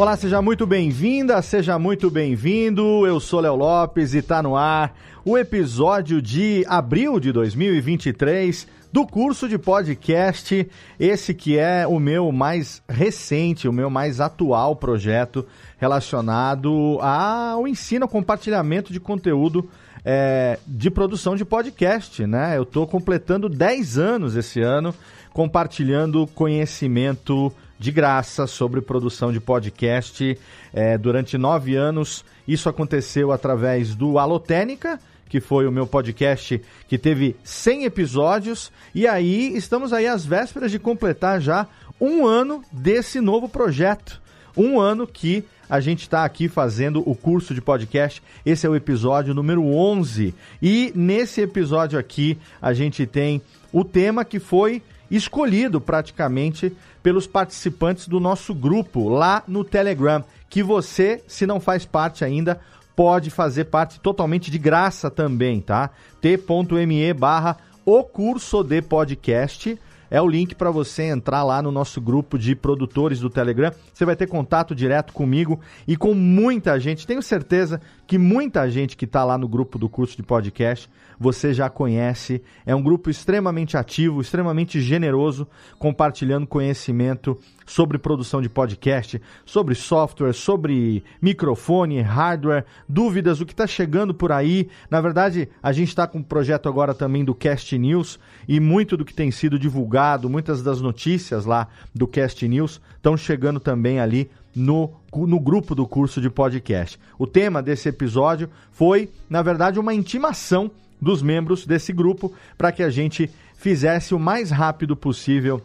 Olá, seja muito bem-vinda, seja muito bem-vindo. Eu sou Léo Lopes e tá no ar o episódio de abril de 2023 do curso de podcast, esse que é o meu mais recente, o meu mais atual projeto relacionado ao ensino, ao compartilhamento de conteúdo é, de produção de podcast, né? Eu estou completando 10 anos esse ano compartilhando conhecimento de graça sobre produção de podcast é, durante nove anos. Isso aconteceu através do Alotênica, que foi o meu podcast que teve 100 episódios. E aí estamos aí às vésperas de completar já um ano desse novo projeto. Um ano que a gente está aqui fazendo o curso de podcast. Esse é o episódio número 11. E nesse episódio aqui a gente tem o tema que foi escolhido praticamente pelos participantes do nosso grupo lá no Telegram, que você, se não faz parte ainda, pode fazer parte totalmente de graça também, tá? t.me barra o curso de podcast é o link para você entrar lá no nosso grupo de produtores do Telegram. Você vai ter contato direto comigo e com muita gente. Tenho certeza que muita gente que está lá no grupo do curso de podcast você já conhece. É um grupo extremamente ativo, extremamente generoso, compartilhando conhecimento sobre produção de podcast, sobre software, sobre microfone, hardware, dúvidas, o que está chegando por aí. Na verdade, a gente está com um projeto agora também do Cast News e muito do que tem sido divulgado, muitas das notícias lá do Cast News estão chegando também ali no, no grupo do curso de podcast. O tema desse episódio foi, na verdade, uma intimação dos membros desse grupo para que a gente fizesse o mais rápido possível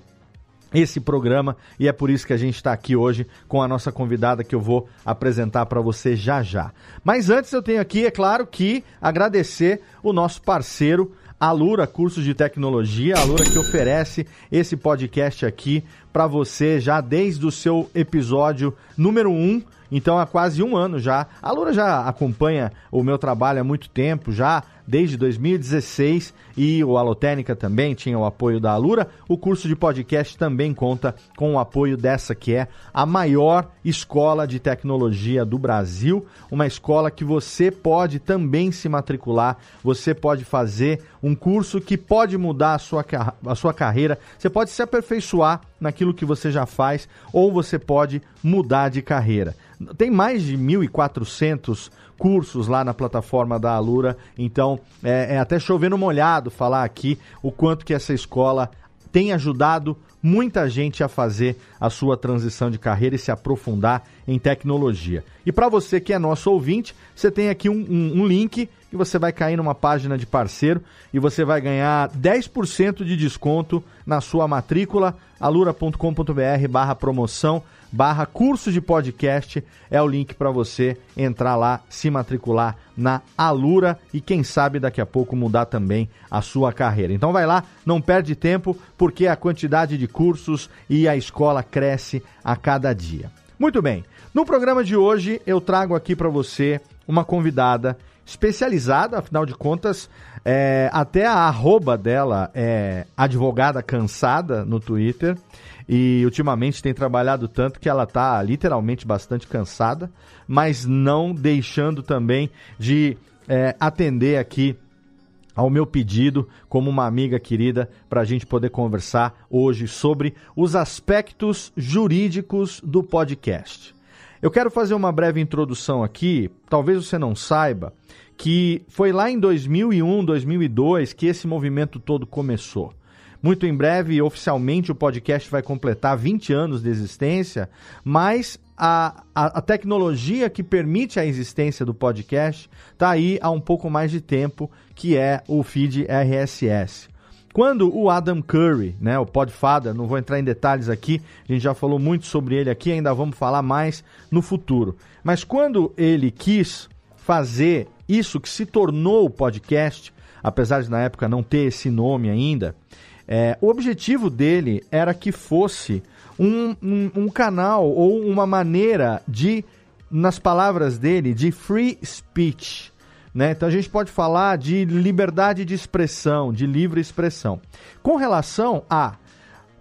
esse programa e é por isso que a gente está aqui hoje com a nossa convidada que eu vou apresentar para você já já. Mas antes eu tenho aqui, é claro, que agradecer o nosso parceiro Alura Cursos de Tecnologia, Alura que oferece esse podcast aqui para você já desde o seu episódio número 1. Um, então há quase um ano já. A Alura já acompanha o meu trabalho há muito tempo, já desde 2016 e o Alotênica também tinha o apoio da Alura. O curso de podcast também conta com o apoio dessa que é a maior escola de tecnologia do Brasil, uma escola que você pode também se matricular, você pode fazer um curso que pode mudar a sua, a sua carreira, você pode se aperfeiçoar naquilo que você já faz ou você pode mudar de carreira. Tem mais de 1.400 cursos lá na plataforma da Alura, então é, é até chovendo molhado falar aqui o quanto que essa escola tem ajudado muita gente a fazer a sua transição de carreira e se aprofundar em tecnologia. E para você que é nosso ouvinte, você tem aqui um, um, um, link que você vai cair numa página de parceiro e você vai ganhar 10% de desconto na sua matrícula alura.com.br barra promoção barra curso de podcast é o link para você entrar lá, se matricular na Alura e quem sabe daqui a pouco mudar também a sua carreira. Então vai lá, não perde tempo, porque a quantidade de cursos e a escola cresce a cada dia. Muito bem. No programa de hoje eu trago aqui para você uma convidada especializada, afinal de contas, é, até a arroba dela é advogada cansada no Twitter e ultimamente tem trabalhado tanto que ela está literalmente bastante cansada, mas não deixando também de é, atender aqui ao meu pedido, como uma amiga querida, para a gente poder conversar hoje sobre os aspectos jurídicos do podcast. Eu quero fazer uma breve introdução aqui, talvez você não saiba, que foi lá em 2001, 2002 que esse movimento todo começou. Muito em breve, oficialmente, o podcast vai completar 20 anos de existência, mas a, a, a, tecnologia que permite a existência do podcast está aí há um pouco mais de tempo, que é o feed RSS. Quando o Adam Curry, né, o Podfather, não vou entrar em detalhes aqui, a gente já falou muito sobre ele aqui, ainda vamos falar mais no futuro. Mas quando ele quis fazer isso que se tornou o podcast, apesar de na época não ter esse nome ainda, é, o objetivo dele era que fosse um, um, um canal ou uma maneira de, nas palavras dele, de free speech. Né? Então a gente pode falar de liberdade de expressão, de livre expressão. Com relação a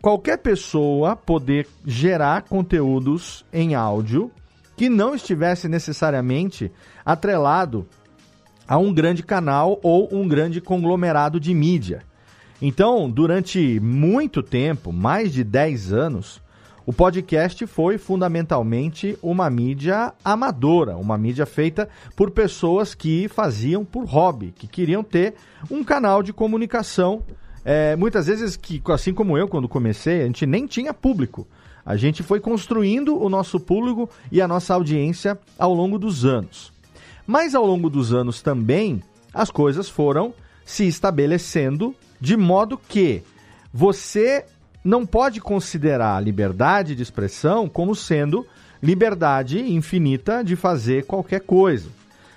qualquer pessoa poder gerar conteúdos em áudio que não estivesse necessariamente atrelado a um grande canal ou um grande conglomerado de mídia. Então, durante muito tempo, mais de 10 anos, o podcast foi fundamentalmente uma mídia amadora, uma mídia feita por pessoas que faziam por hobby, que queriam ter um canal de comunicação. É, muitas vezes, que, assim como eu, quando comecei, a gente nem tinha público. A gente foi construindo o nosso público e a nossa audiência ao longo dos anos. Mas ao longo dos anos também, as coisas foram se estabelecendo de modo que você não pode considerar a liberdade de expressão como sendo liberdade infinita de fazer qualquer coisa.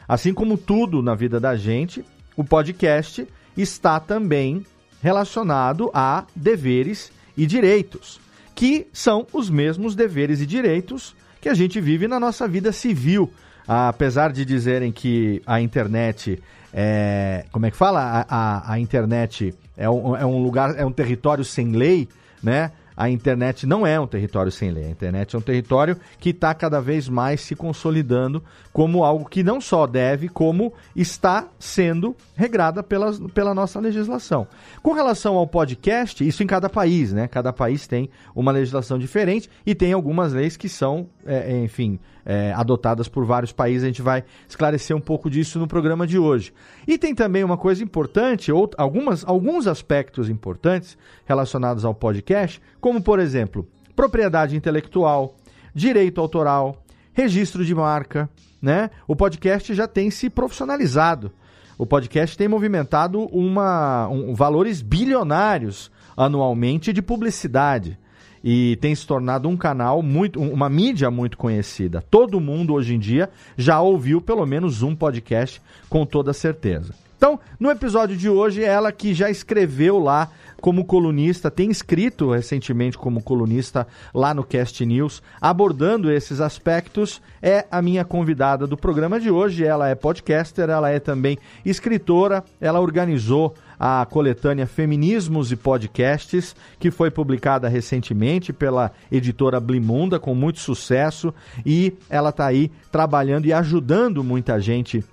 Assim como tudo na vida da gente, o podcast está também relacionado a deveres e direitos, que são os mesmos deveres e direitos que a gente vive na nossa vida civil. Apesar de dizerem que a internet é. Como é que fala? A, a, a internet é um, é um lugar, é um território sem lei né? A internet não é um território sem lei. A internet é um território que está cada vez mais se consolidando como algo que não só deve, como está sendo regrada pela, pela nossa legislação. Com relação ao podcast, isso em cada país, né? Cada país tem uma legislação diferente e tem algumas leis que são, é, é enfim, é, adotadas por vários países. A gente vai esclarecer um pouco disso no programa de hoje. E tem também uma coisa importante, ou algumas, alguns aspectos importantes relacionados ao podcast, como por exemplo, propriedade intelectual, direito autoral, registro de marca, né? O podcast já tem se profissionalizado. O podcast tem movimentado uma, um, valores bilionários anualmente de publicidade e tem se tornado um canal muito, uma mídia muito conhecida. Todo mundo hoje em dia já ouviu pelo menos um podcast com toda certeza. Então, no episódio de hoje, ela que já escreveu lá como colunista, tem escrito recentemente como colunista lá no Cast News, abordando esses aspectos, é a minha convidada do programa de hoje. Ela é podcaster, ela é também escritora, ela organizou a coletânea Feminismos e Podcasts, que foi publicada recentemente pela editora Blimunda, com muito sucesso, e ela está aí trabalhando e ajudando muita gente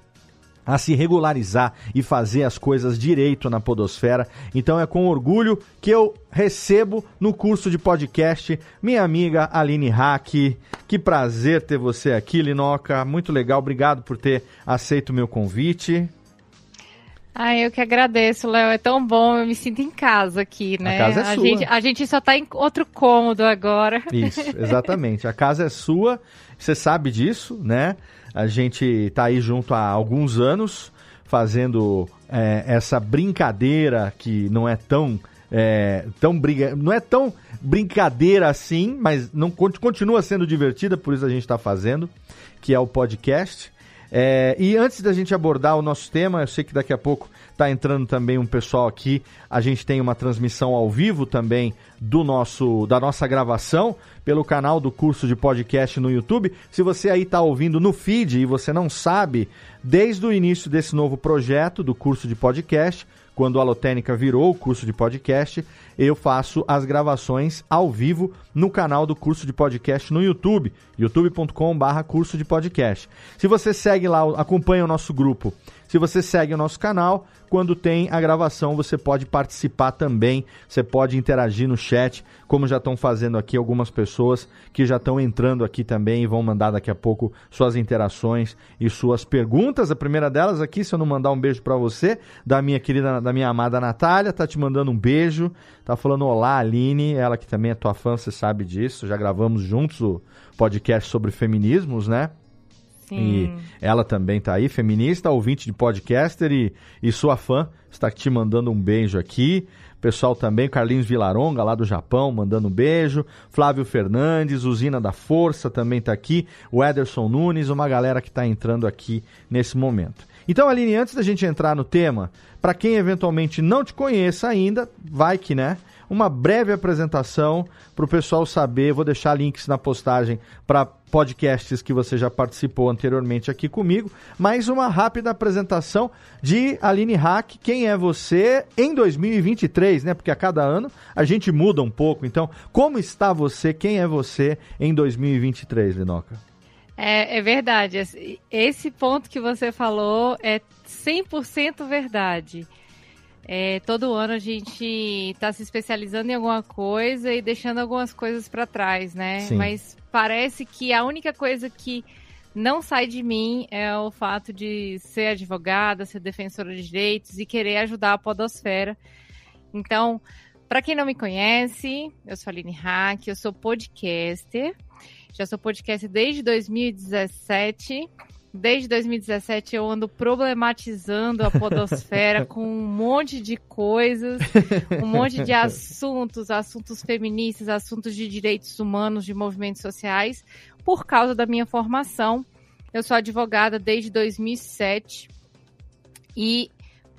a se regularizar e fazer as coisas direito na podosfera. Então é com orgulho que eu recebo no curso de podcast minha amiga Aline Hack. Que prazer ter você aqui, Linoca. Muito legal. Obrigado por ter aceito o meu convite. Ah, eu que agradeço, Léo. É tão bom, eu me sinto em casa aqui, né? A casa é a sua. Gente, a gente só está em outro cômodo agora. Isso, exatamente. A casa é sua, você sabe disso, né? A gente está aí junto há alguns anos fazendo é, essa brincadeira que não é tão é, tão briga, não é tão brincadeira assim, mas não continua sendo divertida, por isso a gente está fazendo, que é o podcast. É, e antes da gente abordar o nosso tema, eu sei que daqui a pouco está entrando também um pessoal aqui. A gente tem uma transmissão ao vivo também do nosso da nossa gravação pelo canal do curso de podcast no YouTube. Se você aí está ouvindo no feed e você não sabe, desde o início desse novo projeto do curso de podcast, quando a Lotênica virou o curso de podcast, eu faço as gravações ao vivo no canal do curso de podcast no YouTube, youtube.com/curso de podcast. Se você segue lá, acompanha o nosso grupo Se você segue o nosso canal, quando tem a gravação, você pode participar também, você pode interagir no chat, como já estão fazendo aqui algumas pessoas que já estão entrando aqui também e vão mandar daqui a pouco suas interações e suas perguntas. A primeira delas aqui, se eu não mandar um beijo para você, da minha querida, da minha amada Natália, tá te mandando um beijo, tá falando olá Aline, ela que também é tua fã, você sabe disso, já gravamos juntos o podcast sobre feminismos, né? Sim. E ela também tá aí, feminista, ouvinte de podcaster e, e sua fã, está te mandando um beijo aqui. Pessoal também, Carlinhos Vilaronga, lá do Japão, mandando um beijo. Flávio Fernandes, Usina da Força também tá aqui. O Ederson Nunes, uma galera que está entrando aqui nesse momento. Então, Aline, antes da gente entrar no tema, para quem eventualmente não te conheça ainda, vai que, né? Uma breve apresentação para o pessoal saber. Vou deixar links na postagem para podcasts que você já participou anteriormente aqui comigo. Mais uma rápida apresentação de Aline Hack. Quem é você em 2023, né? Porque a cada ano a gente muda um pouco. Então, como está você? Quem é você em 2023, Linoca? É, é verdade. Esse ponto que você falou é 100% verdade. É, todo ano a gente está se especializando em alguma coisa e deixando algumas coisas para trás, né? Sim. Mas parece que a única coisa que não sai de mim é o fato de ser advogada, ser defensora de direitos e querer ajudar a podosfera. Então, para quem não me conhece, eu sou a Aline Hack, eu sou podcaster. Já sou podcaster desde 2017 Desde 2017 eu ando problematizando a podosfera com um monte de coisas, um monte de assuntos, assuntos feministas, assuntos de direitos humanos, de movimentos sociais, por causa da minha formação. Eu sou advogada desde 2007 e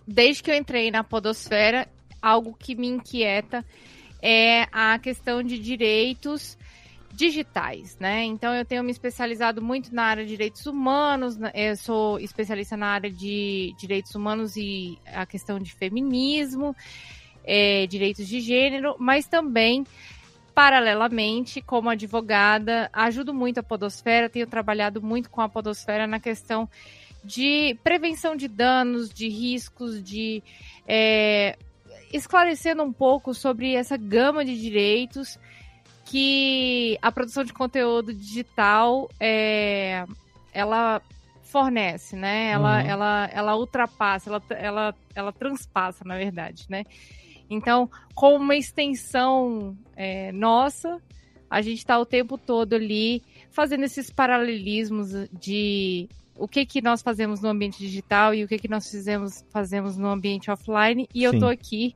desde que eu entrei na podosfera, algo que me inquieta é a questão de direitos digitais, né? Então eu tenho me especializado muito na área de direitos humanos, eu sou especialista na área de direitos humanos e a questão de feminismo, é, direitos de gênero, mas também paralelamente, como advogada, ajudo muito a podosfera, tenho trabalhado muito com a podosfera na questão de prevenção de danos, de riscos, de é, esclarecendo um pouco sobre essa gama de direitos que a produção de conteúdo digital é, ela fornece, né? Ela, uhum. ela, ela ultrapassa, ela, ela, ela transpassa, na verdade, né? Então, com uma extensão é, nossa, a gente está o tempo todo ali fazendo esses paralelismos de o que, que nós fazemos no ambiente digital e o que, que nós fizemos, fazemos no ambiente offline. E Sim. eu estou aqui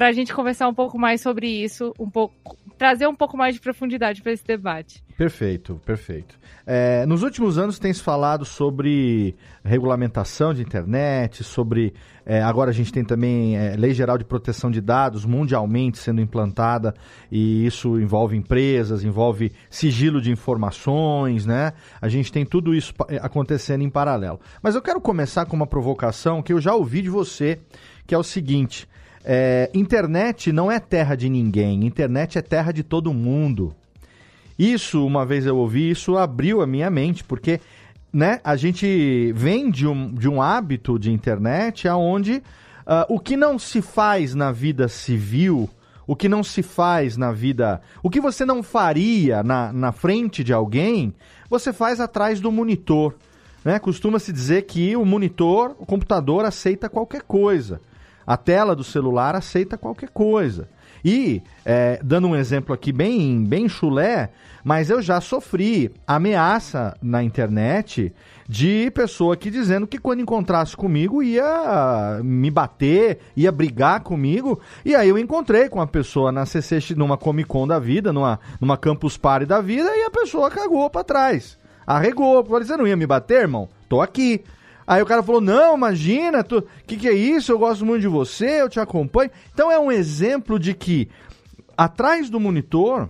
para a gente conversar um pouco mais sobre isso, um pouco trazer um pouco mais de profundidade para esse debate. Perfeito, perfeito. É, nos últimos anos tem se falado sobre regulamentação de internet, sobre. É, agora a gente tem também é, Lei Geral de Proteção de Dados mundialmente sendo implantada, e isso envolve empresas, envolve sigilo de informações, né? A gente tem tudo isso é, acontecendo em paralelo. Mas eu quero começar com uma provocação que eu já ouvi de você, que é o seguinte. É, internet não é terra de ninguém, internet é terra de todo mundo. Isso, uma vez eu ouvi, isso abriu a minha mente, porque né, a gente vem de um, de um hábito de internet onde uh, o que não se faz na vida civil, o que não se faz na vida. O que você não faria na, na frente de alguém, você faz atrás do monitor. Né? Costuma-se dizer que o monitor, o computador, aceita qualquer coisa. A tela do celular aceita qualquer coisa. E, é, dando um exemplo aqui bem, bem chulé, mas eu já sofri ameaça na internet de pessoa aqui dizendo que quando encontrasse comigo ia me bater, ia brigar comigo. E aí eu encontrei com a pessoa na CC, numa Comic Con da vida, numa, numa Campus Party da vida, e a pessoa cagou pra trás. Arregou. Falei, você não ia me bater, irmão? Tô aqui. Aí o cara falou: Não, imagina, o que, que é isso? Eu gosto muito de você, eu te acompanho. Então é um exemplo de que atrás do monitor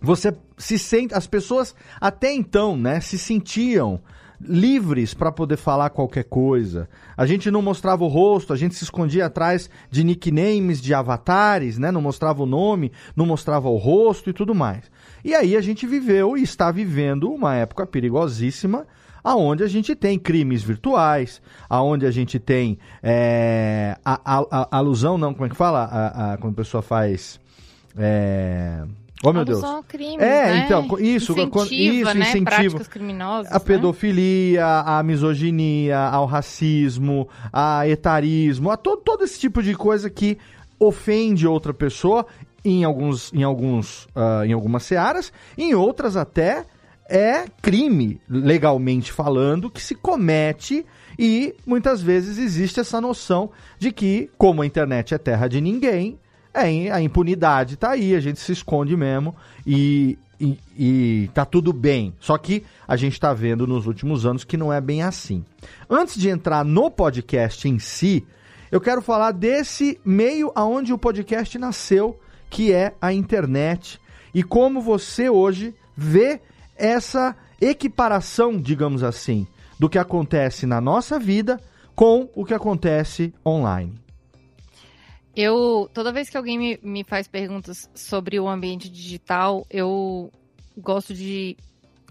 você se sente. As pessoas até então, né, se sentiam livres para poder falar qualquer coisa. A gente não mostrava o rosto, a gente se escondia atrás de nicknames, de avatares, né? Não mostrava o nome, não mostrava o rosto e tudo mais. E aí a gente viveu e está vivendo uma época perigosíssima aonde a gente tem crimes virtuais, aonde a gente tem é, a, a, a, alusão, não, como é que fala? A, quando a pessoa faz. É, Oh, meu Deus. Crimes, é, né? então, isso, incentiva, isso né? criminosas, a pedofilia, a misoginia, ao racismo, a etarismo, a todo, todo esse tipo de coisa que ofende outra pessoa em alguns, em alguns, uh, em algumas searas, em outras até é crime, legalmente falando, que se comete e muitas vezes existe essa noção de que, como a internet é terra de ninguém, é, a impunidade tá aí, a gente se esconde mesmo e, e, e tá tudo bem. Só que a gente tá vendo nos últimos anos que não é bem assim. Antes de entrar no podcast em si, eu quero falar desse meio aonde o podcast nasceu, que é a internet, e como você hoje vê essa equiparação, digamos assim, do que acontece na nossa vida com o que acontece online. Eu, toda vez que alguém me, me faz perguntas sobre o ambiente digital, eu gosto de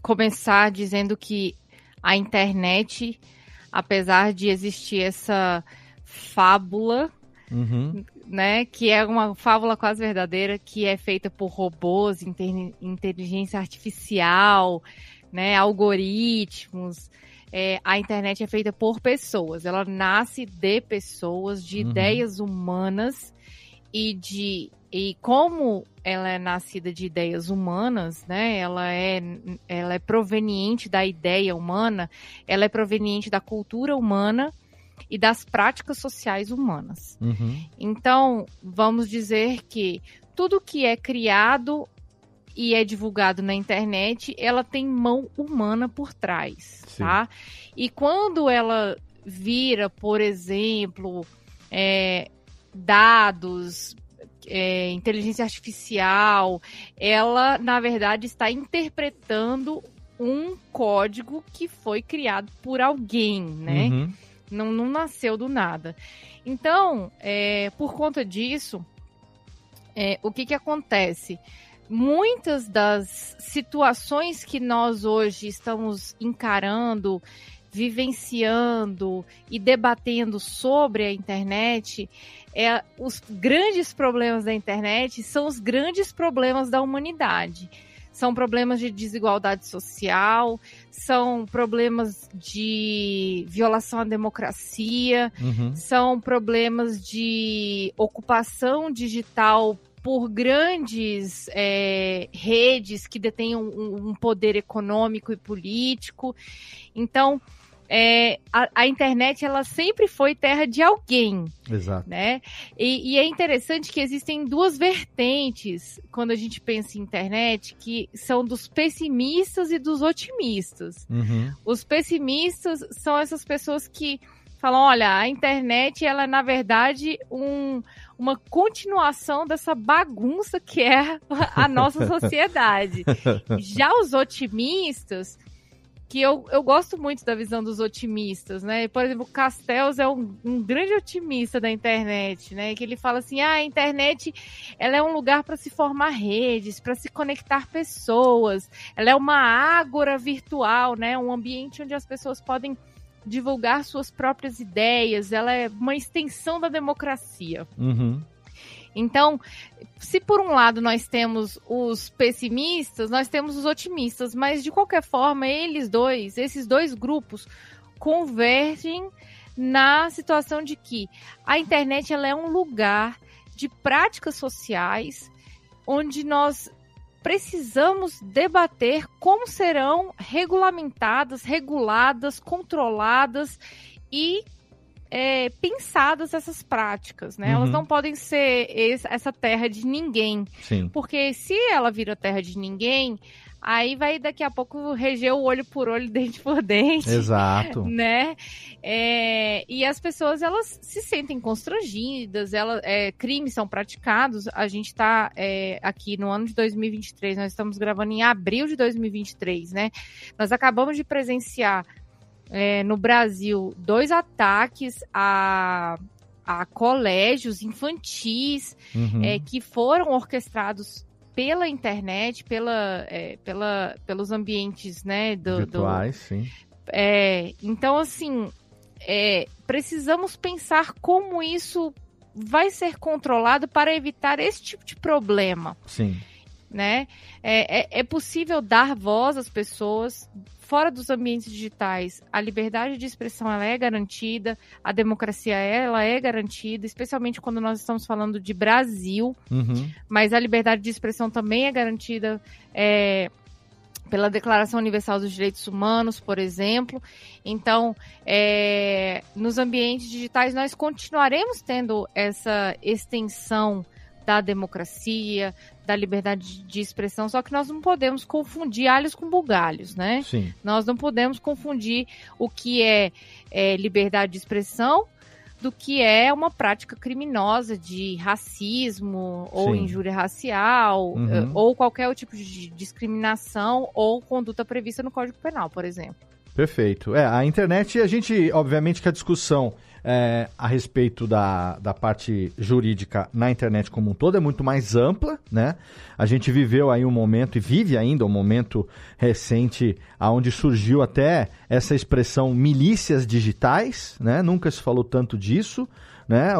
começar dizendo que a internet, apesar de existir essa fábula, uhum. Né, que é uma fábula quase verdadeira, que é feita por robôs, inteligência artificial, né, algoritmos, é, a internet é feita por pessoas. Ela nasce de pessoas, de uhum. ideias humanas e de e como ela é nascida de ideias humanas, né? Ela é, ela é proveniente da ideia humana, ela é proveniente da cultura humana e das práticas sociais humanas. Uhum. Então, vamos dizer que tudo que é criado e é divulgado na internet, ela tem mão humana por trás, Sim. tá? E quando ela vira, por exemplo, é, dados, é, inteligência artificial, ela, na verdade, está interpretando um código que foi criado por alguém, né? Uhum. Não, não nasceu do nada. Então, é, por conta disso, é, o que, que acontece? muitas das situações que nós hoje estamos encarando, vivenciando e debatendo sobre a internet, é, os grandes problemas da internet são os grandes problemas da humanidade. São problemas de desigualdade social, são problemas de violação à democracia, uhum. são problemas de ocupação digital por grandes é, redes que detenham um, um, poder econômico e político. Então, é, a, a, internet ela sempre foi terra de alguém. Exato. Né? E, e, é interessante que existem duas vertentes quando a gente pensa em internet, que são dos pessimistas e dos otimistas. Uhum. Os pessimistas são essas pessoas que falam, olha, a internet ela é na verdade um, uma continuação dessa bagunça que é a nossa sociedade. Já os otimistas, que eu, eu gosto muito da visão dos otimistas, né? Por exemplo, Castells é um, um grande otimista da internet, né? Que ele fala assim: ah, a internet ela é um lugar para se formar redes, para se conectar pessoas, ela é uma ágora virtual, né? Um ambiente onde as pessoas podem divulgar suas próprias ideias, ela é uma extensão da democracia. Uhum. Então, se por um lado nós temos os pessimistas, nós temos os otimistas, mas de qualquer forma, eles dois, esses dois grupos, convergem na situação de que a internet ela é um lugar de práticas sociais onde nós precisamos debater como serão regulamentadas, reguladas, controladas e é, pensadas essas práticas, né? Uhum. Elas não podem ser esse, essa terra de ninguém. Sim. Porque se ela vira terra de ninguém, aí vai daqui a pouco reger o olho por olho, dente por dente. Exato. Né? É, e as pessoas, elas se sentem constrangidas, ela, é, crimes são praticados. A gente está é, aqui no ano de 2023, nós estamos gravando em abril de 2023, né? Nós acabamos de presenciar é, no Brasil dois ataques a a colégios infantis uhum. é, que foram orquestrados pela internet, pela, é, pela, pelos ambientes, né? Do, Virtuais, do, sim. É, então, assim, é, precisamos pensar como isso vai ser controlado para evitar esse tipo de problema. Sim. Né? É, é, é possível dar voz às pessoas fora dos ambientes digitais. A liberdade de expressão ela é garantida, a democracia ela é garantida, especialmente quando nós estamos falando de Brasil. Uhum. Mas a liberdade de expressão também é garantida. É, pela Declaração Universal dos Direitos Humanos, por exemplo. Então, é, nos ambientes digitais, nós continuaremos tendo essa extensão da democracia, da liberdade de expressão, só que nós não podemos confundir alhos com bugalhos, né? Sim. Nós não podemos confundir o que é, é liberdade de expressão do que é uma prática criminosa de racismo ou Sim. injúria racial Uhum. eh, ou qualquer tipo de discriminação ou conduta prevista no Código Penal, por exemplo. Perfeito. É, a internet, a gente, obviamente que a discussão é, a respeito da, da parte jurídica na internet como um todo é muito mais ampla, né? A gente viveu aí um momento, e vive ainda um momento recente, onde surgiu até essa expressão milícias digitais, né? Nunca se falou tanto disso, né?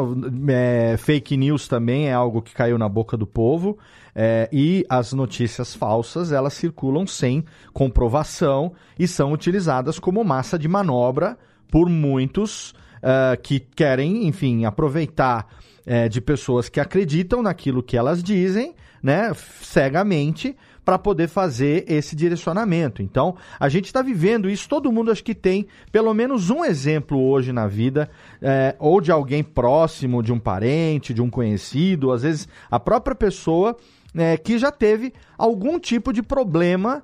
É, fake news também é algo que caiu na boca do povo. É, e as notícias falsas elas circulam sem comprovação e são utilizadas como massa de manobra por muitos uh, que querem, enfim, aproveitar é, de pessoas que acreditam naquilo que elas dizem, né, cegamente, para poder fazer esse direcionamento. Então, a gente está vivendo isso, todo mundo acho que tem pelo menos um exemplo hoje na vida, é, ou de alguém próximo, de um parente, de um conhecido, às vezes a própria pessoa é, que já teve algum tipo de problema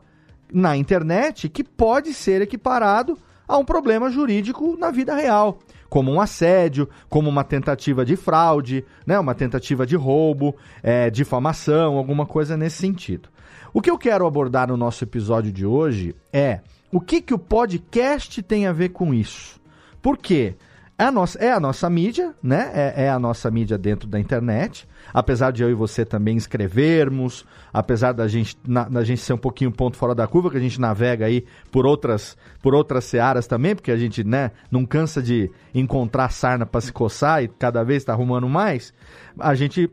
na internet que pode ser equiparado a um problema jurídico na vida real, como um assédio, como uma tentativa de fraude, né, uma tentativa de roubo, é, difamação, alguma coisa nesse sentido. O que eu quero abordar no nosso episódio de hoje é o que, que o podcast tem a ver com isso. Por quê? É a nossa, é a nossa mídia, né? É, é, a nossa mídia dentro da internet. Apesar de eu e você também escrevermos, apesar da gente, na, da gente ser um pouquinho ponto fora da curva, que a gente navega aí por outras, por outras searas também, porque a gente né, não cansa de encontrar sarna para se coçar e cada vez está arrumando mais. A gente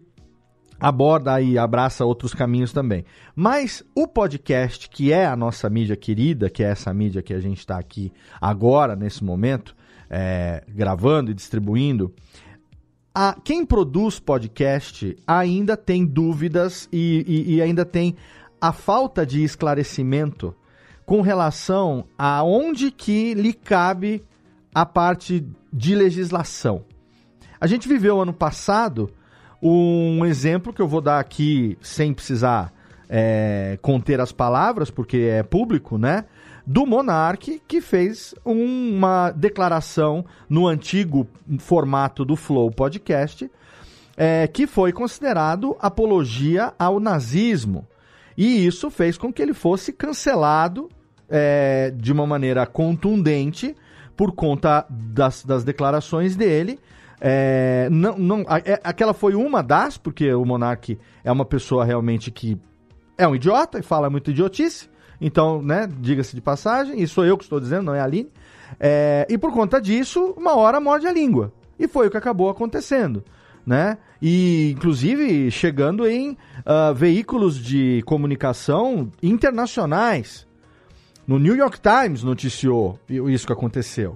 aborda e abraça outros caminhos também. Mas o podcast, que é a nossa mídia querida, que é essa mídia que a gente está aqui agora, nesse momento, é, gravando e distribuindo, a, quem produz podcast ainda tem dúvidas e, e, e ainda tem a falta de esclarecimento com relação a onde que lhe cabe a parte de legislação. A gente viveu ano passado um exemplo que eu vou dar aqui sem precisar é, conter as palavras, porque é público, né? Do Monark, que fez uma declaração no antigo formato do Flow Podcast, é, que foi considerado apologia ao nazismo. E isso fez com que ele fosse cancelado é, de uma maneira contundente por conta das, das declarações dele. É, não, não, é, aquela foi uma das, porque o Monark é uma pessoa realmente que é um idiota e fala muito idiotice. Então, né, diga-se de passagem, e sou eu que estou dizendo, não é a Aline. É, e por conta disso, uma hora morde a língua. E foi o que acabou acontecendo. Né? E, inclusive, chegando em uh, veículos de comunicação internacionais. No New York Times noticiou isso que aconteceu.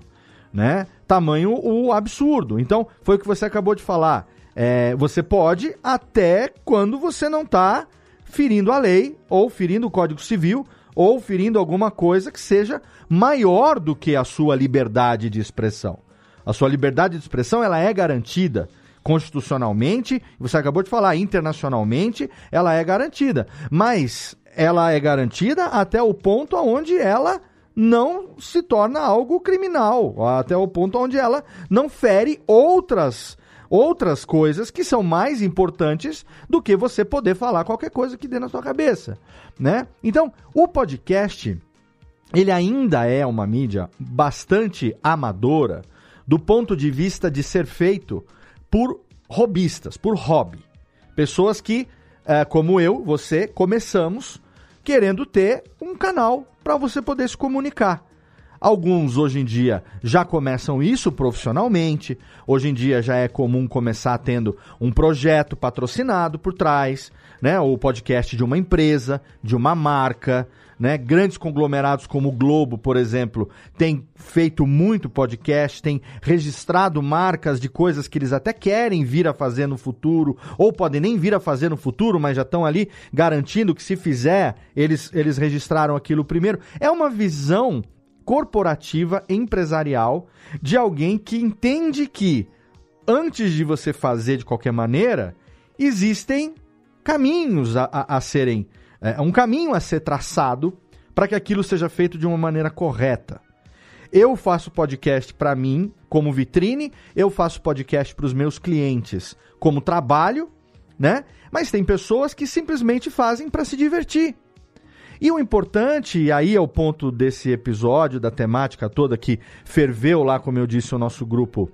Né? Tamanho o absurdo. Então, foi o que você acabou de falar. É, você pode até quando você não está ferindo a lei, ou ferindo o Código Civil, ou ferindo alguma coisa que seja maior do que a sua liberdade de expressão. A sua liberdade de expressão ela é garantida constitucionalmente, você acabou de falar, internacionalmente, ela é garantida. Mas ela é garantida até o ponto onde ela não se torna algo criminal, até o ponto onde ela não fere outras outras coisas que são mais importantes do que você poder falar qualquer coisa que dê na sua cabeça, né? Então, o podcast ele ainda é uma mídia bastante amadora do ponto de vista de ser feito por robistas, por hobby. Pessoas que, é, como eu, você, começamos querendo ter um canal para você poder se comunicar. Alguns hoje em dia já começam isso profissionalmente. Hoje em dia já é comum começar tendo um projeto patrocinado por trás, né? O podcast de uma empresa, de uma marca, né? Grandes conglomerados como o Globo, por exemplo, têm feito muito podcast, têm registrado marcas de coisas que eles até querem vir a fazer no futuro, ou podem nem vir a fazer no futuro, mas já estão ali garantindo que se fizer, eles, eles registraram aquilo primeiro. É uma visão corporativa, empresarial, de alguém que entende que antes de você fazer de qualquer maneira, existem caminhos a, a, a serem. É, um caminho a ser traçado para que aquilo seja feito de uma maneira correta. Eu faço podcast para mim como vitrine, eu faço podcast para os meus clientes como trabalho, né? Mas tem pessoas que simplesmente fazem para se divertir. E o importante, e aí é o ponto desse episódio, da temática toda que ferveu lá, como eu disse, o nosso grupo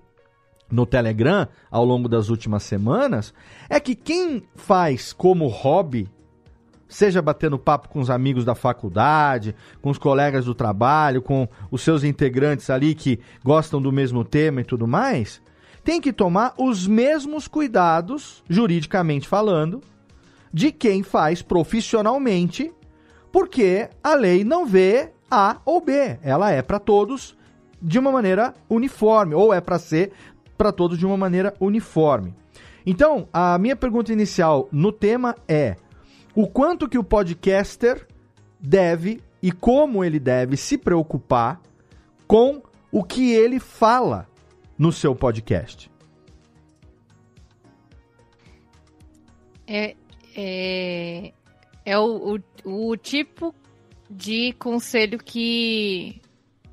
no Telegram ao longo das últimas semanas, é que quem faz como hobby, seja batendo papo com os amigos da faculdade, com os colegas do trabalho, com os seus integrantes ali que gostam do mesmo tema e tudo mais, tem que tomar os mesmos cuidados, juridicamente falando, de quem faz profissionalmente porque a lei não vê A ou B. Ela é para todos de uma maneira uniforme, ou é para ser para todos de uma maneira uniforme. Então, a minha pergunta inicial no tema é: o quanto que o podcaster deve e como ele deve se preocupar com o que ele fala no seu podcast? É, é, é o, o, o tipo de conselho que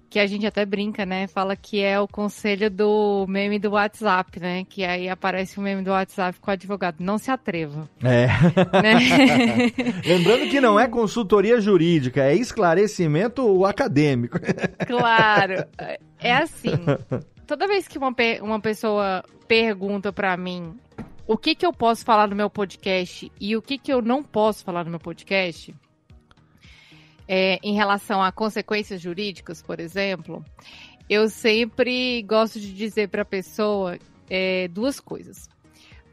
que a gente até brinca, né? Fala que é o conselho do meme do WhatsApp, né? Que aí aparece o meme do WhatsApp com o advogado. Não se atreva. É. Né? Lembrando que não é consultoria jurídica, é esclarecimento acadêmico. Claro. É assim. Toda vez que uma, uma pessoa pergunta para mim o que, que eu posso falar no meu podcast e o que, que eu não posso falar no meu podcast, é, em relação a consequências jurídicas, por exemplo, eu sempre gosto de dizer para a pessoa é, duas coisas.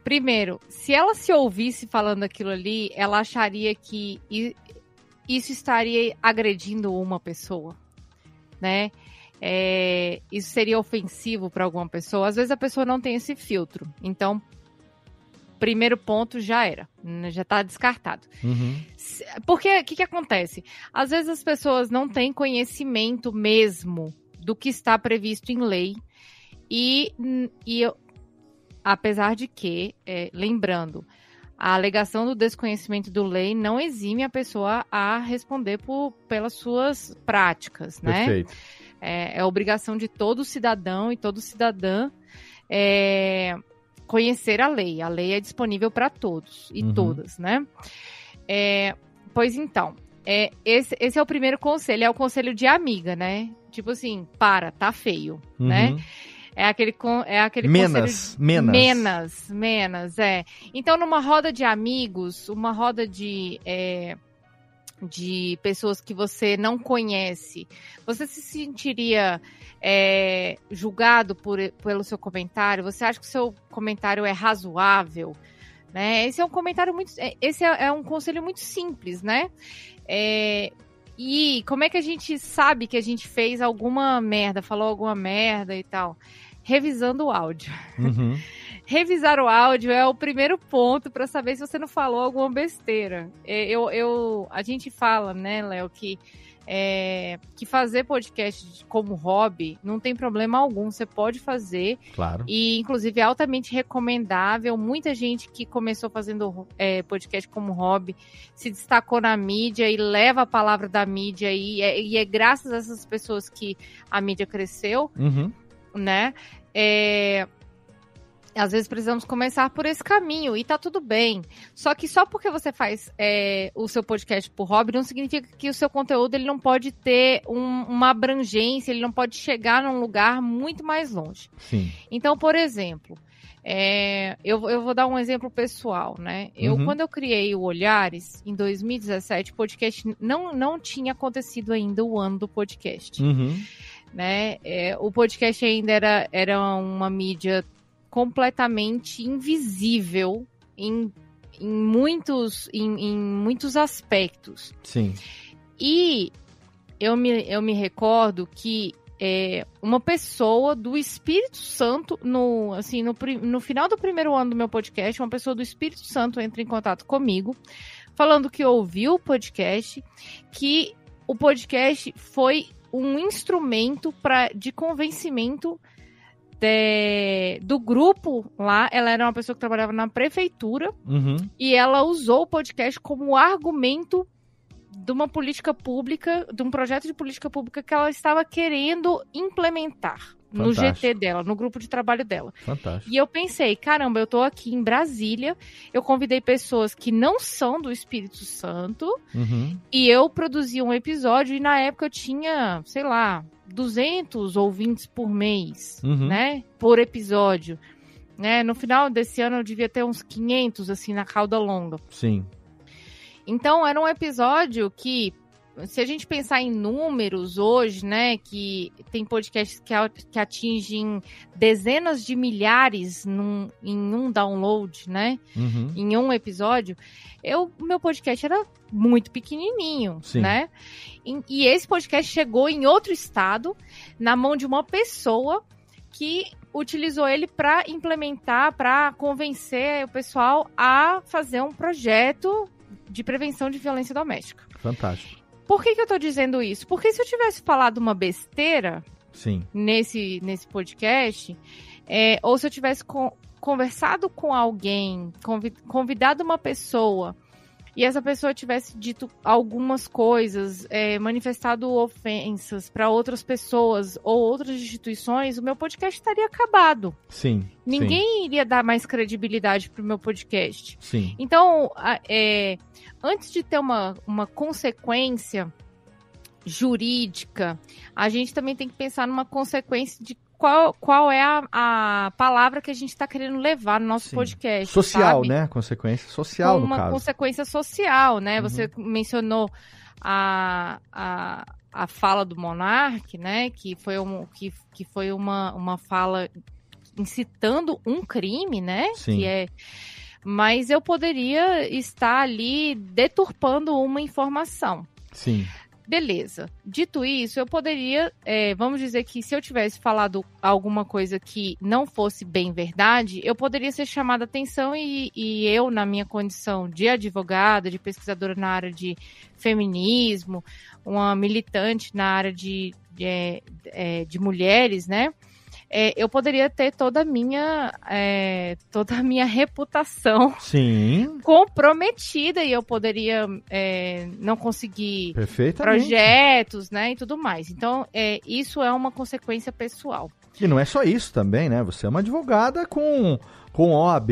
Primeiro, se ela se ouvisse falando aquilo ali, ela acharia que isso estaria agredindo uma pessoa, né? É, isso seria ofensivo para alguma pessoa. Às vezes a pessoa não tem esse filtro. Então, primeiro ponto já era, né, já está descartado. Uhum. Porque o que, que acontece? Às vezes as pessoas não têm conhecimento mesmo do que está previsto em lei e, e apesar de que, é, lembrando, a alegação do desconhecimento do lei não exime a pessoa a responder por, pelas suas práticas, né? Perfeito. É, é obrigação de todo cidadão e todo cidadã é, conhecer a lei. A lei é disponível para todos e uhum. todas, né? É, pois então, é, esse, esse é o primeiro conselho, é o conselho de amiga, né? Tipo assim, para, tá feio, uhum. né? É aquele, é aquele menos, conselho... Menos. Menos, menos, é. Então, numa roda de amigos, uma roda de... É, de pessoas que você não conhece, você se sentiria é, julgado por, pelo seu comentário? Você acha que o seu comentário é razoável? Né? Esse é um comentário muito. É, esse é, é um conselho muito simples, né? É, e como é que a gente sabe que a gente fez alguma merda, falou alguma merda e tal? Revisando o áudio. Uhum. Revisar o áudio é o primeiro ponto para saber se você não falou alguma besteira. É, eu, eu, a gente fala, né, Léo, que é, que fazer podcast como hobby não tem problema algum, você pode fazer. Claro. E, inclusive, é altamente recomendável. Muita gente que começou fazendo é, podcast como hobby se destacou na mídia e leva a palavra da mídia. E é, e é graças a essas pessoas que a mídia cresceu, uhum. né? É, às vezes precisamos começar por esse caminho e tá tudo bem. Só que só porque você faz é, o seu podcast por hobby não significa que o seu conteúdo ele não pode ter um, uma abrangência, ele não pode chegar num lugar muito mais longe. Sim. Então, por exemplo, é, eu, eu vou dar um exemplo pessoal, né? Eu, uhum. quando eu criei o Olhares, em 2017, o podcast não, não tinha acontecido ainda o ano do podcast. Uhum. né? É, o podcast ainda era, era uma mídia completamente invisível em, em, muitos, em, em muitos aspectos. Sim. E eu me, eu me recordo que é, uma pessoa do Espírito Santo, no, assim, no, no final do primeiro ano do meu podcast, uma pessoa do Espírito Santo entra em contato comigo, falando que ouviu o podcast, que o podcast foi um instrumento pra, de convencimento de, do grupo lá. Ela era uma pessoa que trabalhava na prefeitura Uhum. e ela usou o podcast como argumento de uma política pública, de um projeto de política pública que ela estava querendo implementar no Fantástico. GT dela, no grupo de trabalho dela. Fantástico. E eu pensei, caramba, eu tô aqui em Brasília, eu convidei pessoas que não são do Espírito Santo Uhum. e eu produzi um episódio e na época eu tinha, sei lá, 200 ouvintes por mês, Uhum. né? Por episódio. Né? No final desse ano eu devia ter uns 500 assim na cauda longa. Sim. Então era um episódio que, se a gente pensar em números hoje, né, que tem podcasts que, que atingem dezenas de milhares num- em um download, né, Uhum. em um episódio, eu, meu podcast era muito pequenininho, Sim. né? E, e esse podcast chegou em outro estado, na mão de uma pessoa que utilizou ele para implementar, para convencer o pessoal a fazer um projeto de prevenção de violência doméstica. Fantástico. Por que, que eu tô dizendo isso? Porque se eu tivesse falado uma besteira Sim. nesse, nesse podcast, é, ou se eu tivesse con- conversado com alguém, convi- convidado uma pessoa, e essa pessoa tivesse dito algumas coisas, é, manifestado ofensas para outras pessoas ou outras instituições, o meu podcast estaria acabado. Sim. Ninguém iria dar mais credibilidade pro meu podcast. Sim. Sim. Então, é, antes de ter uma, uma consequência jurídica, a gente também tem que pensar numa consequência de qual, qual é a, a palavra que a gente está querendo levar no nosso Sim. podcast. Social, sabe? né? Consequência social, Com no uma caso. consequência social, né? Uhum. Você mencionou a, a, a fala do Monark, né? Que foi, um, que, que foi uma, uma fala incitando um crime, né? Sim. Que é mas eu poderia estar ali deturpando uma informação. Sim. Beleza. Dito isso, eu poderia, é, vamos dizer que se eu tivesse falado alguma coisa que não fosse bem verdade, eu poderia ser chamada atenção e, e eu, na minha condição de advogada, de pesquisadora na área de feminismo, uma militante na área de, de, é, é, de mulheres, né? É, eu poderia ter toda a minha é, toda a minha reputação Sim. comprometida e eu poderia é, não conseguir projetos, né, e tudo mais. Então, é, isso é uma consequência pessoal. E não é só isso também, né? Você é uma advogada com, com OAB,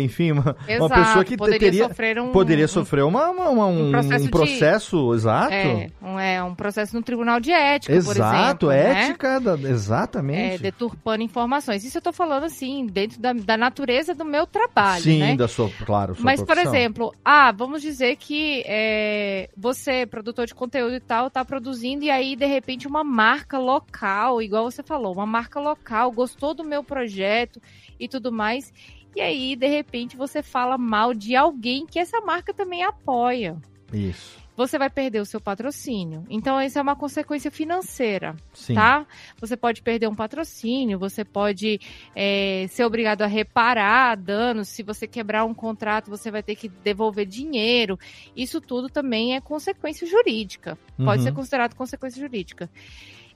enfim, uma, uma Exato. pessoa que poderia teria, sofrer um poderia sofrer uma, uma- uma- um, um processo um de- processo exato. é, um, é, um processo no tribunal de ética, por exato, exemplo, né? ética, da- É, exatamente. deturpando informações. Isso eu tô falando assim, dentro da, da natureza do meu trabalho, Sim, né? da sua, claro, sua Mas, por profissão. exemplo, ah, vamos dizer que é, você, produtor de conteúdo e tal, tá produzindo e aí, de repente, uma marca local, igual você falou, uma marca local gostou do meu projeto e tudo mais. E aí, de repente, você fala mal de alguém que essa marca também apoia. Isso, Você vai perder o seu patrocínio. Então, isso é uma consequência financeira sim. tá? Você pode perder um patrocínio, você pode é, ser obrigado a reparar danos. Se você quebrar um contrato, você vai ter que devolver dinheiro. Isso tudo também é consequência jurídica. Pode Uhum. ser considerado consequência jurídica.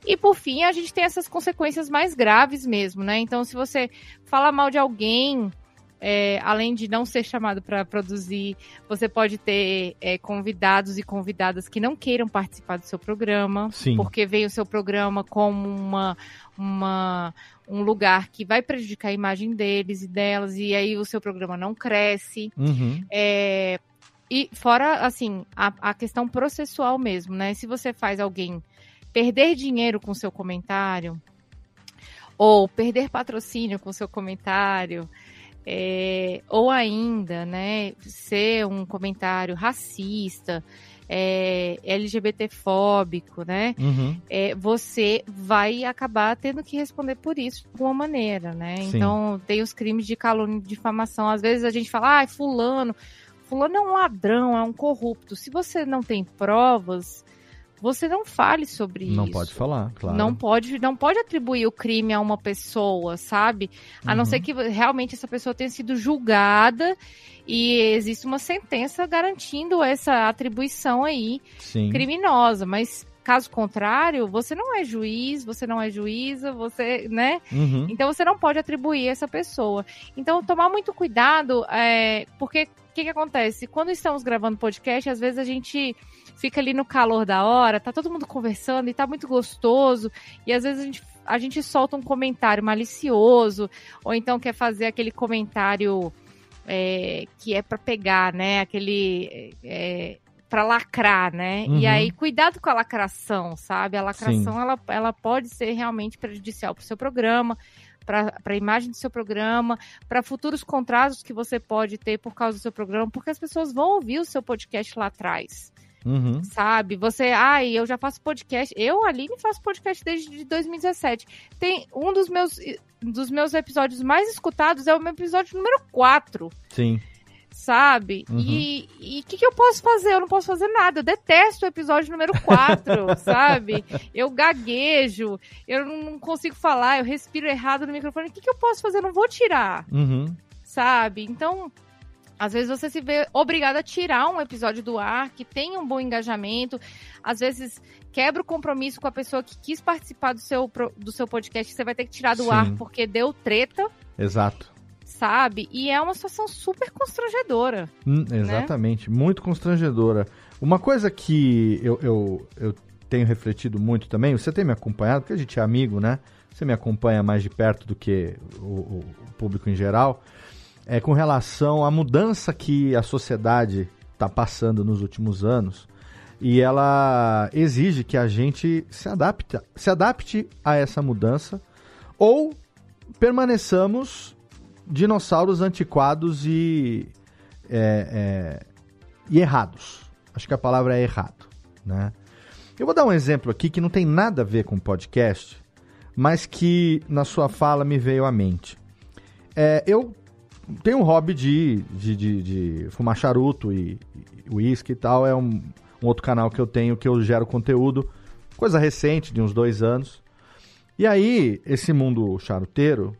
E por fim, a gente tem essas consequências mais graves mesmo, né? Então, se você falar mal de alguém, é, além de não ser chamado para produzir, você pode ter é, convidados e convidadas que não queiram participar do seu programa, Sim. porque veio o seu programa como uma, uma, um lugar que vai prejudicar a imagem deles e delas, e aí o seu programa não cresce. Uhum. É, e fora, assim, a, a questão processual mesmo, né? Se você faz alguém perder dinheiro com seu comentário, ou perder patrocínio com seu comentário, é, ou ainda, né, ser um comentário racista, é, LGBTfóbico, né? Uhum. É, você vai acabar tendo que responder por isso de alguma maneira, né? Sim. Então, tem os crimes de calúnia e difamação. Às vezes a gente fala, ah, fulano, fulano é um ladrão, é um corrupto. Se você não tem provas, você não fale sobre Não isso. pode falar, claro. Não pode, não pode atribuir o crime a uma pessoa, sabe? A não Uhum. ser que realmente essa pessoa tenha sido julgada e existe uma sentença garantindo essa atribuição aí Sim. criminosa. Mas caso contrário, você não é juiz, você não é juíza, você, né? Uhum. Então você não pode atribuir essa pessoa. Então tomar muito cuidado, é, porque que, que acontece? Quando estamos gravando podcast, às vezes a gente fica ali no calor da hora, tá todo mundo conversando e tá muito gostoso, e às vezes a gente, a gente solta um comentário malicioso, ou então quer fazer aquele comentário é, que é para pegar, né? Aquele. É, para lacrar, né? Uhum. E aí, cuidado com a lacração, sabe? A lacração, Sim. ela, ela pode ser realmente prejudicial para o seu programa, para a imagem do seu programa, para futuros contratos que você pode ter por causa do seu programa, porque as pessoas vão ouvir o seu podcast lá atrás, Uhum. sabe? Você, ai, eu já faço podcast, eu, Aline, faço podcast desde 2017. Tem um dos meus, dos meus episódios mais escutados é o meu episódio número 4 Sim. Sabe? Uhum. E o que, que eu posso fazer? Eu não posso fazer nada. Eu detesto o episódio número 4, sabe? Eu gaguejo, eu não consigo falar, eu respiro errado no microfone. O que, que eu posso fazer? Eu não vou tirar, Uhum. sabe? Então. Às vezes você se vê obrigado a tirar um episódio do ar que tem um bom engajamento. Às vezes quebra o compromisso com a pessoa que quis participar do seu, do seu podcast, que você vai ter que tirar do Sim. ar porque deu treta, Exato. Sabe? E é uma situação super constrangedora. Hum, exatamente, muito constrangedora. Uma coisa que eu, eu, eu tenho refletido muito também, você tem me acompanhado, porque a gente é amigo, né? Você me acompanha mais de perto do que o, o- o público em geral, é com relação à mudança que a sociedade está passando nos últimos anos. E ela exige que a gente se adapte, se adapte a essa mudança ou permaneçamos dinossauros antiquados e, é, é, e errados. Acho que a palavra é errado. Né? Eu vou dar um exemplo aqui que não tem nada a ver com podcast, mas que na sua fala me veio à mente. É, eu tenho um hobby de, de, de, de fumar charuto e uísque e tal. É um, um outro canal que eu tenho que eu gero conteúdo, coisa recente, de uns dois anos. E aí, esse mundo charuteiro,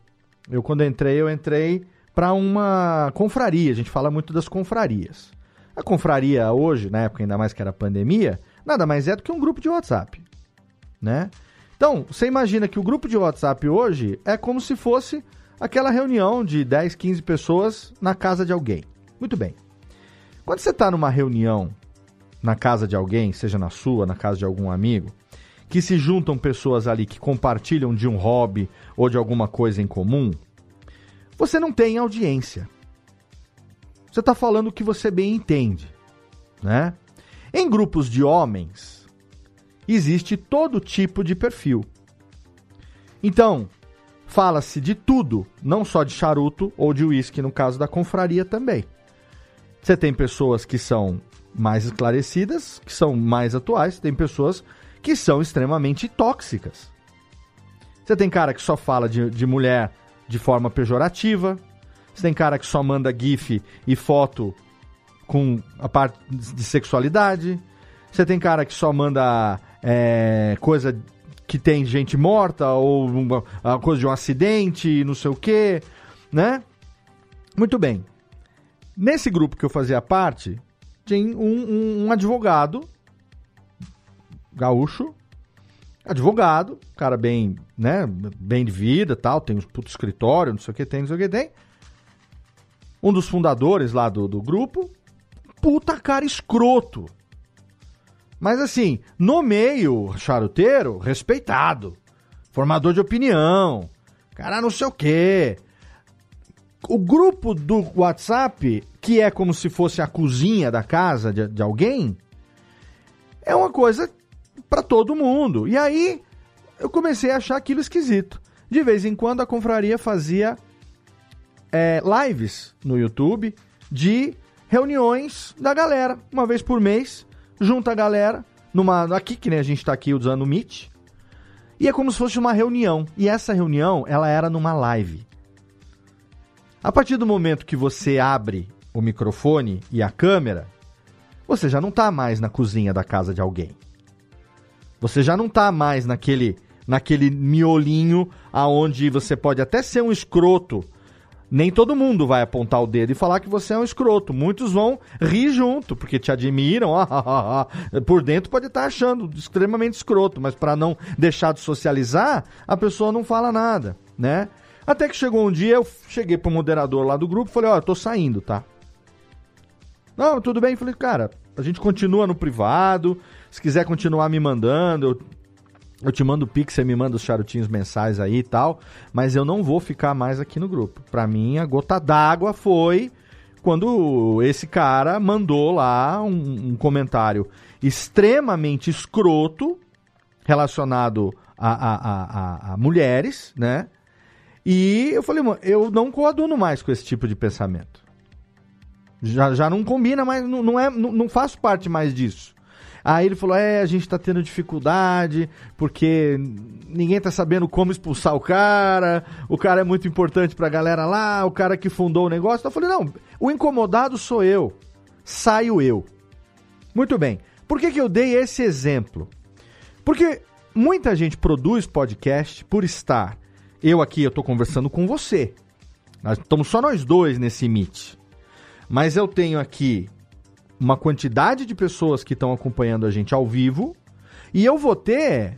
eu quando entrei, eu entrei para uma confraria. A gente fala muito das confrarias. A confraria hoje, na época ainda mais que era pandemia, nada mais é do que um grupo de WhatsApp, né? Então, você imagina que o grupo de WhatsApp hoje é como se fosse aquela reunião de 10, 15 pessoas na casa de alguém. Muito bem. Quando você está numa reunião na casa de alguém, seja na sua, na casa de algum amigo, que se juntam pessoas ali que compartilham de um hobby ou de alguma coisa em comum, você não tem audiência. Você está falando o que você bem entende, né? Em grupos de homens, existe todo tipo de perfil. Então, fala-se de tudo, não só de charuto ou de uísque, no caso da confraria também. Você tem pessoas que são mais esclarecidas, que são mais atuais, tem pessoas que são extremamente tóxicas. Você tem cara que só fala de, de mulher de forma pejorativa, você tem cara que só manda gif e foto com a parte de sexualidade, você tem cara que só manda é, coisa que tem gente morta ou uma, uma coisa de um acidente, não sei o quê, né? Muito bem. Nesse grupo que eu fazia parte, tinha um, um- um advogado gaúcho, advogado, cara bem, né, bem de vida, tal, tem um puto escritório, não sei o que tem, não sei o que tem. Um dos fundadores lá do, do grupo, puta cara escroto. Mas assim, no meio charuteiro, respeitado. Formador de opinião. Cara não sei o quê. O grupo do WhatsApp, que é como se fosse a cozinha da casa de, de alguém, é uma coisa para todo mundo. E aí eu comecei a achar aquilo esquisito. De vez em quando a confraria fazia é, lives no YouTube de reuniões da galera, uma vez por mês, junta a galera, numa, aqui que nem a gente tá aqui usando o Meet, e é como se fosse uma reunião. E essa reunião, ela era numa live. A partir do momento que você abre o microfone e a câmera, você já não tá mais na cozinha da casa de alguém. Você já não tá mais naquele naquele miolinho aonde você pode até ser um escroto. Nem todo mundo vai apontar o dedo e falar que você é um escroto. Muitos vão rir junto, porque te admiram. Por dentro pode estar achando extremamente escroto, mas para não deixar de socializar, a pessoa não fala nada, né? Até que chegou um dia, eu cheguei pro moderador lá do grupo e falei, ó, oh, eu tô saindo, tá? Não, tudo bem. Falei, cara, a gente continua no privado. Se quiser continuar me mandando, eu eu te mando o Pix, você me manda os charutinhos mensais aí e tal, mas eu não vou ficar mais aqui no grupo. Pra mim, a gota d'água foi quando esse cara mandou lá um, um comentário extremamente escroto relacionado a, a, a, a, mulheres, né? E eu falei, mano, eu não coaduno mais com esse tipo de pensamento. Já, já não combina mais, não, não, é, não, não faço parte mais disso. Aí ele falou: é, a gente tá tendo dificuldade, porque ninguém tá sabendo como expulsar o cara, o cara é muito importante pra galera lá, o cara que fundou o negócio. Então eu falei: não, o incomodado sou eu, saio eu. Muito bem. Por que, que eu dei esse exemplo? Porque muita gente produz podcast por estar. Eu aqui, eu tô conversando com você. Nós estamos só nós dois nesse Meet. Mas eu tenho aqui uma quantidade de pessoas que estão acompanhando a gente ao vivo e eu vou ter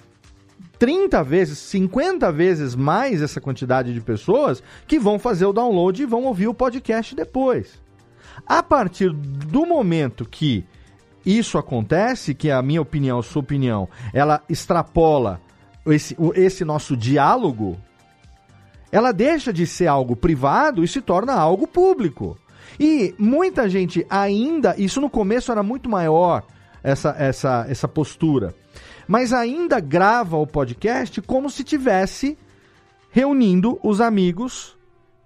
30 vezes, 50 vezes mais essa quantidade de pessoas que vão fazer o download e vão ouvir o podcast depois. A partir do momento que isso acontece, que é a minha opinião, a sua opinião, ela extrapola esse, esse nosso diálogo, ela deixa de ser algo privado e se torna algo público. E muita gente ainda, isso no começo era muito maior, essa, essa, essa postura, mas ainda grava o podcast como se tivesse reunindo os amigos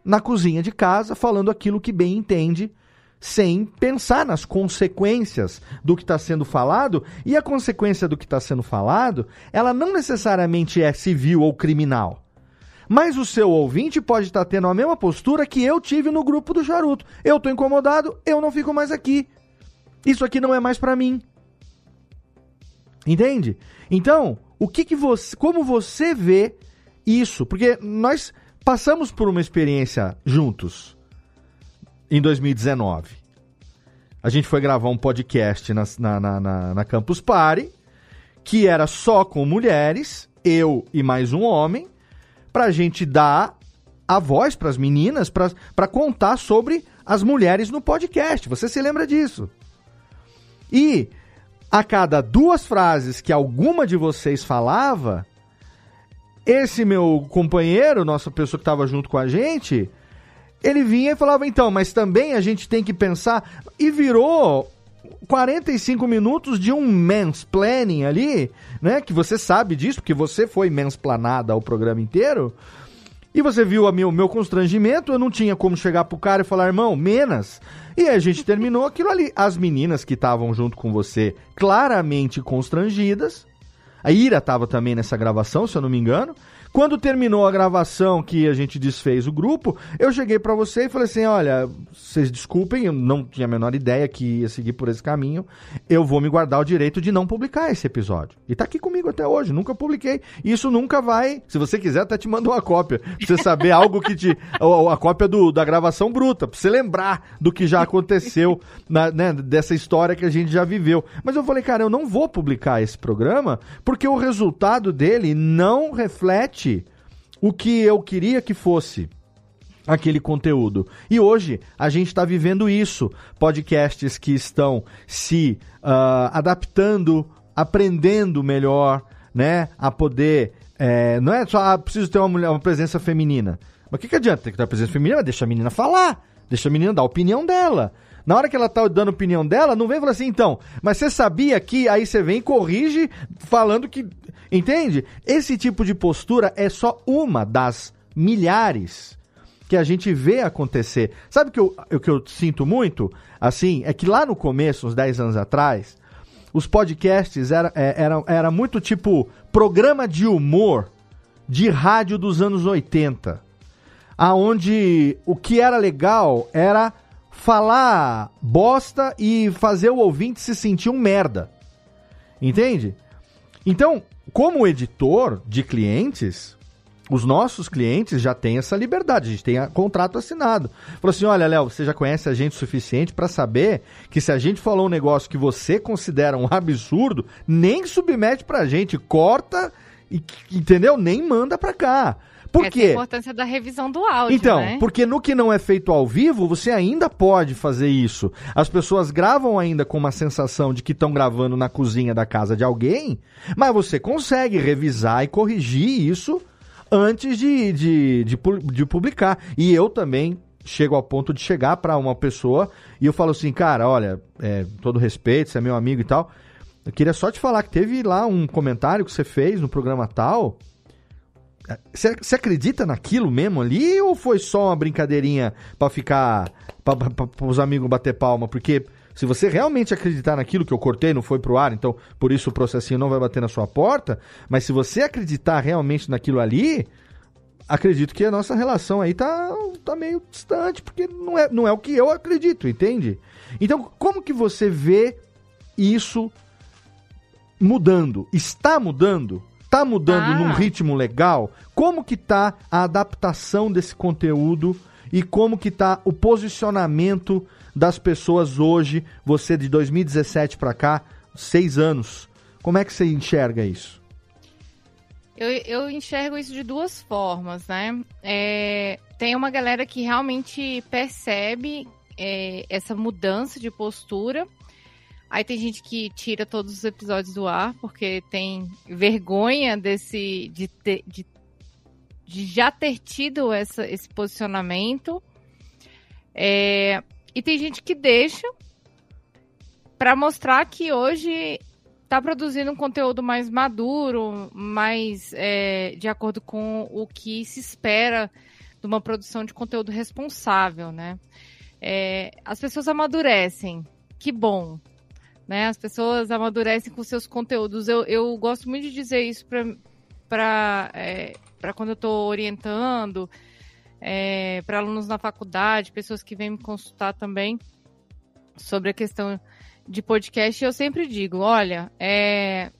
na cozinha de casa, falando aquilo que bem entende, sem pensar nas consequências do que está sendo falado. E a consequência do que está sendo falado, ela não necessariamente é civil ou criminal. Mas o seu ouvinte pode estar tendo a mesma postura que eu tive no grupo do charuto. Eu tô incomodado, eu não fico mais aqui. Isso aqui não é mais para mim. Entende? Então, o que que você, como você vê isso? Porque nós passamos por uma experiência juntos em 2019. A gente foi gravar um podcast na, na, na, na Campus Party, que era só com mulheres, eu e mais um homem, para a gente dar a voz para as meninas, para contar sobre as mulheres no podcast. Você se lembra disso? E a cada duas frases que alguma de vocês falava, esse meu companheiro, nossa pessoa que estava junto com a gente, ele vinha e falava: então, mas também a gente tem que pensar. E virou 45 minutos de um mansplaining ali, né? Que você sabe disso, porque você foi mansplanada o programa inteiro. E você viu o meu, meu constrangimento, eu não tinha como chegar pro cara e falar, irmão, menos. E a gente terminou aquilo ali. As meninas que estavam junto com você, claramente constrangidas. A Ira estava também nessa gravação, se eu não me engano. Quando terminou a gravação que a gente desfez o grupo, eu cheguei para você e falei assim: olha, vocês desculpem, eu não tinha a menor ideia que ia seguir por esse caminho. Eu vou me guardar o direito de não publicar esse episódio. E tá aqui comigo até hoje, nunca publiquei. Isso nunca vai. Se você quiser, até te mando uma cópia. Pra você saber algo que te. A, a cópia do, da gravação bruta, pra você lembrar do que já aconteceu, na, né, dessa história que a gente já viveu. Mas eu falei, cara, eu não vou publicar esse programa porque o resultado dele não reflete o que eu queria que fosse aquele conteúdo. E hoje a gente está vivendo isso. Podcasts que estão se uh, adaptando, aprendendo melhor, né? A poder. É, não é só ah, preciso ter uma, mulher, uma presença feminina. Mas o que, que adianta ter que ter presença feminina? Deixa a menina falar, deixa a menina dar a opinião dela. Na hora que ela tá dando opinião dela, não vem falar assim, então, mas você sabia que aí você vem e corrige falando que. Entende? Esse tipo de postura é só uma das milhares que a gente vê acontecer. Sabe o que eu, que eu sinto muito? Assim, é que lá no começo, uns 10 anos atrás, os podcasts era, é, era, era muito tipo programa de humor de rádio dos anos 80. Aonde o que era legal era falar bosta e fazer o ouvinte se sentir um merda. Entende? Então, como editor de clientes, os nossos clientes já têm essa liberdade, a gente tem contrato assinado. Falou assim: olha, Léo, você já conhece a gente o suficiente para saber que se a gente falou um negócio que você considera um absurdo, nem submete pra gente, corta e, entendeu? Nem manda pra cá. Por Essa quê? É a importância da revisão do áudio, Então, né? porque no que não é feito ao vivo, você ainda pode fazer isso. As pessoas gravam ainda com uma sensação de que estão gravando na cozinha da casa de alguém, mas você consegue revisar e corrigir isso antes de, de, de, de publicar. E eu também chego ao ponto de chegar pra uma pessoa e eu falo assim, cara, olha, é, todo respeito, você é meu amigo e tal. Eu queria só te falar que teve lá um comentário que você fez no programa tal. Você, acredita naquilo mesmo ali ou foi só uma brincadeirinha pra ficar. pra os amigos bater palma? Porque se você realmente acreditar naquilo que eu cortei, não foi pro ar, então por isso o processinho não vai bater na sua porta. Mas se você acreditar realmente naquilo ali, acredito que a nossa relação aí tá, tá meio distante, porque não é, não é o que eu acredito, entende? Então, como que você vê isso mudando? Está mudando? Tá mudando Ah. num ritmo legal? Como que tá a adaptação desse conteúdo e como que tá o posicionamento das pessoas hoje, você de 2017 pra cá, seis anos. Como é que você enxerga isso? Eu, eu enxergo isso de duas formas, né? É, tem uma galera que realmente percebe é, essa mudança de postura. Aí tem gente que tira todos os episódios do ar porque tem vergonha desse de, ter- de, de já ter tido essa, esse posicionamento. É, e tem gente que deixa para mostrar que hoje está produzindo um conteúdo mais maduro, mais é, de acordo com o que se espera de uma produção de conteúdo responsável, né? É, as pessoas amadurecem, que bom, né? As pessoas amadurecem com seus conteúdos. Eu, eu gosto muito de dizer isso para é, quando eu estou orientando, é, para alunos na faculdade, pessoas que vêm me consultar também sobre a questão de podcast, eu sempre digo, olha, é,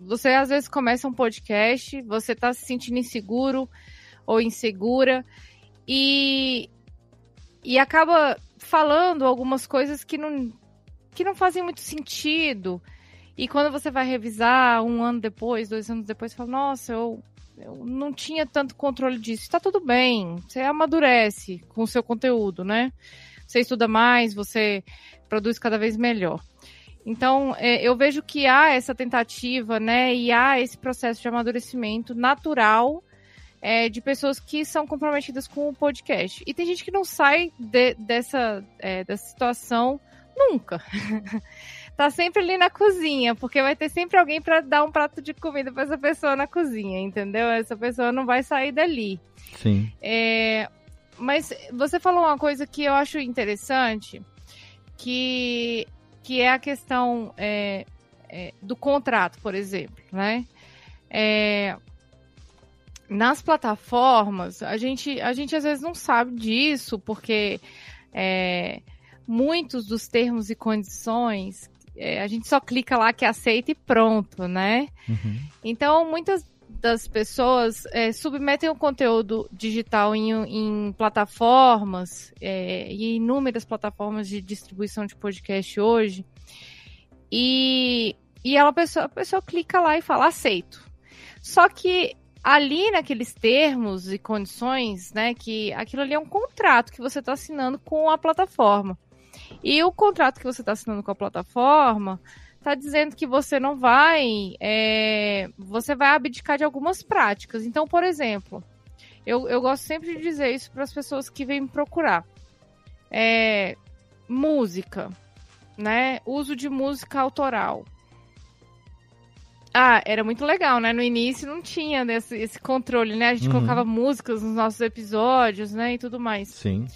você às vezes começa um podcast, você está se sentindo inseguro ou insegura e, e acaba falando algumas coisas que não, que não fazem muito sentido. E quando você vai revisar um ano depois, dois anos depois, você fala, nossa, eu, eu não tinha tanto controle disso. Está tudo bem, você amadurece com o seu conteúdo, né? Você estuda mais, você produz cada vez melhor. Então, é, eu vejo que há essa tentativa, né, e há esse processo de amadurecimento natural é, de pessoas que são comprometidas com o podcast. E tem gente que não sai de- dessa, é, dessa situação nunca. tá sempre ali na cozinha, porque vai ter sempre alguém para dar um prato de comida para essa pessoa na cozinha, entendeu? Essa pessoa não vai sair dali. Sim. É, mas você falou uma coisa que eu acho interessante, que, que é a questão é, é, do contrato, por exemplo, né? É, nas plataformas, a gente, a gente às vezes não sabe disso, porque é, muitos dos termos e condições, é, a gente só clica lá que aceita e pronto, né? Uhum. Então, muitas das pessoas é, submetem o conteúdo digital em, em plataformas, é, e inúmeras plataformas de distribuição de podcast hoje, e, e ela, a, pessoa, a pessoa clica lá e fala aceito. Só que ali naqueles termos e condições, né, que aquilo ali é um contrato que você está assinando com a plataforma. E o contrato que você está assinando com a plataforma está dizendo que você não vai, é, você vai abdicar de algumas práticas. Então, por exemplo, eu, eu gosto sempre de dizer isso para as pessoas que vêm me procurar. É, música, né? Uso de música autoral. Ah, era muito legal, né? No início não tinha esse, esse controle, né? A gente Uhum. colocava músicas nos nossos episódios, né? E tudo mais. Sim.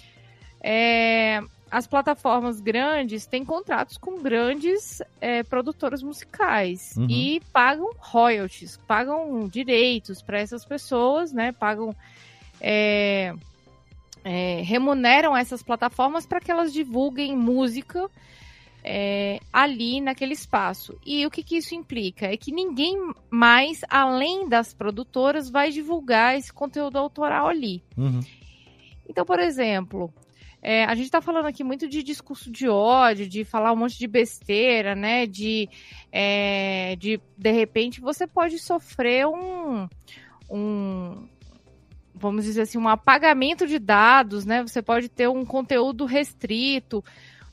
É, as plataformas grandes têm contratos com grandes é, produtoras musicais uhum. e pagam royalties, pagam direitos para essas pessoas, né? Pagam. É, é, remuneram essas plataformas para que elas divulguem música é, ali naquele espaço. E o que, que, isso implica? É que ninguém mais, além das produtoras, vai divulgar esse conteúdo autoral ali. Uhum. Então, por exemplo, é, a gente está falando aqui muito de discurso de ódio, de falar um monte de besteira, né? De, é, de, de repente, você pode sofrer um, um, vamos dizer assim, um apagamento de dados, né? Você pode ter um conteúdo restrito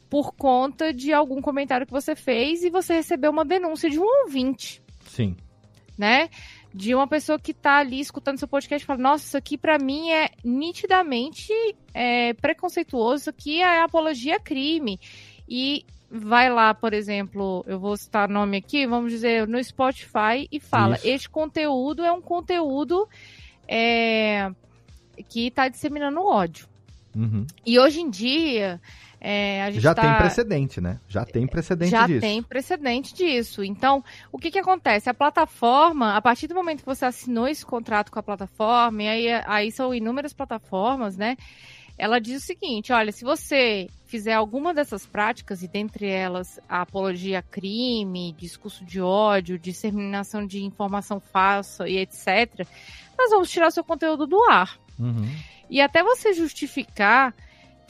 por conta de algum comentário que você fez e você recebeu uma denúncia de um ouvinte. Sim. Né? De uma pessoa que está ali escutando seu podcast e fala: Nossa, isso aqui para mim é nitidamente é, preconceituoso, isso aqui é apologia a crime. E vai lá, por exemplo, eu vou citar nome aqui, vamos dizer, no Spotify e fala: isso. Este conteúdo é um conteúdo é, que está disseminando ódio. Uhum. E hoje em dia é, já tá... tem precedente, né? Já tem precedente já disso. Já tem precedente disso. Então, o que, que acontece? A plataforma, a partir do momento que você assinou esse contrato com a plataforma, e aí, aí são inúmeras plataformas, né? Ela diz o seguinte: olha, se você fizer alguma dessas práticas, e dentre elas a apologia a crime, discurso de ódio, disseminação de informação falsa e etc., nós vamos tirar seu conteúdo do ar. Uhum. E até você justificar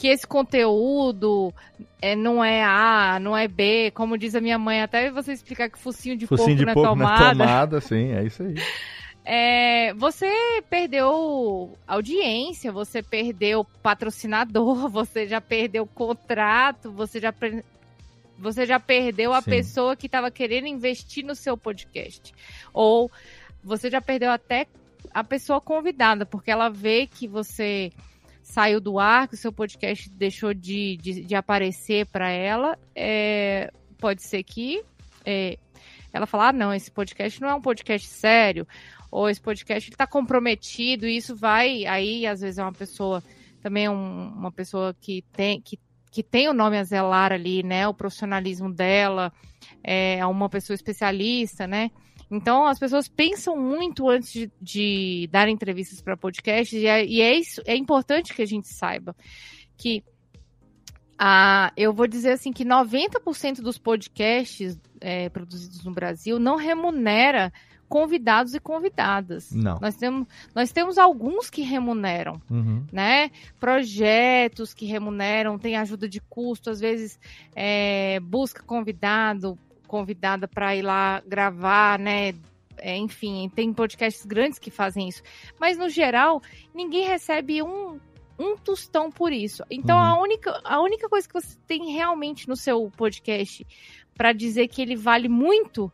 que esse conteúdo é, não é A, não é B, como diz a minha mãe, até você explicar que focinho de focinho porco de não é tomada. Na tomada, sim, é isso aí. É, você perdeu audiência, você perdeu patrocinador, você já perdeu contrato, você já, você já perdeu a sim. pessoa que estava querendo investir no seu podcast. Ou você já perdeu até a pessoa convidada, porque ela vê que você saiu do ar, que o seu podcast deixou de, de, de aparecer para ela, é, pode ser que é, ela falar, ah, não, esse podcast não é um podcast sério, ou esse podcast está comprometido, e isso vai, aí às vezes é uma pessoa, também um, uma pessoa que tem, que, que tem o nome a zelar ali, né, o profissionalismo dela, é uma pessoa especialista, né, então, as pessoas pensam muito antes de, de dar entrevistas para podcasts, e, é, e é, isso, é importante que a gente saiba que ah, eu vou dizer assim que 90% dos podcasts é, produzidos no Brasil não remunera convidados e convidadas. Não. Nós temos, nós temos alguns que remuneram, uhum. né? Projetos que remuneram, tem ajuda de custo, às vezes é, busca convidado, convidada para ir lá gravar, né? É, enfim, tem podcasts grandes que fazem isso. Mas, no geral, ninguém recebe um, um tostão por isso. Então, uhum. a, única, a única coisa que você tem realmente no seu podcast para dizer que ele vale muito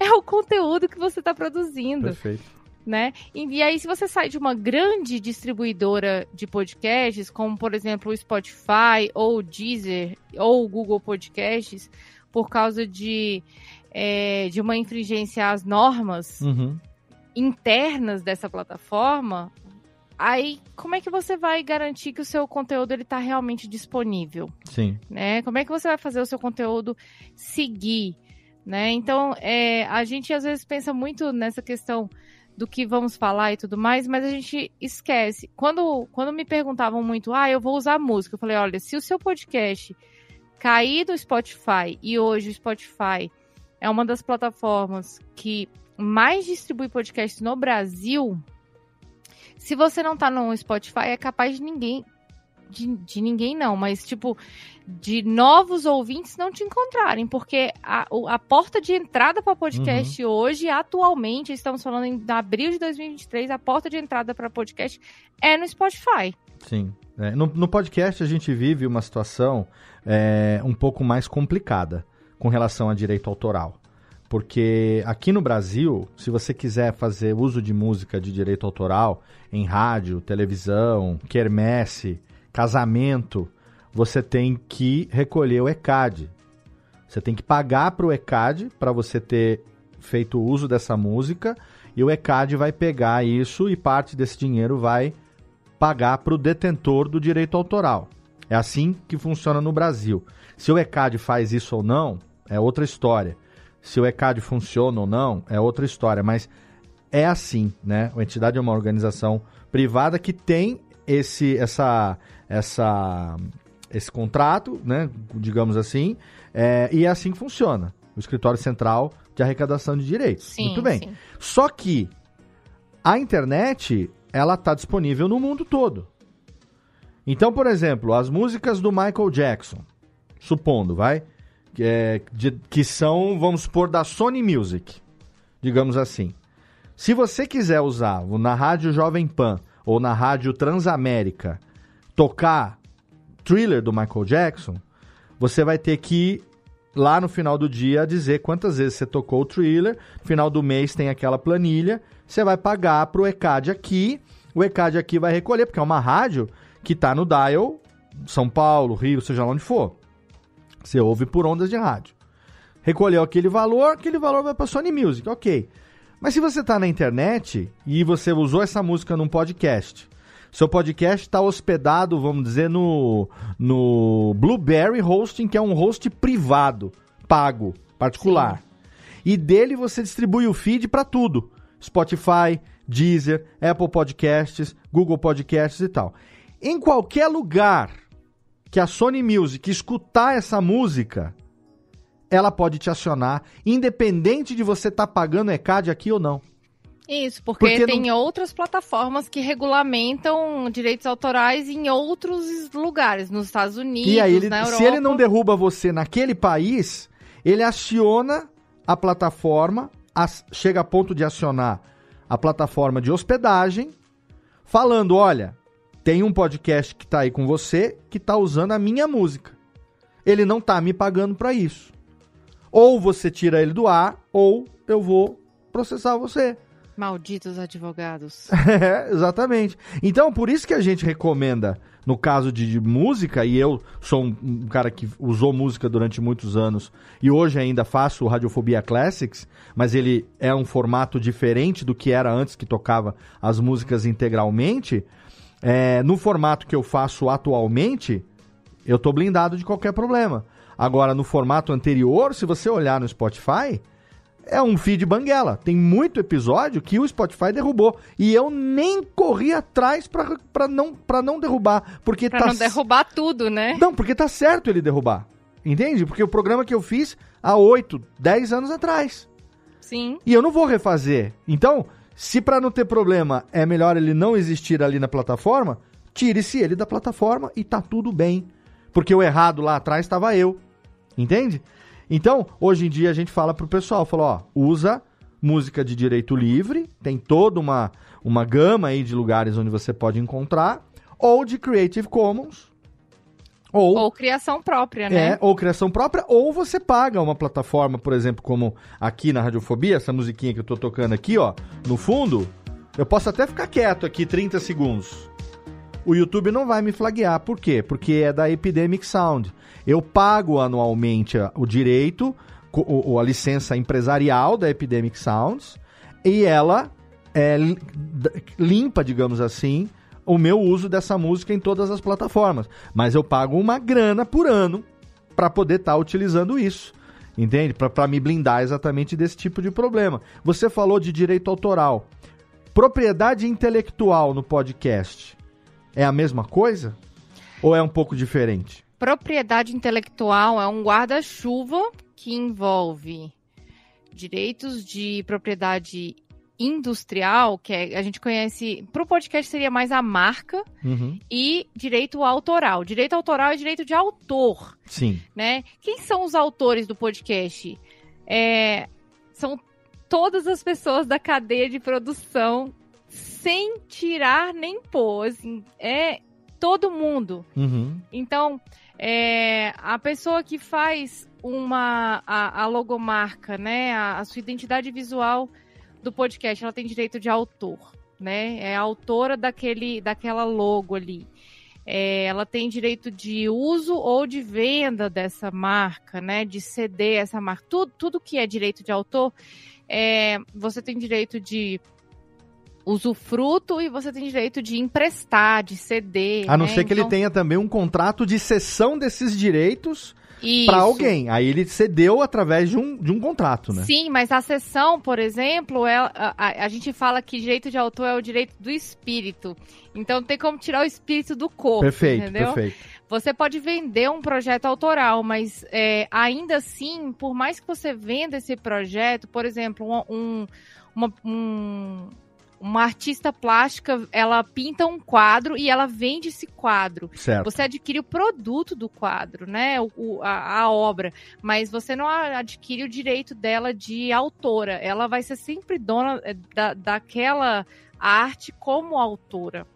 é o conteúdo que você está produzindo. Perfeito. Né? E, e, aí, se você sai de uma grande distribuidora de podcasts, como por exemplo o Spotify, ou o Deezer, ou o Google Podcasts, por causa de, é, de uma infringência às normas uhum. internas dessa plataforma, aí como é que você vai garantir que o seu conteúdo ele está realmente disponível? Sim. Né? Como é que você vai fazer o seu conteúdo seguir? Né? Então, é, a gente às vezes pensa muito nessa questão do que vamos falar e tudo mais, mas a gente esquece. Quando, quando me perguntavam muito, ah, eu vou usar música, eu falei, olha, se o seu podcast cair do Spotify e hoje o Spotify é uma das plataformas que mais distribui podcasts no Brasil. Se você não tá no Spotify, é capaz de ninguém. De, de ninguém não, mas tipo, de novos ouvintes não te encontrarem, porque a, a porta de entrada para podcast uhum. hoje, atualmente, estamos falando em abril de 2023, a porta de entrada para podcast é no Spotify. Sim. É, no, no, podcast a gente vive uma situação é, um pouco mais complicada com relação a direito autoral. Porque aqui no Brasil, se você quiser fazer uso de música de direito autoral em rádio, televisão, quermesse, casamento, você tem que recolher o ECAD. Você tem que pagar para o ECAD para você ter feito uso dessa música e o ECAD vai pegar isso e parte desse dinheiro vai pagar para o detentor do direito autoral. É assim que funciona no Brasil. Se o ECAD faz isso ou não, é outra história. Se o ECAD funciona ou não, é outra história. Mas é assim, né? A entidade é uma organização privada que tem esse, essa, essa, esse contrato, né? Digamos assim, é, e é assim que funciona. O escritório central de arrecadação de direitos. Sim, Muito bem. sim. Só que a internet, ela está disponível no mundo todo. Então, por exemplo, as músicas do Michael Jackson, supondo, vai, é, de- que são, vamos supor, da Sony Music, digamos assim. Se você quiser usar na rádio Jovem Pan ou na rádio Transamérica tocar Thriller do Michael Jackson, você vai ter que lá no final do dia dizer quantas vezes você tocou o Thriller. No final do mês tem aquela planilha, você vai pagar pro ECAD aqui, o ECAD aqui vai recolher, porque é uma rádio que tá no dial São Paulo, Rio, seja lá onde for. Você ouve por ondas de rádio. Recolheu aquele valor, aquele valor vai para Sony Music, ok. Mas se você está na internet e você usou essa música num podcast, seu podcast está hospedado, vamos dizer, no, no Blueberry Hosting, que é um host privado, pago, particular. E dele você distribui o feed para tudo: Spotify, Deezer, Apple Podcasts, Google Podcasts e tal. Em qualquer lugar que a Sony Music escutar essa música, ela pode te acionar, independente de você estar pagando ECAD aqui ou não. Isso, porque, Porque tem outras plataformas que regulamentam direitos autorais em outros lugares, nos Estados Unidos, E aí, ele, na Europa. se ele não derruba você naquele país, ele aciona a plataforma, as- chega a ponto de acionar a plataforma de hospedagem, falando: olha, tem um podcast que tá aí com você que tá usando a minha música. Ele não tá me pagando para isso. Ou você tira ele do ar, ou eu vou processar você. Malditos advogados. É, exatamente. Então, por isso que a gente recomenda, no caso de, de música, e eu sou um, um cara que usou música durante muitos anos e hoje ainda faço Radiofobia Classics, mas ele é um formato diferente do que era antes que tocava as músicas integralmente. É, no formato que eu faço atualmente, eu tô blindado de qualquer problema. Agora, no formato anterior, se você olhar no Spotify, é um feed banguela. Tem muito episódio que o Spotify derrubou. E eu nem corri atrás pra, pra, não, pra não derrubar. Porque Pra tá não derrubar tudo, né? Não, porque tá certo ele derrubar. Entende? Porque o programa que eu fiz há 8, 10 anos atrás. Sim. E eu não vou refazer. Então, se pra não ter problema é melhor ele não existir ali na plataforma, tire-se ele da plataforma e tá tudo bem. Porque o errado lá atrás estava eu. Entende? Então, hoje em dia a gente fala pro pessoal, fala, ó, usa música de direito livre, tem toda uma, uma gama aí de lugares onde você pode encontrar, ou de Creative Commons, ou Ou criação própria, né? é, ou criação própria, ou você paga uma plataforma, por exemplo, como aqui na Radiofobia, essa musiquinha que eu tô tocando aqui, ó, no fundo, eu posso até ficar quieto aqui 30 segundos. O YouTube não vai me flaguear. Por quê? Porque é da Epidemic Sound. Eu pago anualmente a- o direito, co- o- a licença empresarial da Epidemic Sounds, e ela é, limpa, digamos assim, o meu uso dessa música em todas as plataformas. Mas eu pago uma grana por ano para poder estar utilizando isso. Entende? Para me blindar exatamente desse tipo de problema. Você falou de direito autoral. Propriedade intelectual no podcast é a mesma coisa? Ou é um pouco diferente? Propriedade intelectual é um guarda-chuva que envolve direitos de propriedade industrial, que é- a gente conhece, para o podcast seria mais a marca, Uhum. e direito autoral. Direito autoral é direito de autor, Sim. né? Quem são os autores do podcast? É, são todas as pessoas da cadeia de produção, sem tirar nem pôr. assim, é todo mundo. Uhum. Então, é, a pessoa que faz uma a, a logomarca, né, a, a sua identidade visual do podcast, ela tem direito de autor, né? É autora daquele, daquela logo ali. É, ela tem direito de uso ou de venda dessa marca, né? De ceder essa marca. Tudo, tudo que é direito de autor, é, você tem direito de usufruto e você tem direito de emprestar, de ceder. A não né? ser que então, ele tenha também um contrato de cessão desses direitos para alguém. Aí ele cedeu através de um, de um contrato, né? Sim, mas a cessão, por exemplo, é, a, a, a, gente fala que direito de autor é o direito do espírito. Então tem como tirar o espírito do corpo. Perfeito, entendeu? perfeito. Você pode vender um projeto autoral, mas é, ainda assim, por mais que você venda esse projeto, por exemplo, um, uma, um, uma artista plástica, ela pinta um quadro e ela vende esse quadro. Certo. Você adquire o produto do quadro, né? O, a, a, obra. Mas você não adquire o direito dela de autora. Ela vai ser sempre dona eh, da, daquela arte como autora,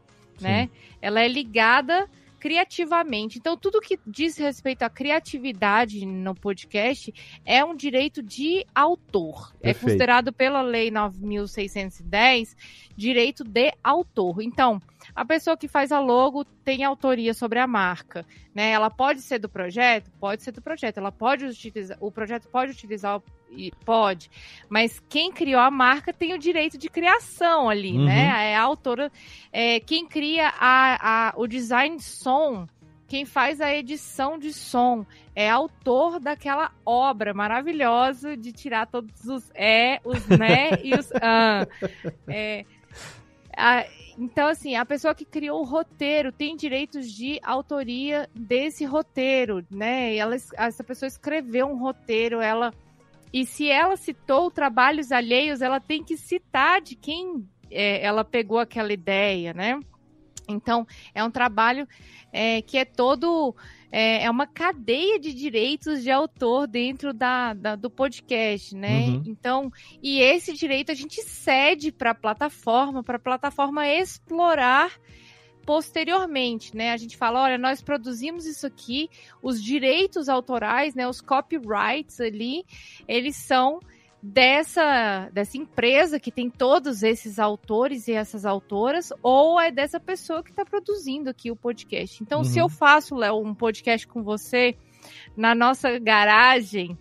né? Ela é ligada criativamente. Então, tudo que diz respeito à criatividade no podcast é um direito de autor. É Perfeito. É considerado pela Lei 9.610 direito de autor. Então, a pessoa que faz a logo tem autoria sobre a marca, né? Ela pode ser do projeto, pode ser do projeto. Ela pode utilizar, o projeto pode utilizar pode, mas quem criou a marca tem o direito de criação ali, Uhum. né? É a autora, é, quem cria a, a, o design de som, quem faz a edição de som, é autor daquela obra maravilhosa de tirar todos os é, os né e os ah. É, a, então, assim, a pessoa que criou o roteiro tem direitos de autoria desse roteiro, né? Ela, essa pessoa escreveu um roteiro, ela. E se ela citou trabalhos alheios, ela tem que citar de quem é, ela pegou aquela ideia, né? Então, é um trabalho é, que é todo. É, é, uma cadeia de direitos de autor dentro da, da do podcast, né? Uhum. Então, e esse direito a gente cede para a plataforma, para a plataforma explorar posteriormente, né? A gente fala, olha, nós produzimos isso aqui, os direitos autorais, né? Os copyrights ali, eles são dessa, dessa empresa que tem todos esses autores e essas autoras, ou é dessa pessoa que está produzindo aqui o podcast. Então, uhum. se eu faço, Léo, um podcast com você na nossa garagem,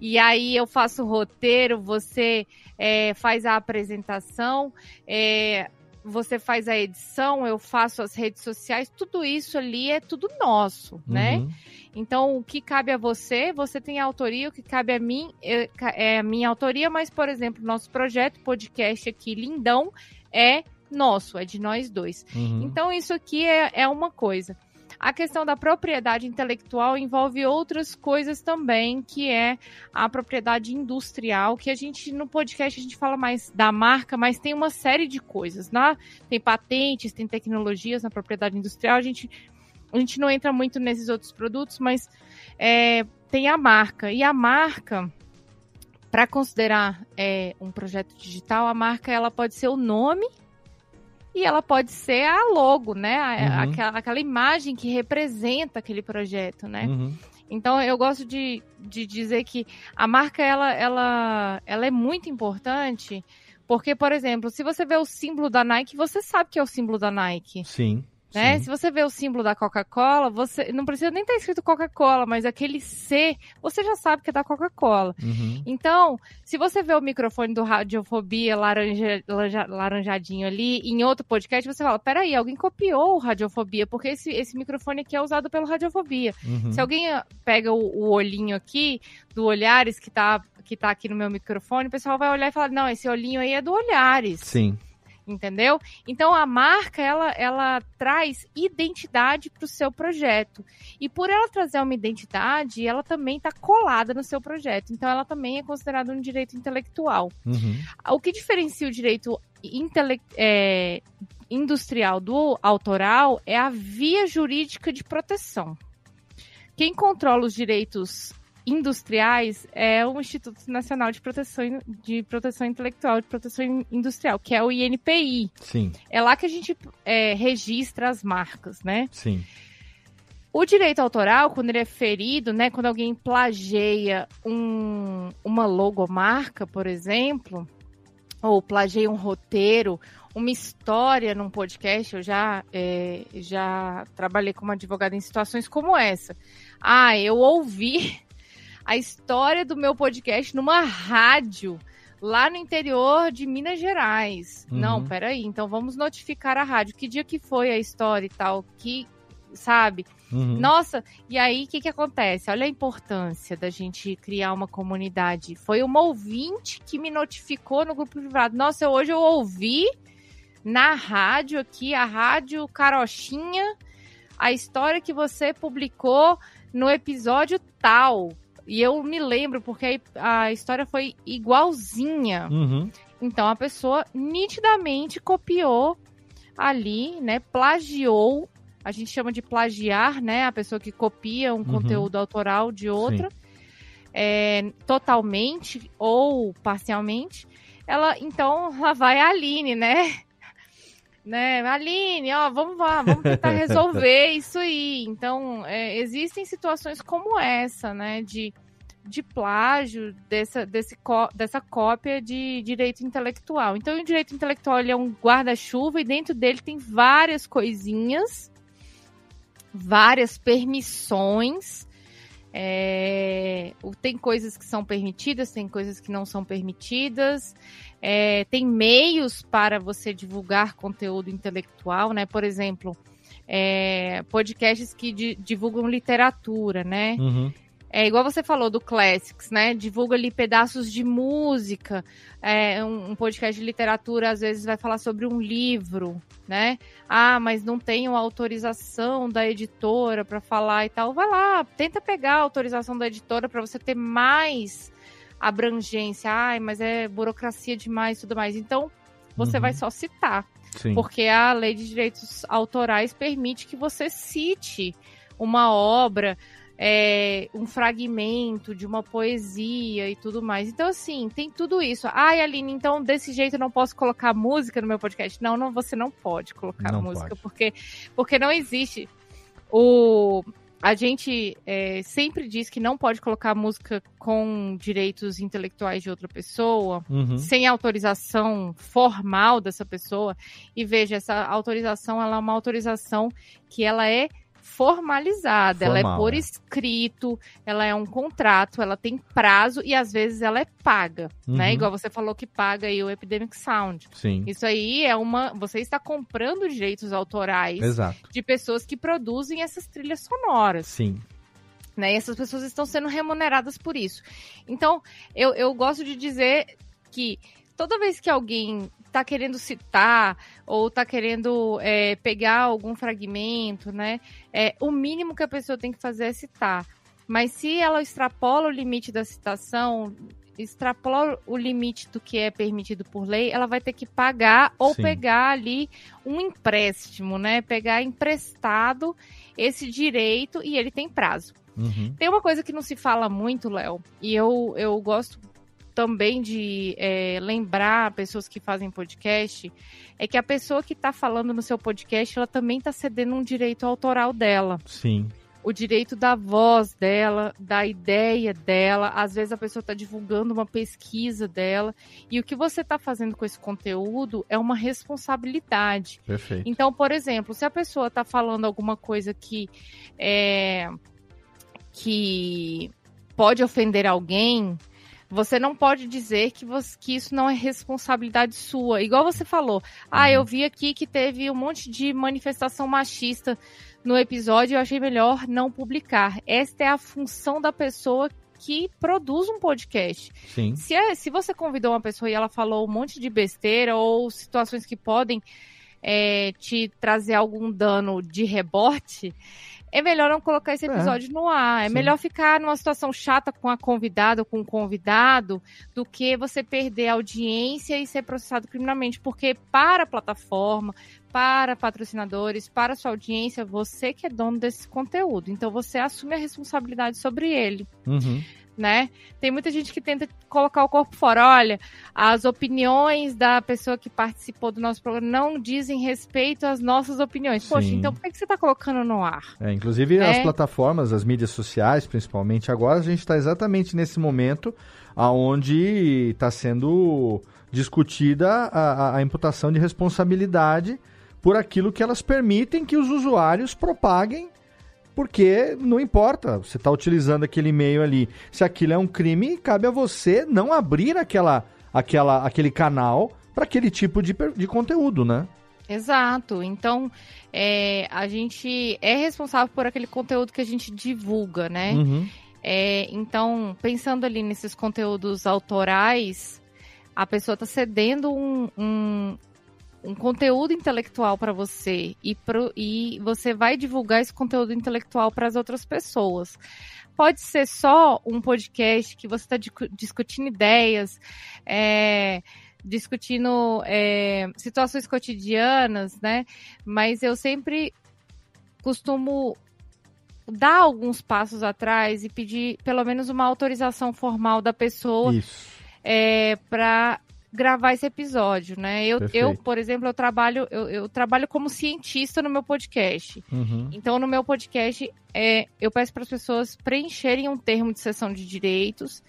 e aí eu faço o roteiro, você é, faz a apresentação, é, você faz a edição, eu faço as redes sociais, tudo isso ali é tudo nosso, né? Uhum. Então, o que cabe a você, você tem a autoria, o que cabe a mim é, é a minha autoria, mas, por exemplo, nosso projeto, podcast aqui, lindão, é nosso, é de nós dois. Uhum. Então, isso aqui é, é uma coisa. A questão da propriedade intelectual envolve outras coisas também, que é a propriedade industrial, que a gente no podcast a gente fala mais da marca, mas tem uma série de coisas, né? Tem patentes, tem tecnologias na propriedade industrial, a gente a gente não entra muito nesses outros produtos, mas é, tem a marca. E a marca, para considerar é, um projeto digital, a marca ela pode ser o nome e ela pode ser a logo, né? A, Uhum. aquela, aquela imagem que representa aquele projeto, né? Uhum. Então eu gosto de, de dizer que a marca ela, ela, ela é muito importante, porque, por exemplo, se você vê o símbolo da Nike, você sabe que é o símbolo da Nike. Sim. Né? Se você vê o símbolo da Coca-Cola, você não precisa nem estar escrito Coca-Cola, mas aquele C, você já sabe que é da Coca-Cola. Uhum. Então, se você vê o microfone do Radiofobia laranja, laranja- laranjadinho ali, em outro podcast, você fala: peraí, alguém copiou o Radiofobia, porque esse, esse microfone aqui é usado pelo Radiofobia. Uhum. Se alguém ah, pega o, o olhinho aqui, do Olhares, que tá, que tá aqui no meu microfone, o pessoal vai olhar e falar: não, esse olhinho aí é do Olhares Sim. Entendeu? Então a marca ela, ela traz identidade para o seu projeto e por ela trazer uma identidade, ela também está colada no seu projeto. Então ela também é considerada um direito intelectual. Uhum. O que diferencia o direito intele é, industrial do autoral é a via jurídica de proteção. Quem controla os direitos industriais é o Instituto Nacional de Proteção, de Proteção Intelectual de Proteção Industrial, que é o INPI. Sim. É lá que a gente é, registra as marcas, né? Sim. O direito autoral, quando ele é ferido, né, quando alguém plageia um, uma logomarca, por exemplo, ou plageia um roteiro, uma história num podcast, eu já, é, já trabalhei como advogada em situações como essa. Ah, eu ouvi a história do meu podcast numa rádio lá no interior de Minas Gerais. Uhum. Não, peraí, então vamos notificar a rádio. Que dia que foi a história e tal? Que, sabe? Uhum. Nossa, e aí o que, que acontece? Olha a importância da gente criar uma comunidade. Foi uma ouvinte que me notificou no grupo privado. Nossa, hoje eu ouvi na rádio aqui, a rádio Carochinha, a história que você publicou no episódio tal. E eu me lembro, porque a história foi igualzinha. Uhum. Então a pessoa nitidamente copiou ali, né? Plagiou. A gente chama de plagiar, né? A pessoa que copia um Uhum. conteúdo autoral de outra, é, totalmente ou parcialmente. Ela, então, lá vai a Aline, né? Né, Aline, ó, vamos lá, vamos tentar resolver isso aí. Então, é, existem situações como essa, né, de, de plágio dessa, desse, dessa cópia de direito intelectual. Então, o direito intelectual ele é um guarda-chuva e dentro dele tem várias coisinhas, várias permissões. É, tem coisas que são permitidas, tem coisas que não são permitidas. É, tem meios para você divulgar conteúdo intelectual, né? Por exemplo, é, podcasts que di- divulgam literatura, né? Uhum. É igual você falou do Classics, né? Divulga ali pedaços de música. É, um, um podcast de literatura às vezes vai falar sobre um livro, né? Ah, mas não tenho autorização da editora para falar e tal. Vai lá, tenta pegar a autorização da editora para você ter mais abrangência. Ai, mas é burocracia demais e tudo mais. Então, você Uhum. vai só citar. Sim. Porque a lei de direitos autorais permite que você cite uma obra, é, um fragmento de uma poesia e tudo mais. Então, assim, tem tudo isso. Ai, Aline, então desse jeito eu não posso colocar música no meu podcast? Não, não você não pode colocar Não música, pode. porque porque não existe o a gente é, sempre diz que não pode colocar música com direitos intelectuais de outra pessoa, Uhum. sem autorização formal dessa pessoa. E veja, essa autorização ela é uma autorização que ela é formalizada, ela é Formal, por é. escrito, ela é um contrato, ela tem prazo e às vezes ela é paga, né? Uhum. Igual você falou que paga aí o Epidemic Sound. Sim. Isso aí é uma, você está comprando direitos autorais Exato. de pessoas que produzem essas trilhas sonoras Sim. né? E essas pessoas estão sendo remuneradas por isso. Então, eu, eu gosto de dizer que toda vez que alguém está querendo citar ou está querendo é, pegar algum fragmento, né? É, o mínimo que a pessoa tem que fazer é citar. Mas se ela extrapola o limite da citação, extrapola o limite do que é permitido por lei, ela vai ter que pagar ou Sim. pegar ali um empréstimo, né? Pegar emprestado esse direito e ele tem prazo. Uhum. Tem uma coisa que não se fala muito, Léo, e eu, eu gosto também de é, lembrar pessoas que fazem podcast, é que a pessoa que está falando no seu podcast, ela também está cedendo um direito autoral dela. Sim. O direito da voz dela, da ideia dela. Às vezes a pessoa está divulgando uma pesquisa dela. E o que você está fazendo com esse conteúdo é uma responsabilidade. Perfeito. Então, por exemplo, se a pessoa está falando alguma coisa que é, que pode ofender alguém, você não pode dizer que, você- que isso não é responsabilidade sua. Igual você falou, ah, eu vi aqui que teve um monte de manifestação machista no episódio, eu achei melhor não publicar. Esta é a função da pessoa que produz um podcast. Sim. Se, é- se você convidou uma pessoa e ela falou um monte de besteira ou situações que podem é, te trazer algum dano de rebote, é melhor não colocar esse É. episódio no ar. É Sim. melhor ficar numa situação chata com a convidada ou com o convidado do que você perder a audiência e ser processado criminalmente. Porque para a plataforma, para patrocinadores, para a sua audiência, você que é dono desse conteúdo. Então você assume a responsabilidade sobre ele Uhum. Né? Tem muita gente que tenta colocar o corpo fora. Olha, as opiniões da pessoa que participou do nosso programa não dizem respeito às nossas opiniões. Poxa, Sim. então por que que você está colocando no ar? É, inclusive É. as plataformas, as mídias sociais, principalmente agora, a gente está exatamente nesse momento aonde está sendo discutida a, a- a imputação de responsabilidade por aquilo que elas permitem que os usuários propaguem, porque não importa, você está utilizando aquele e-mail ali, se aquilo é um crime, cabe a você não abrir aquela aquela, aquele canal para aquele tipo de, de conteúdo, né? Exato. Então, é, a gente é responsável por aquele conteúdo que a gente divulga, né? Uhum. É, então, pensando ali nesses conteúdos autorais, a pessoa está cedendo um, um, um, conteúdo intelectual para você e, pro, e você vai divulgar esse conteúdo intelectual para as outras pessoas. Pode ser só um podcast que você está discutindo ideias, é, discutindo é, situações cotidianas, né? Mas eu sempre costumo dar alguns passos atrás e pedir pelo menos uma autorização formal da pessoa é, para gravar esse episódio, né? Eu, eu, por exemplo, eu trabalho, eu, eu, trabalho como cientista no meu podcast. Uhum. Então, no meu podcast, é, eu peço para as pessoas preencherem um termo de sessão de direitos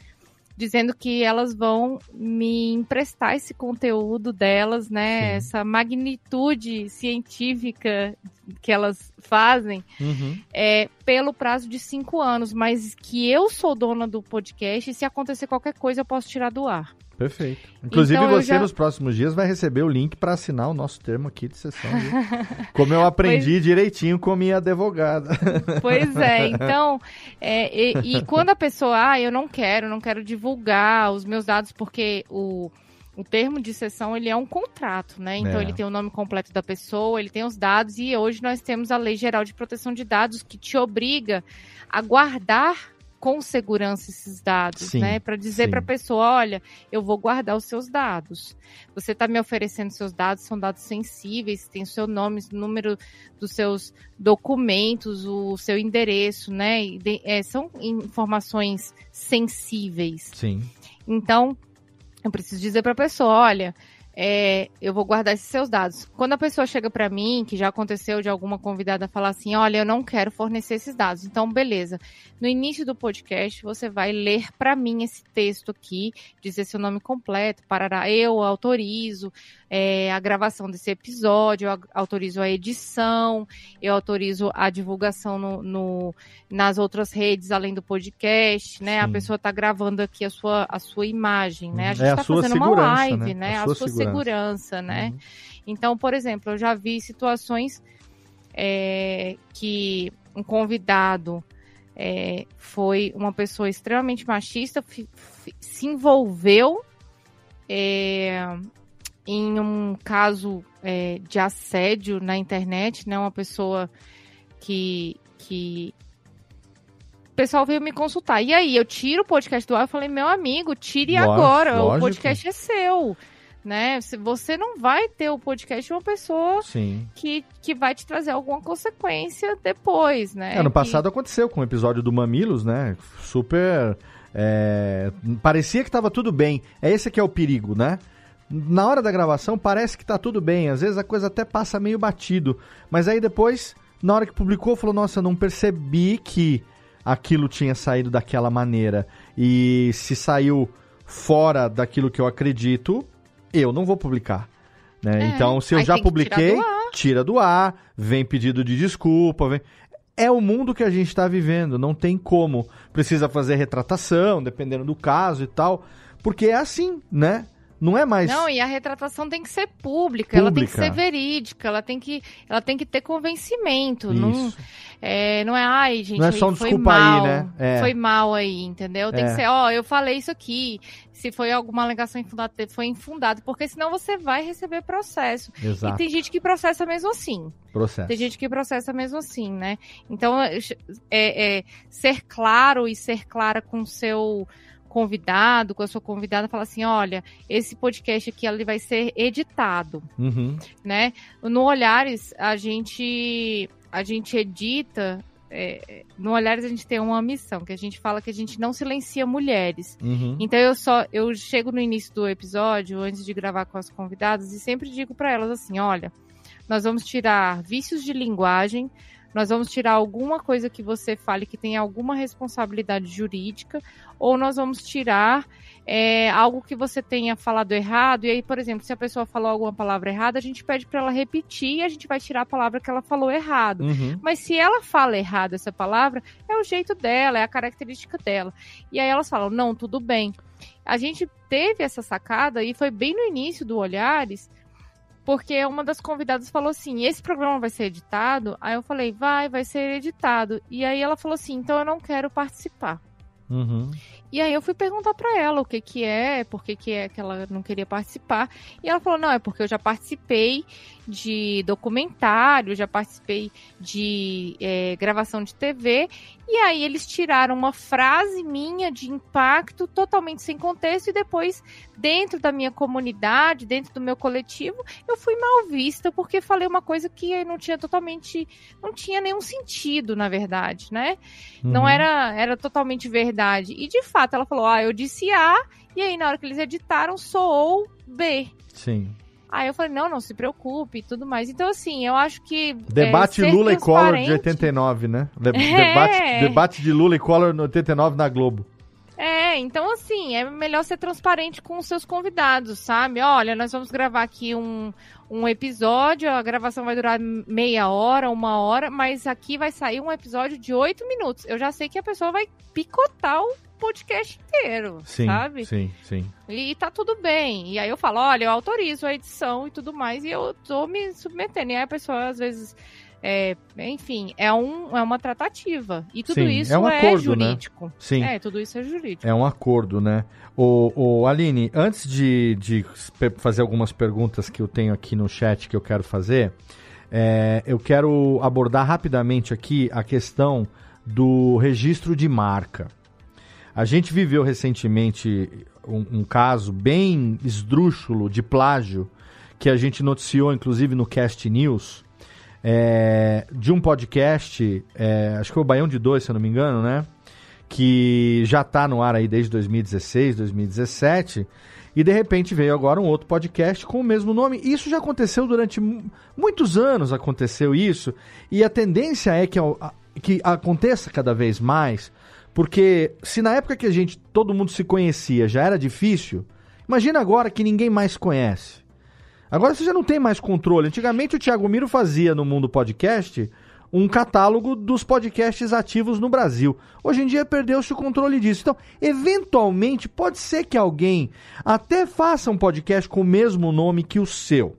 dizendo que elas vão me emprestar esse conteúdo delas, né? Sim. Essa magnitude científica que elas fazem uhum. é, pelo prazo de cinco anos, mas que eu sou dona do podcast e se acontecer qualquer coisa eu posso tirar do ar. Perfeito. Inclusive, então, você já... nos próximos dias vai receber o link para assinar o nosso termo aqui de sessão. Como eu aprendi pois... direitinho com minha advogada. Pois é, então, é, e, e, quando a pessoa, ah, eu não quero, não quero divulgar os meus dados, porque o, o termo de sessão ele é um contrato, né? Então é. ele tem o nome completo da pessoa, ele tem os dados, e hoje nós temos a Lei Geral de Proteção de Dados que te obriga a guardar com segurança esses dados, sim, né? Para dizer para a pessoa, olha, eu vou guardar os seus dados. Você está me oferecendo seus dados, são dados sensíveis, tem o seu nome, o número dos seus documentos, o seu endereço, né? De, é, são informações sensíveis. Sim. Então, eu preciso dizer para a pessoa, olha, é, eu vou guardar esses seus dados. Quando a pessoa chega para mim, que já aconteceu de alguma convidada falar assim, olha, eu não quero fornecer esses dados. Então, beleza. No início do podcast, você vai ler para mim esse texto aqui, dizer seu nome completo, parará, eu autorizo é, a gravação desse episódio, eu autorizo a edição, eu autorizo a divulgação no, no nas outras redes, além do podcast, né? Sim. A pessoa está gravando aqui a sua, a sua imagem, né? A gente está é fazendo uma live, né? né? A, a, sua, segurança, segurança né? Uhum. Então, por exemplo, eu já vi situações é, que um convidado é, foi uma pessoa extremamente machista, se envolveu é, em um caso é, de assédio na internet, né? Uma pessoa que, que o pessoal veio me consultar. E aí, eu tiro o podcast do ar, eu falei, meu amigo, tire lógico, agora, o podcast é seu. Né? Você não vai ter o podcast de uma pessoa Que, que vai te trazer alguma consequência depois, né? É, no que... passado aconteceu com o episódio do Mamilos, né? Super. É... Parecia que estava tudo bem. É esse que é o perigo, né? na hora da gravação parece que tá tudo bem, às vezes a coisa até passa meio batido, mas aí depois, na hora que publicou, falou: "Nossa, não percebi que aquilo tinha saído daquela maneira". E se saiu fora daquilo que eu acredito, eu não vou publicar. Né? É, então, se eu já publiquei, do tira do ar, vem pedido de desculpa, vem... É o mundo que a gente está vivendo, não tem como. Precisa fazer retratação, dependendo do caso e tal, porque é assim, né? Não é mais. Não, e a retratação tem que ser pública, pública. ela tem que ser verídica, ela tem que, ela tem que ter convencimento. Isso. Não, é, não é, ai, gente, não é só um foi desculpa mal, aí, né? É. Foi mal aí, entendeu? Tem é. que ser, ó, eu falei isso aqui. Se foi alguma alegação infundada, foi infundado, porque senão você vai receber processo. Exato. E tem gente que processa mesmo assim. Processo. Tem gente que processa mesmo assim, né? Então, é, é ser claro e ser clara com o seu convidado, com a sua convidada, fala assim: olha, esse podcast aqui ele vai ser editado, uhum. né? No Olhares a gente a gente edita é, no Olhares a gente tem uma missão, que a gente fala que a gente não silencia mulheres. Uhum. Então eu só eu chego no início do episódio, antes de gravar com as convidadas, e sempre digo para elas assim: olha, nós vamos tirar vícios de linguagem, nós vamos tirar alguma coisa que você fale que tem alguma responsabilidade jurídica, ou nós vamos tirar é, algo que você tenha falado errado. E aí, por exemplo, se a pessoa falou alguma palavra errada, a gente pede para ela repetir e a gente vai tirar a palavra que ela falou errado. Uhum. Mas se ela fala errado essa palavra, é o jeito dela, é a característica dela. E aí elas falam: não, tudo bem. a gente teve essa sacada e foi bem no início do Olhares, porque uma das convidadas falou assim: esse programa vai ser editado? Aí eu falei: vai, vai ser editado. E aí ela falou assim: então eu não quero participar. Uhum. E aí eu fui perguntar para ela o que que é, por que que é que ela não queria participar. E ela falou: "Não, é porque eu já participei de documentário, já participei de é, gravação de TV. E aí eles tiraram uma frase minha de impacto totalmente sem contexto e depois dentro da minha comunidade, dentro do meu coletivo, eu fui mal vista porque falei uma coisa que não tinha totalmente, não tinha nenhum sentido, na verdade, né? Uhum. Não era era totalmente verdade. E de fato ela falou: "Ah, eu disse A" e aí na hora que eles editaram soou B. Sim. Aí eu falei, não, não se preocupe e tudo mais. Então, assim, eu acho que. Debate é, Lula e Collor de 89, né? De é. debate, debate de Lula e Collor no 89 na Globo. É, então assim, é melhor ser transparente com os seus convidados, sabe? Olha, nós vamos gravar aqui um, um episódio, a gravação vai durar meia hora, uma hora, mas aqui vai sair um episódio de oito minutos. Eu já sei que a pessoa vai picotar o podcast inteiro, sim, sabe? Sim, sim. E, e tá tudo bem. E aí eu falo, olha, eu autorizo a edição e tudo mais, e eu tô me submetendo. E aí a pessoa, às vezes, é, enfim, é, um, é uma tratativa. E tudo sim, isso é, um é acordo, né? jurídico. Né? Sim. É, tudo isso é jurídico. É um acordo, né? O, o Aline, antes de, de fazer algumas perguntas que eu tenho aqui no chat que eu quero fazer, é, eu quero abordar rapidamente aqui a questão do registro de marca. A gente viveu recentemente um, um, caso bem esdrúxulo de plágio que a gente noticiou, inclusive, no Cast News, é, de um podcast, é, acho que foi o Baião de Dois, se eu não me engano, né? Que já está no ar aí desde 2016, 2017. E de repente veio agora um outro podcast com o mesmo nome. Isso já aconteceu durante muitos anos, aconteceu isso. E a tendência é que, que aconteça cada vez mais porque se na época que a gente, todo mundo se conhecia, já era difícil, imagina agora que ninguém mais conhece. Agora você já não tem mais controle. Antigamente o Thiago Miro fazia no Mundo Podcast um catálogo dos podcasts ativos no Brasil. Hoje em dia perdeu-se o controle disso. Então, eventualmente, pode ser que alguém até faça um podcast com o mesmo nome que o seu.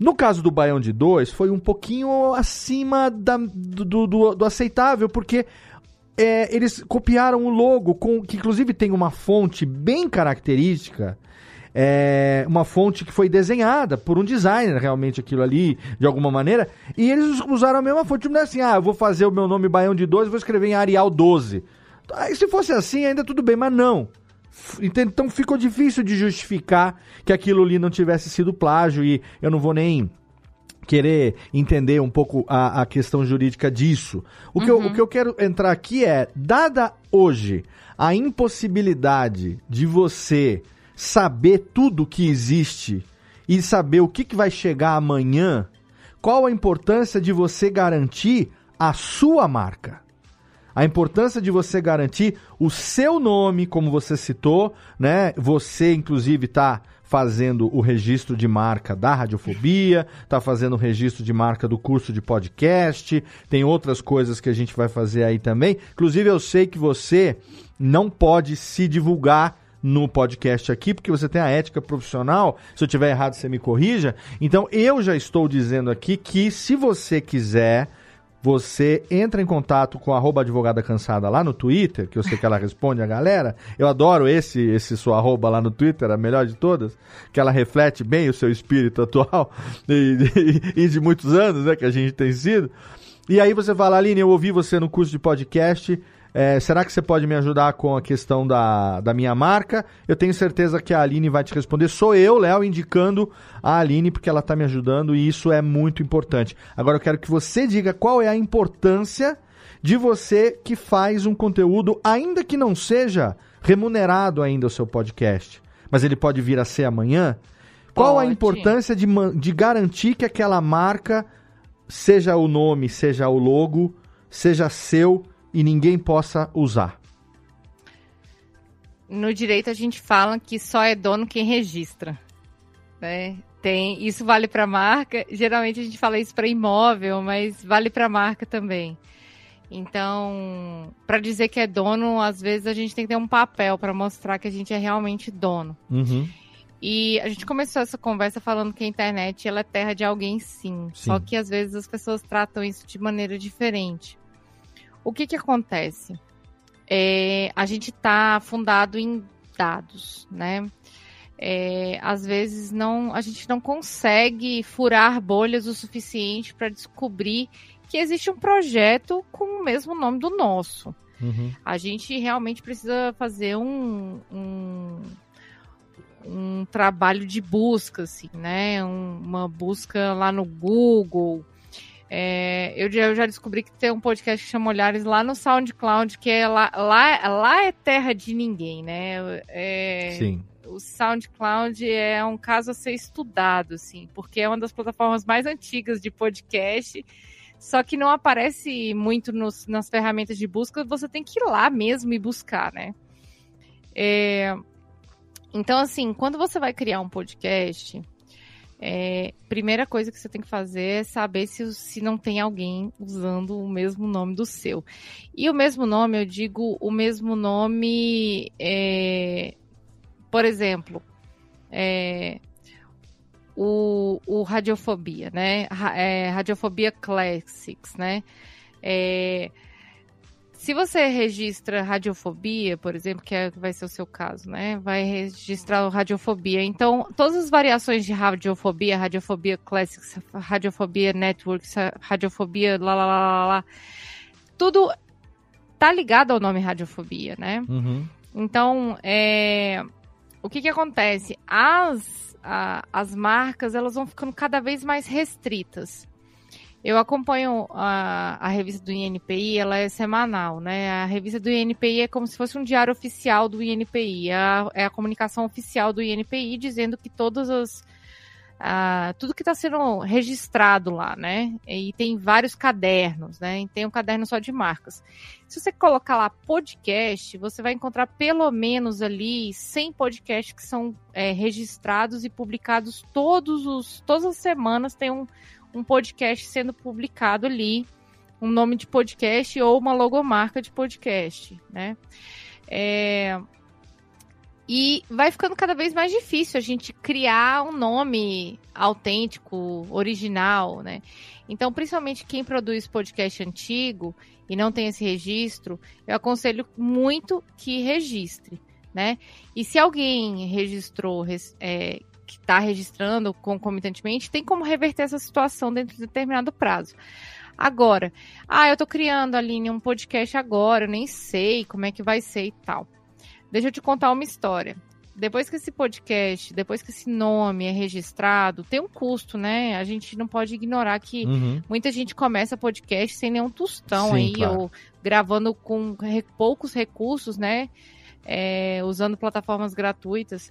No caso do Baião de Dois, foi um pouquinho acima da, do, do, do aceitável, porque é, eles copiaram o logo, com, que inclusive tem uma fonte bem característica. É, uma fonte que foi desenhada por um designer, realmente, aquilo ali, de alguma maneira. E eles usaram a mesma fonte. Não é assim, ah, eu vou fazer o meu nome Baião de 12 vou escrever em Arial 12. Aí, se fosse assim, ainda tudo bem, mas não. Então ficou difícil de justificar que aquilo ali não tivesse sido plágio e eu não vou nem querer entender um pouco a, a questão jurídica disso. O, uhum. que eu, o que eu quero entrar aqui é, dada hoje a impossibilidade de você saber tudo que existe e saber o que, que vai chegar amanhã, qual a importância de você garantir a sua marca? A importância de você garantir o seu nome, como você citou, né? Você, inclusive, está fazendo o registro de marca da Radiofobia, está fazendo o registro de marca do curso de podcast, tem outras coisas que a gente vai fazer aí também. Inclusive, eu sei que você não pode se divulgar no podcast aqui, porque você tem a ética profissional. Se eu tiver errado, você me corrija. Então, eu já estou dizendo aqui que se você quiser você entra em contato com a advogada cansada lá no Twitter, que eu sei que ela responde a galera. Eu adoro esse esse sua arroba lá no Twitter, a melhor de todas, que ela reflete bem o seu espírito atual e, e, e de muitos anos, né, que a gente tem sido. E aí você fala, Aline, eu ouvi você no curso de podcast, é, será que você pode me ajudar com a questão da, da minha marca? Eu tenho certeza que a Aline vai te responder. Sou eu, Léo, indicando a Aline, porque ela está me ajudando e isso é muito importante. Agora eu quero que você diga qual é a importância de você que faz um conteúdo, ainda que não seja remunerado ainda o seu podcast, mas ele pode vir a ser amanhã. Qual pode. a importância de, de garantir que aquela marca, seja o nome, seja o logo, seja seu e ninguém possa usar? No direito a gente fala que só é dono quem registra. Né? Tem, isso vale para marca. Geralmente a gente fala isso para imóvel, mas vale para marca também. Então, para dizer que é dono, às vezes a gente tem que ter um papel para mostrar que a gente é realmente dono. Uhum. E a gente começou essa conversa falando que a internet ela é terra de alguém sim, Sim. Só que às vezes as pessoas tratam isso de maneira diferente. O que que acontece? É, a gente está fundado em dados, né? É, às vezes não, a gente não consegue furar bolhas o suficiente para descobrir que existe um projeto com o mesmo nome do nosso. Uhum. A gente realmente precisa fazer um, um, um trabalho de busca, assim, né? Um- uma busca lá no Google. É, eu, já, eu já descobri que tem um podcast que chama Olhares lá no SoundCloud, que é lá, lá, lá é terra de ninguém, né? É, Sim. o SoundCloud é um caso a ser estudado, assim, porque é uma das plataformas mais antigas de podcast, só que não aparece muito nos- nas ferramentas de busca, você tem que ir lá mesmo e buscar, né? É, então, assim, quando você vai criar um podcast, é, primeira coisa que você tem que fazer é saber se, se não tem alguém usando o mesmo nome do seu. E o mesmo nome, eu digo o mesmo nome, é, por exemplo, é, o, o Radiofobia, né? Ra- é, Radiofobia Classics, né? É, se você registra radiofobia, por exemplo, que é, que vai ser o seu caso, né? Vai registrar radiofobia. Então, todas as variações de radiofobia, radiofobia classics, radiofobia networks, radiofobia lá, lá, lá, lá, lá, tudo tá ligado ao nome radiofobia, né? Uhum. Então, é, o que que acontece? As, a- as marcas, elas vão ficando cada vez mais restritas. Eu acompanho a, a revista do INPI, ela é semanal, né? A revista do INPI é como se fosse um diário oficial do INPI. É a, é a comunicação oficial do INPI dizendo que todas as. ah, tudo que está sendo registrado lá, né? E tem vários cadernos, né? E tem um caderno só de marcas. Se você colocar lá podcast, você vai encontrar pelo menos ali 100 podcasts que são é, registrados e publicados todos os, todas as semanas tem um, um podcast sendo publicado ali, um nome de podcast ou uma logomarca de podcast, né? É, E vai ficando cada vez mais difícil a gente criar um nome autêntico, original, né? Então, principalmente quem produz podcast antigo e não tem esse registro, eu aconselho muito que registre, né? E se alguém registrou, é, que está registrando concomitantemente, tem como reverter essa situação dentro de determinado prazo. Agora, ah, eu tô criando, Aline, um podcast agora, eu nem sei como é que vai ser e tal. Deixa eu te contar uma história. Depois que esse podcast, depois que esse nome é registrado, tem um custo, né? A gente não pode ignorar que Uhum. Muita gente começa podcast sem nenhum tostão Sim, aí, claro. ou gravando com poucos recursos, né? É, usando plataformas gratuitas.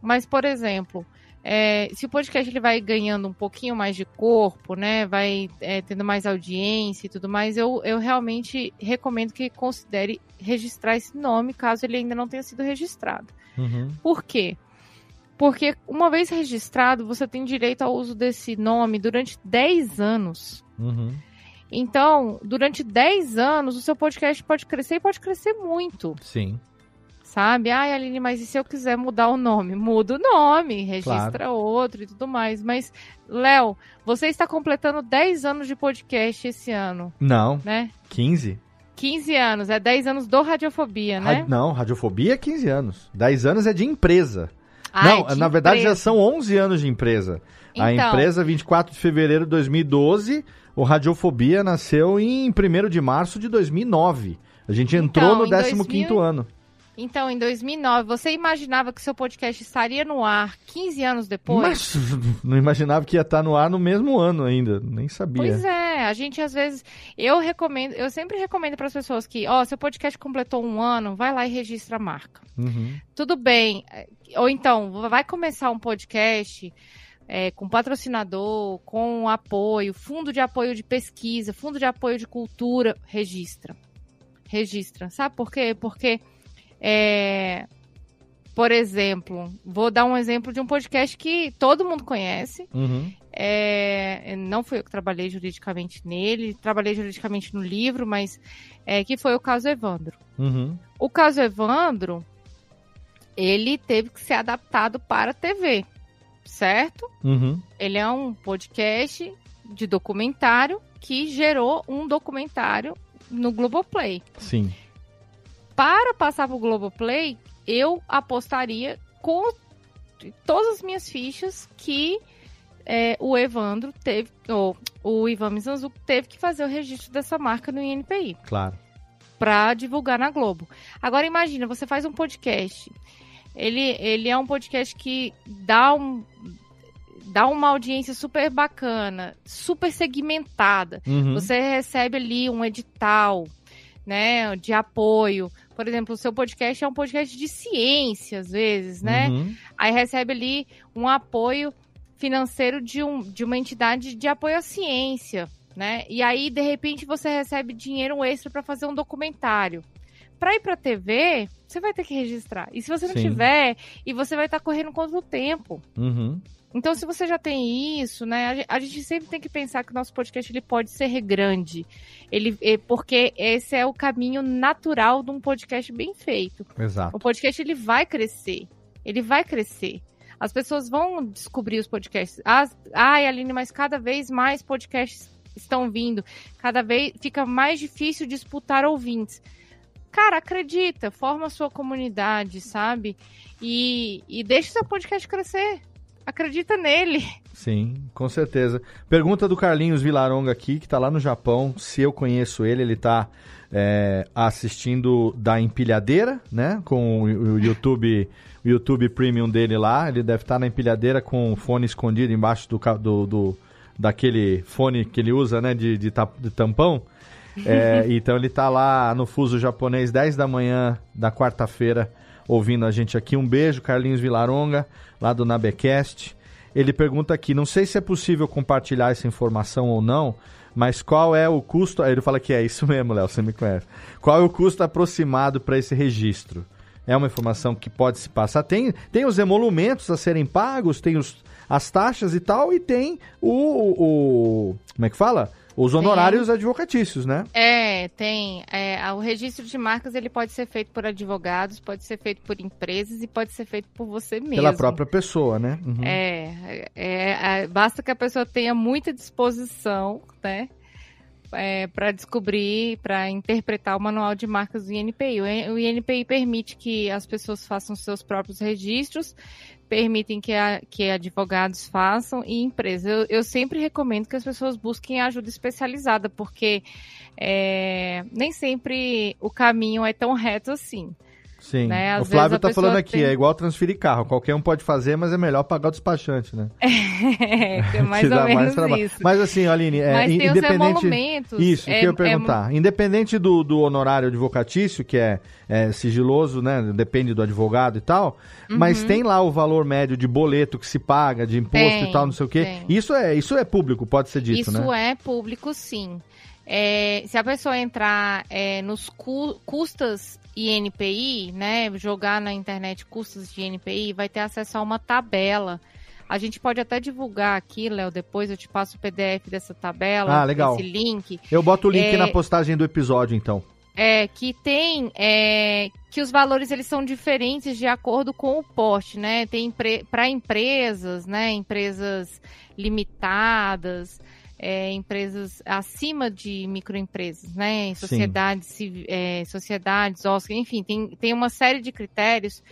Mas, por exemplo, é, se o podcast ele vai ganhando um pouquinho mais de corpo, né? Vai é, tendo mais audiência e tudo mais, eu, eu realmente recomendo que considere registrar esse nome, caso ele ainda não tenha sido registrado. Uhum. Por quê? Porque uma vez registrado, você tem direito ao uso desse nome durante 10 anos. Uhum. Então, durante 10 anos, o seu podcast pode crescer e pode crescer muito, Sim. Sabe? Ai, Aline, mas e se eu quiser mudar o nome? Muda o nome, registra outro e tudo mais. Mas, Léo, você está completando 10 anos de podcast esse ano, Não, né? 15? 15 anos, é 10 anos do Radiofobia, né? Ra- Não, radiofobia é 15 anos. 10 anos é de empresa. Ah, não, é de na verdade já são 11 anos de empresa. A Então. empresa, 24 de fevereiro de 2012, o Radiofobia nasceu em 1 de março de 2009. A gente entrou Então, no em 15º 2000 ano. Então, em 2009, você imaginava que seu podcast estaria no ar 15 anos depois? Mas não imaginava que ia estar no ar no mesmo ano ainda. Nem sabia. Pois é, a gente às vezes. Eu recomendo, eu sempre recomendo para as pessoas que, ó, seu podcast completou um ano, vai lá e registra a marca. Uhum. Tudo bem. eh, Ou então, vai começar um podcast é, com patrocinador, com apoio, fundo de apoio de pesquisa, fundo de apoio de cultura, registra. Registra. Sabe por quê? Porque é, por exemplo, vou dar um exemplo de um podcast que todo mundo conhece. Uhum. É, não fui eu que trabalhei juridicamente nele, trabalhei juridicamente no livro, mas é, que foi o caso Evandro. Uhum. O caso Evandro, ele teve que ser adaptado para a TV, certo? Uhum. Ele é um podcast de documentário que gerou um documentário no Globoplay. Sim. Para passar para o Globoplay, eu apostaria com todas as minhas fichas que é, o Evandro teve, ou o Ivan Mizanzuki teve que fazer o registro dessa marca no INPI. Claro. Para divulgar na Globo. Agora imagina, você faz um podcast. Ele, ele é um podcast que dá um dá uma audiência super bacana, super segmentada. Uhum. Você recebe ali um edital, né, de apoio. Por exemplo, o seu podcast é um podcast de ciência, às vezes, né? Uhum. Aí recebe ali um apoio financeiro de, um, de uma entidade de apoio à ciência, né? E aí, de repente, você recebe dinheiro extra para fazer um documentário. Para ir para TV, você vai ter que registrar. E se você não Sim. tiver, e você vai estar correndo contra o tempo. Uhum. Então, se você já tem isso, né, a gen- a gente sempre tem que pensar que o nosso podcast ele pode ser grande. Ele, é- porque esse é o caminho natural de um podcast bem feito. Exato. O podcast ele vai crescer. Ele vai crescer. As pessoas vão descobrir os podcasts. As, ai, Aline, mas cada vez mais podcasts estão vindo. Cada vez fica mais difícil disputar ouvintes. Cara, acredita, forma a sua comunidade, sabe? E, e deixa o seu podcast crescer. Acredita nele. Sim, com certeza. Pergunta do Carlinhos Vilaronga aqui, que tá lá no Japão. Se eu conheço ele, ele tá é, assistindo da empilhadeira, né? Com o, YouTube, o YouTube Premium dele lá. Ele deve estar na empilhadeira com o fone escondido embaixo do, do, do- daquele fone que ele usa, né? De, de, de tampão. É, então ele tá lá no fuso japonês, 10 da manhã da quarta-feira, ouvindo a gente aqui. Um beijo, Carlinhos Vilaronga, lá do Nabecast. Ele pergunta aqui, não sei se é possível compartilhar essa informação ou não, mas qual é o custo... Aí ele fala que é isso mesmo, Léo, você me conhece. Qual é o custo aproximado para esse registro? É uma informação que pode se passar. Tem, tem os emolumentos a serem pagos, tem os, as taxas e tal, e tem o... o como é que fala? Os honorários advocatícios, né? É, tem. É, o registro de marcas ele pode ser feito por advogados, pode ser feito por empresas e pode ser feito por você mesmo. Pela própria pessoa, né? Uhum. É, é, é, basta que a pessoa tenha muita disposição, né? para descobrir, para interpretar o manual de marcas do INPI. O INPI permite que as pessoas façam seus próprios registros, permitem que, a- que advogados façam e empresas. Eu, eu sempre recomendo que as pessoas busquem ajuda especializada, porque é, nem sempre o caminho é tão reto assim. Sim. né? Às O Flávio tá falando aqui, tem- é igual transferir carro. Qualquer um pode fazer, mas é melhor pagar o despachante, né? É, é mais ou menos trabalho. isso. Mas assim, Aline, é, Mas tem independente. Isso, é, que eu ia é perguntar. Independente do, do honorário advocatício, que é, é sigiloso, né? Depende do advogado e tal. Mas tem lá o valor médio de boleto que se paga, de imposto Uhum. Tem, e tal, não sei o quê. tem. Isso é, isso é público, pode ser dito, Isso né? é público, sim. É, se a pessoa entrar é, nos cu- custas INPI, né, jogar na internet custas de INPI, vai ter acesso a uma tabela. A gente pode até divulgar aqui, Léo, depois eu te passo o PDF dessa tabela, Ah, legal. esse link, Eu boto o link É- na postagem do episódio, então. é, que tem é, que os valores eles são diferentes de acordo com o porte, né? Tem para empresas, né? Empresas limitadas, é, empresas acima de microempresas, né? Sociedades, é, sociedades, Oscar, enfim, tem, tem uma série de critérios.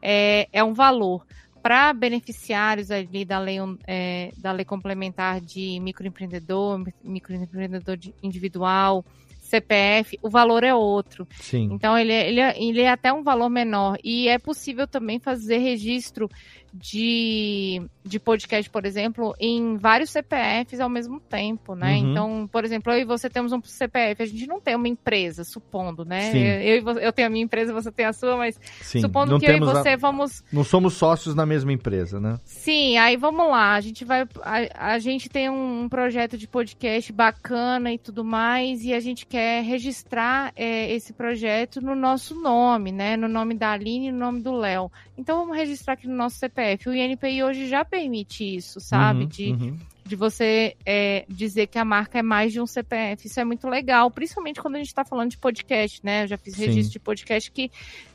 É, é um valor para beneficiários ali da lei, é, da lei complementar de microempreendedor, microempreendedor de- individual, CPF, o valor é outro. Sim. Então, ele é, ele, é, ele é até um valor menor. E é possível também fazer registro de, de podcast, por exemplo, em vários CPFs ao mesmo tempo, né? Uhum. Então, por exemplo, eu e você temos um CPF, a gente não tem uma empresa, supondo, né? Eu, e você- eu tenho a minha empresa, você tem a sua, mas Sim. supondo não que eu e temos a- você vamos Não somos sócios na mesma empresa, né? Sim, aí vamos lá. A gente vai. A, a gente tem um, um projeto de podcast bacana e tudo mais, e a gente quer registrar é, esse projeto no nosso nome, né? No nome da Aline e no nome do Léo. Então vamos registrar aqui no nosso CPF. O INPI hoje já permite isso, sabe? Uhum, de, uhum. de você é, dizer que a marca é mais de um CPF. Isso é muito legal, principalmente quando a gente está falando de podcast, né? Eu já fiz Sim. registro de podcast que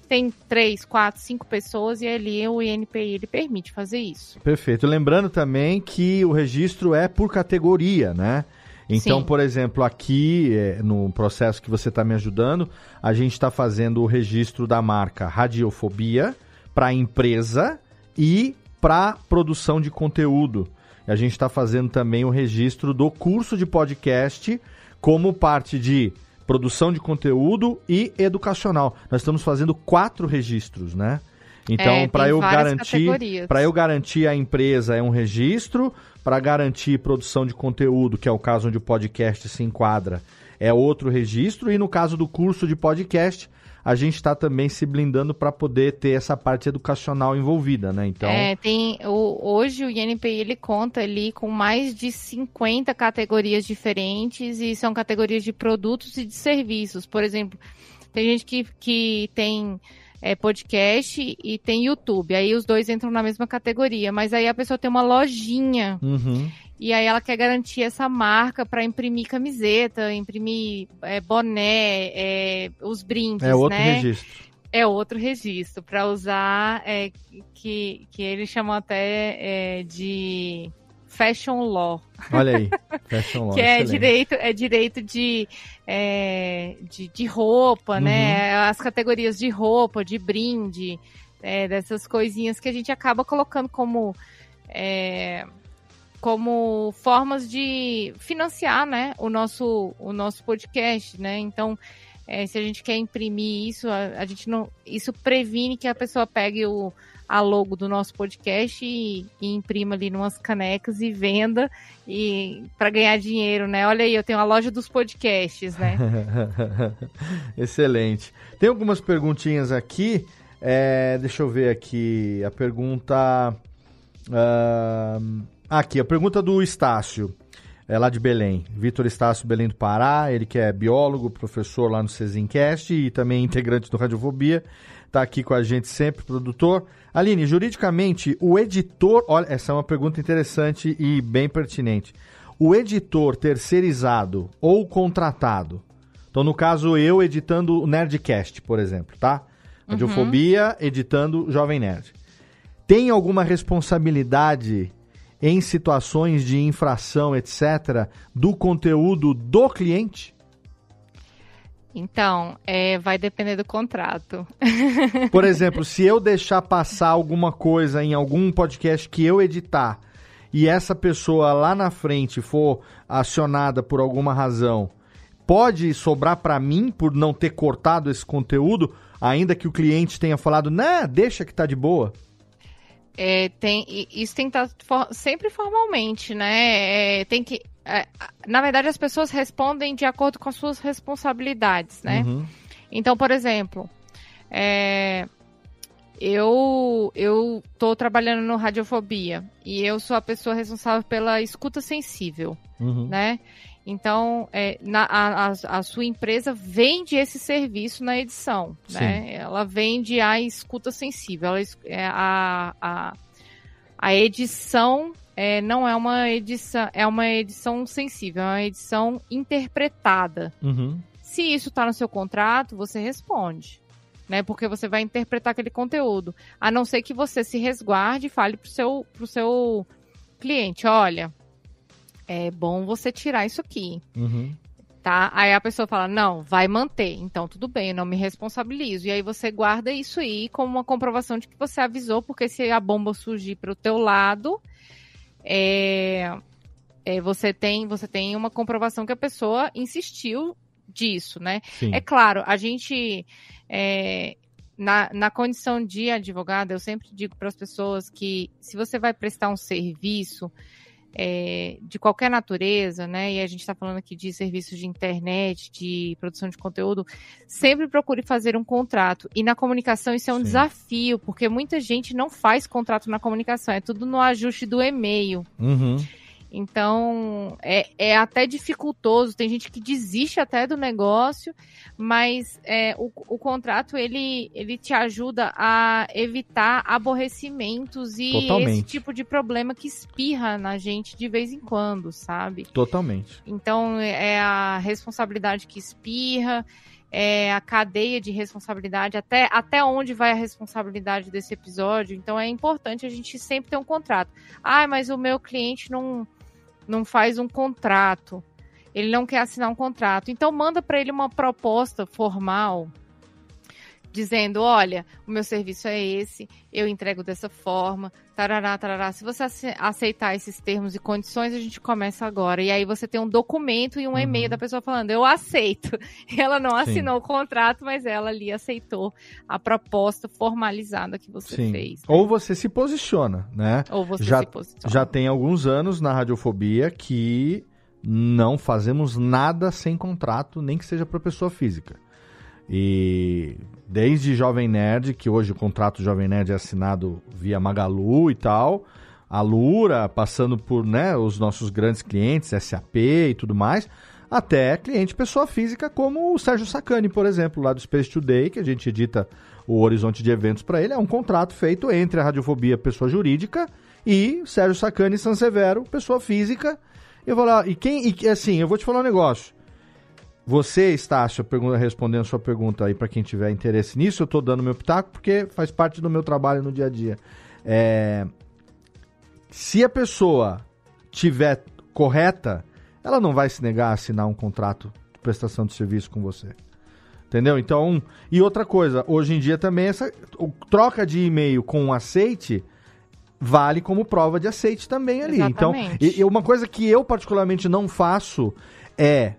tem três, quatro, cinco pessoas e ali o INPI ele permite fazer isso. Perfeito. Lembrando também que o registro é por categoria, né? Então, Sim. por exemplo, aqui é, no processo que você está me ajudando, a gente está fazendo o registro da marca Radiofobia para empresa e para produção de conteúdo. A gente está fazendo também o registro do curso de podcast como parte de produção de conteúdo e educacional. Nós estamos fazendo quatro registros, né? Então, É, para eu garantir, para eu garantir a empresa é um registro, para garantir produção de conteúdo, que é o caso onde o podcast se enquadra, é outro registro, e no caso do curso de podcast, a gente está também se blindando para poder ter essa parte educacional envolvida, né? Então, É, tem o, hoje o INPI ele conta ali com mais de 50 categorias diferentes e são categorias de produtos e de serviços. Por exemplo, tem gente que, que tem é, podcast e tem YouTube. Aí os dois entram na mesma categoria, mas aí a pessoa tem uma lojinha uhum, e aí ela quer garantir essa marca para imprimir camiseta, imprimir é, boné, é, os brindes, é outro né? registro. É outro registro para usar é, que, que eles chamam até é, de fashion law, Olha aí, fashion law, que é excelente. direito é direito de, é, de, de roupa, Uhum. né? As categorias de roupa, de brinde, é, dessas coisinhas que a gente acaba colocando como é, como formas de financiar, né, o nosso o nosso podcast, né? Então é, se a gente quer imprimir isso, a, a gente não. Isso previne que a pessoa pegue o, a logo do nosso podcast e, e imprima ali numas canecas e venda e para ganhar dinheiro, né? Olha aí, eu tenho a loja dos podcasts, né? Excelente. Tem algumas perguntinhas aqui. É, deixa eu ver aqui. A pergunta. ah, aqui, a pergunta do Estácio, é lá de Belém. Vitor Estácio, Belém do Pará. Ele que é biólogo, professor lá no Cezincast e também integrante do Radiofobia. Está aqui com a gente sempre, produtor. Aline, juridicamente, o editor. Olha, essa é uma pergunta interessante e bem pertinente. O editor terceirizado ou contratado então, no caso, eu editando o Nerdcast, por exemplo, tá? Radiofobia editando Jovem Nerd. Tem alguma responsabilidade em situações de infração, etc., do conteúdo do cliente? Então, é, vai depender do contrato. Por exemplo, se eu deixar passar alguma coisa em algum podcast que eu editar e essa pessoa lá na frente for acionada por alguma razão, pode sobrar para mim por não ter cortado esse conteúdo, ainda que o cliente tenha falado, né, deixa que tá de boa. É, tem, isso tem que estar for- sempre formalmente, né? É, tem que. é, na verdade, as pessoas respondem de acordo com as suas responsabilidades, né? Uhum. Então, por exemplo, é, eu eu tô trabalhando no Radiofobia e eu sou a pessoa responsável pela escuta sensível, Uhum. né? Então, é, na- a, a- sua empresa vende esse serviço na edição, né? Ela vende a escuta sensível. Ela, é, a, a, a edição é, não é uma edição, é uma edição sensível, é uma edição interpretada. Uhum. Se isso está no seu contrato, você responde. Né, porque você vai interpretar aquele conteúdo. A não ser que você se resguarde e fale pro seu, pro seu cliente, olha, é bom você tirar isso aqui, Uhum. tá? Aí a pessoa fala, não, vai manter. Então, tudo bem, eu não me responsabilizo. E aí você guarda isso aí como uma comprovação de que você avisou, porque se a bomba surgir para o teu lado, é, é, você, tem, você tem uma comprovação que a pessoa insistiu disso, né? Sim. É claro, a gente. é, na, na condição de advogado, eu sempre digo para as pessoas que se você vai prestar um serviço é, de qualquer natureza, né? E a gente está falando aqui de serviços de internet, de produção de conteúdo, sempre procure fazer um contrato. E na comunicação isso é um Sim. desafio, porque muita gente não faz contrato na comunicação, é tudo no ajuste do e-mail. Uhum. Então, é, é até dificultoso. Tem gente que desiste até do negócio, mas é, o, o contrato ele, ele te ajuda a evitar aborrecimentos e Totalmente. esse tipo de problema que espirra na gente de vez em quando, sabe? Totalmente. Então, é a responsabilidade que espirra é, a cadeia de responsabilidade, até, até onde vai a responsabilidade desse episódio. Então é importante a gente sempre ter um contrato. Ah, mas o meu cliente não, não faz um contrato. Ele não quer assinar um contrato. Então manda para ele uma proposta formal dizendo, olha, o meu serviço é esse, eu entrego dessa forma, tarará, tarará. Se você aceitar esses termos e condições, a gente começa agora. E aí você tem um documento e um uhum. e-mail da pessoa falando, eu aceito. Ela não assinou Sim. o contrato, mas ela ali aceitou a proposta formalizada que você Sim. fez. Né? Ou você se posiciona, né? Ou você já, se posiciona. Já tem alguns anos na Radiofobia que não fazemos nada sem contrato, nem que seja para pessoa física. E desde Jovem Nerd, que hoje o contrato Jovem Nerd é assinado via Magalu e tal, a Lura, passando por né, os nossos grandes clientes, SAP e tudo mais, até cliente pessoa física como o Sérgio Sacani, por exemplo, lá do Space Today, que a gente edita o horizonte de eventos para ele, é um contrato feito entre a Radiofobia pessoa jurídica e Sérgio Sacani Sansevero, pessoa física. Eu vou lá, e quem, e, assim, eu vou te falar um negócio. Você, Estácio, respondendo a sua pergunta aí para quem tiver interesse nisso, eu estou dando meu pitaco porque faz parte do meu trabalho no dia a dia. É... Se a pessoa tiver correta, ela não vai se negar a assinar um contrato de prestação de serviço com você. Entendeu? Então, e outra coisa, hoje em dia também essa troca de e-mail com aceite vale como prova de aceite também ali. Então, Exatamente. Então, e, e uma coisa que eu particularmente não faço é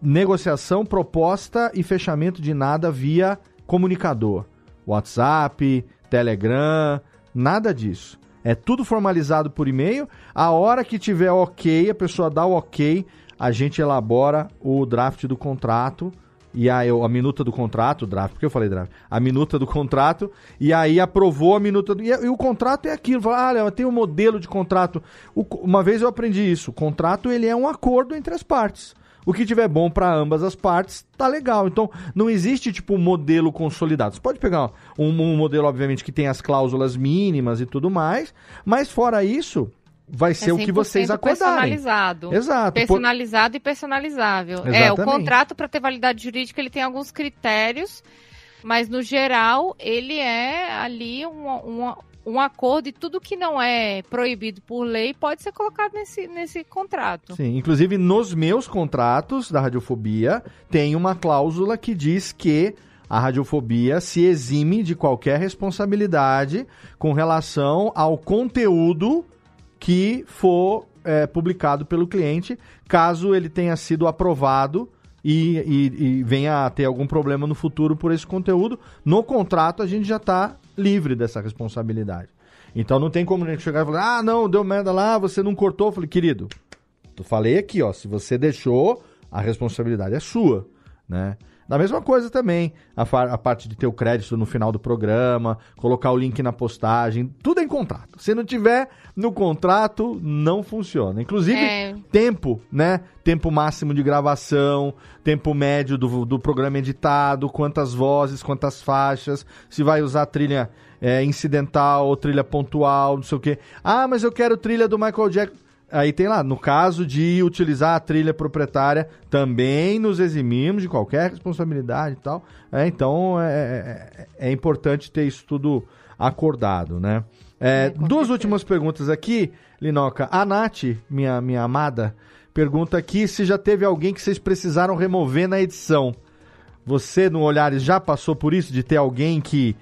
negociação, proposta e fechamento de nada via comunicador. WhatsApp, Telegram, nada disso. É tudo formalizado por e-mail. A hora que tiver ok, a pessoa dá o ok, a gente elabora o draft do contrato e a, a minuta do contrato, draft, porque eu falei draft, a minuta do contrato, e aí aprovou a minuta do. E, e o contrato é aquilo, fala, ah, tem um modelo de contrato. O, uma vez eu aprendi isso: o contrato ele é um acordo entre as partes. O que tiver bom para ambas as partes, tá legal. Então, não existe, tipo, um modelo consolidado. Você pode pegar um, um modelo, obviamente, que tem as cláusulas mínimas e tudo mais, mas fora isso, vai ser é o que vocês acordarem. Personalizado. Exato. Personalizado por... e personalizável. Exatamente. É, o contrato para ter validade jurídica, ele tem alguns critérios, mas no geral, ele é ali uma, uma, um acordo e tudo que não é proibido por lei pode ser colocado nesse, nesse contrato. Sim, inclusive nos meus contratos da radiofobia tem uma cláusula que diz que a radiofobia se exime de qualquer responsabilidade com relação ao conteúdo que for é, publicado pelo cliente, caso ele tenha sido aprovado e, e, e, venha a ter algum problema no futuro por esse conteúdo. No contrato a gente já está livre dessa responsabilidade. Então não tem como a gente chegar e falar, ah, não, deu merda lá, você não cortou. Eu falei, querido, eu falei aqui, ó, se você deixou, a responsabilidade é sua, né? Da mesma coisa também, a, a, parte de ter o crédito no final do programa, colocar o link na postagem, tudo é em contrato. Se não tiver no contrato, não funciona. Inclusive, é. tempo, né? Tempo máximo de gravação, tempo médio do, do programa editado, quantas vozes, quantas faixas, se vai usar trilha é, incidental ou trilha pontual, não sei o quê. Ah, mas eu quero trilha do Michael Jackson. Aí tem lá, no caso de utilizar a trilha proprietária, também nos eximimos de qualquer responsabilidade e tal. É, então é, é, é, importante ter isso tudo acordado, né? É, duas últimas perguntas aqui, Linoca. A Nath, minha, minha amada, pergunta aqui se já teve alguém que vocês precisaram remover na edição. Você, no Olhares, já passou por isso? De ter alguém que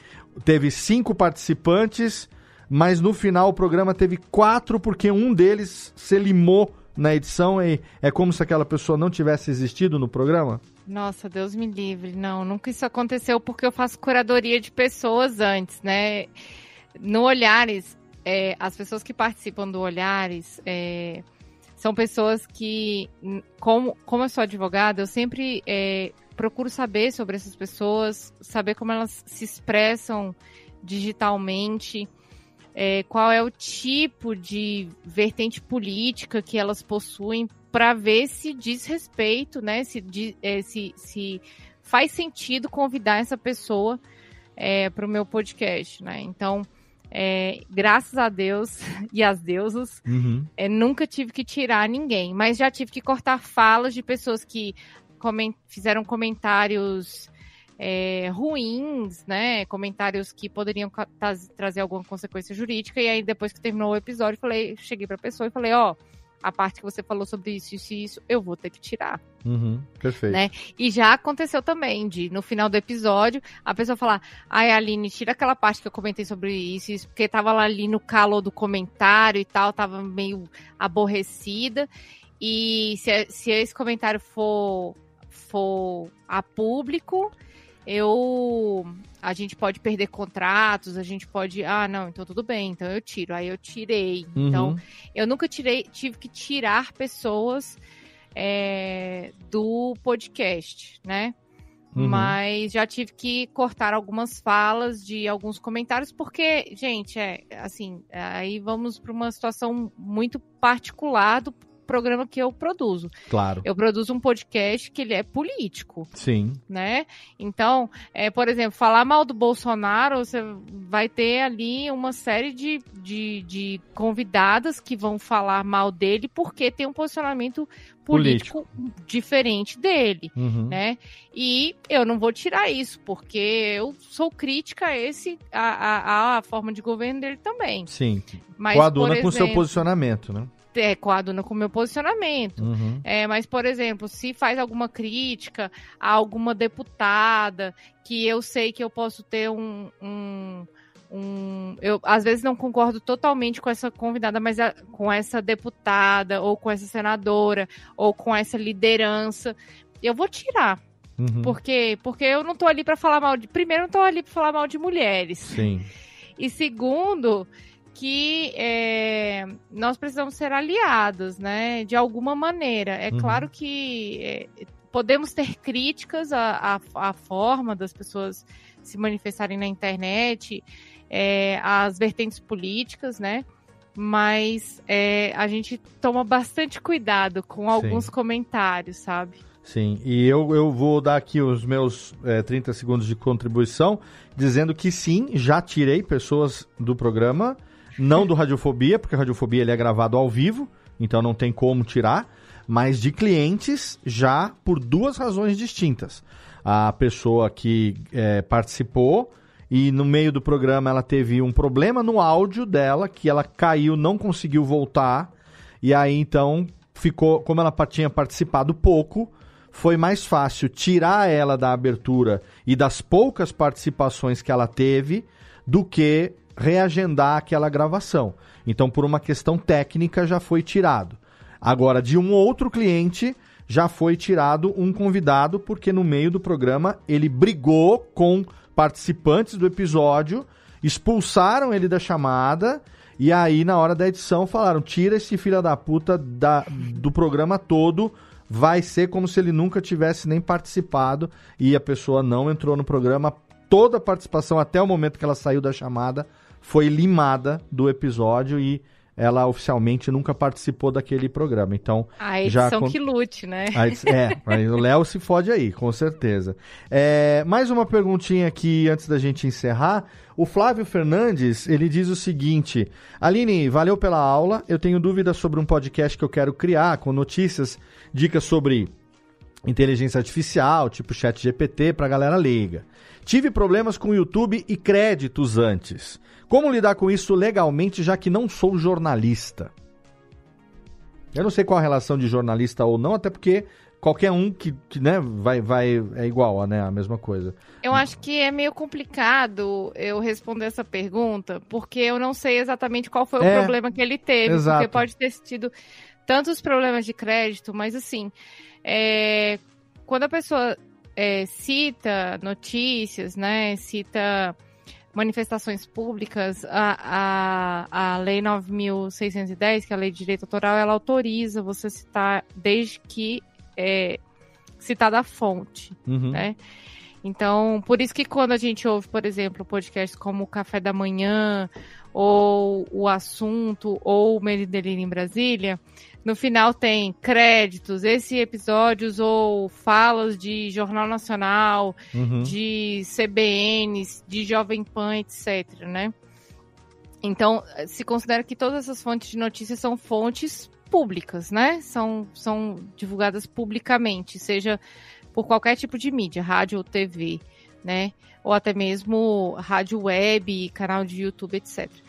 teve cinco participantes mas no final o programa teve quatro porque um deles se limou na edição e é como se aquela pessoa não tivesse existido no programa? Nossa, Deus me livre. Não, nunca isso aconteceu porque eu faço curadoria de pessoas antes, né? No Olhares, é, as pessoas que participam do Olhares é, são pessoas que, como, como eu sou advogada, eu sempre é, procuro saber sobre essas pessoas, saber como elas se expressam digitalmente é, qual é o tipo de vertente política que elas possuem para ver se diz respeito, né? Se, é, se, se faz sentido convidar essa pessoa é, para o meu podcast, né? Então, é, graças a Deus e às deusas, uhum. é, nunca tive que tirar ninguém, mas já tive que cortar falas de pessoas que coment fizeram comentários é, ruins, né? Comentários que poderiam trazer alguma consequência jurídica. E aí, depois que terminou o episódio, falei, cheguei para a pessoa e falei, ó. Oh, a parte que você falou sobre isso, isso e isso, eu vou ter que tirar. Uhum, perfeito. Né? E já aconteceu também, de no final do episódio, a pessoa falar, ai, Aline, tira aquela parte que eu comentei sobre isso, isso, porque tava lá ali no calor do comentário e tal, tava meio aborrecida. E se, se esse comentário for, for a público, eu a gente pode perder contratos, a gente pode, ah, não, então tudo bem, então eu tiro. Aí eu tirei. Uhum. Então, eu nunca tirei, tive que tirar pessoas é, do podcast, né? Uhum. Mas já tive que cortar algumas falas de alguns comentários, porque, gente, é assim, aí vamos para uma situação muito particular do programa que eu produzo. Claro. Eu produzo um podcast que ele é político. Sim. Né? Então, é, por exemplo, falar mal do Bolsonaro, você vai ter ali uma série de, de, de convidadas que vão falar mal dele porque tem um posicionamento político, político. diferente dele, uhum. né? E eu não vou tirar isso, porque eu sou crítica a esse a, a, a forma de governo dele também. Sim. Mas, Coaduna exemplo, com seu posicionamento, né? É, coaduna com o meu posicionamento. Uhum. É, mas, por exemplo, se faz alguma crítica a alguma deputada, que eu sei que eu posso ter um. um, um eu às vezes não concordo totalmente com essa convidada, mas a, com essa deputada, ou com essa senadora, ou com essa liderança, eu vou tirar. Uhum. Porque, porque eu não tô ali para falar mal de. Primeiro, eu não tô ali para falar mal de mulheres. Sim. E segundo, que é, nós precisamos ser aliados, né? De alguma maneira. É uhum. claro que é, podemos ter críticas à, à, à, forma das pessoas se manifestarem na internet, é, às vertentes políticas, né? Mas é, a gente toma bastante cuidado com alguns Sim. comentários, sabe? Sim, e eu, eu vou dar aqui os meus é, 30 segundos de contribuição, dizendo que sim, já tirei pessoas do programa não do Radiofobia, porque a Radiofobia ele é gravado ao vivo, então não tem como tirar. Mas de clientes, já por duas razões distintas. A pessoa que é, participou e no meio do programa ela teve um problema no áudio dela, que ela caiu, não conseguiu voltar. E aí então ficou, como ela tinha participado pouco, foi mais fácil tirar ela da abertura e das poucas participações que ela teve do que reagendar aquela gravação. Então, por uma questão técnica, já foi tirado. Agora, de um outro cliente, já foi tirado um convidado, porque no meio do programa ele brigou com participantes do episódio, expulsaram ele da chamada. E aí, na hora da edição, falaram: tira esse filho da puta da, do programa todo. Vai ser como se ele nunca tivesse nem participado. E a pessoa não entrou no programa. Toda a participação, até o momento que ela saiu da chamada, foi limada do episódio e ela oficialmente nunca participou daquele programa. Então, a edição já que lute, né? é, o Léo se fode aí, com certeza. É, mais uma perguntinha aqui antes da gente encerrar. O Flávio Fernandes, ele diz o seguinte: Aline, valeu pela aula. Eu tenho dúvidas sobre um podcast que eu quero criar com notícias, dicas sobre inteligência artificial, tipo chat GPT, pra galera leiga. Tive problemas com o YouTube e créditos antes. Como lidar com isso legalmente, já que não sou jornalista? Eu não sei qual a relação de jornalista ou não, até porque qualquer um que, que né, vai, vai é igual, né, a mesma coisa. Eu acho que é meio complicado eu responder essa pergunta, porque eu não sei exatamente qual foi é, o problema que ele teve, exato. porque pode ter tido tantos problemas de crédito, mas assim, é, quando a pessoa é, cita notícias, né, cita manifestações públicas, a, a, a Lei 9.610, que é a Lei de Direito Autoral, ela autoriza você citar desde que é, citada a fonte, uhum. né? Então, por isso que quando a gente ouve, por exemplo, podcasts como o Café da Manhã, ou O Assunto, ou o Meridelino em Brasília, no final tem créditos, esse episódios ou falas de Jornal Nacional, uhum. de CBNs, de Jovem Pan, etc, né? Então, se considera que todas essas fontes de notícias são fontes públicas, né? São, são divulgadas publicamente, seja por qualquer tipo de mídia, rádio ou TV, né? Ou até mesmo rádio web, canal de YouTube, etc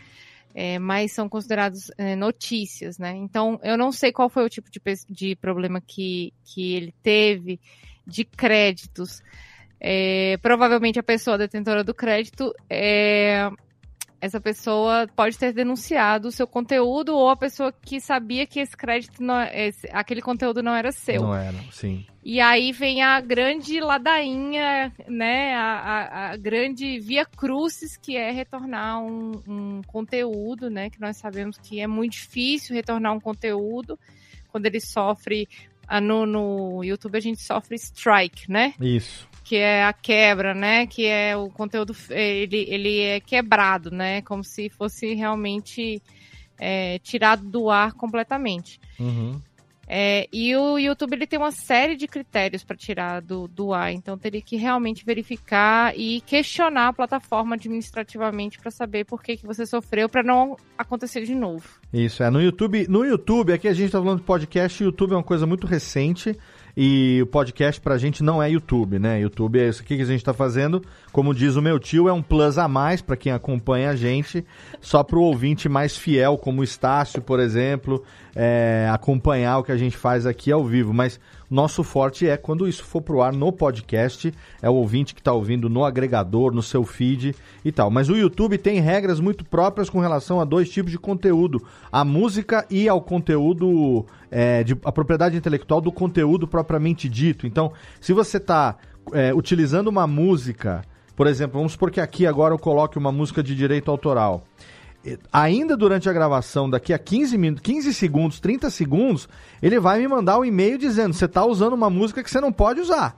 é, mas são considerados é, notícias, né? Então, eu não sei qual foi o tipo de, de problema que, que ele teve de créditos. É, provavelmente a pessoa detentora do crédito é, essa pessoa pode ter denunciado o seu conteúdo ou a pessoa que sabia que esse crédito, não, esse, aquele conteúdo não era seu. Não era, sim. E aí vem a grande ladainha, né, a, a, a grande via crucis, que é retornar um, um, conteúdo, né, que nós sabemos que é muito difícil retornar um conteúdo quando ele sofre, ah, no, no YouTube a gente sofre strike, né? Isso que é a quebra, né? Que é o conteúdo, ele, ele é quebrado, né? Como se fosse realmente é, tirado do ar completamente. Uhum. É, e o YouTube ele tem uma série de critérios para tirar do, do ar, então teria que realmente verificar e questionar a plataforma administrativamente para saber por que, que você sofreu para não acontecer de novo. Isso, é. No YouTube, no YouTube, aqui a gente está falando de podcast, o YouTube é uma coisa muito recente. E o podcast pra gente não é YouTube, né? YouTube é isso aqui que a gente tá fazendo. Como diz o meu tio, é um plus a mais para quem acompanha a gente. Só pro ouvinte mais fiel, como o Estácio, por exemplo, é, acompanhar o que a gente faz aqui ao vivo. Mas nosso forte é quando isso for pro ar no podcast, é o ouvinte que está ouvindo no agregador, no seu feed e tal. Mas o YouTube tem regras muito próprias com relação a dois tipos de conteúdo: a música e ao conteúdo, é, de, a propriedade intelectual do conteúdo propriamente dito. Então, se você está é, utilizando uma música, por exemplo, vamos supor que aqui agora eu coloque uma música de direito autoral ainda durante a gravação, daqui a 15 minutos, 15 segundos, 30 segundos, ele vai me mandar um e-mail dizendo: você está usando uma música que você não pode usar.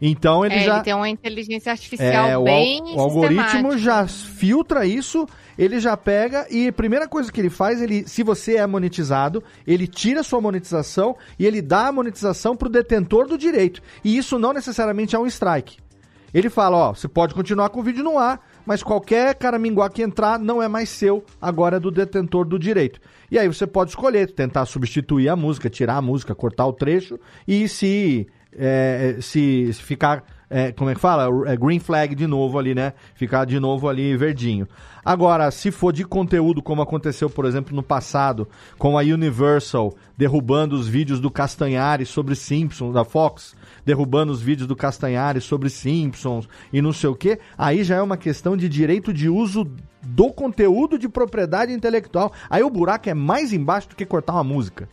Então ele é, já. Ele tem uma inteligência artificial é, bem. O, o algoritmo já filtra isso, ele já pega e a primeira coisa que ele faz, ele, se você é monetizado, ele tira sua monetização e ele dá a monetização para o detentor do direito. E isso não necessariamente é um strike. Ele fala, ó, você pode continuar com o vídeo no ar, mas qualquer caraminguá que entrar não é mais seu, agora é do detentor do direito. E aí você pode escolher, tentar substituir a música, tirar a música, cortar o trecho e se, é, se, se ficar é, como é que fala? É green flag de novo ali, né? Ficar de novo ali verdinho. Agora, se for de conteúdo, como aconteceu, por exemplo, no passado, com a Universal derrubando os vídeos do Castanhari sobre Simpsons, da Fox, derrubando os vídeos do Castanhari sobre Simpsons e não sei o que, aí já é uma questão de direito de uso do conteúdo de propriedade intelectual. Aí o buraco é mais embaixo do que cortar uma música.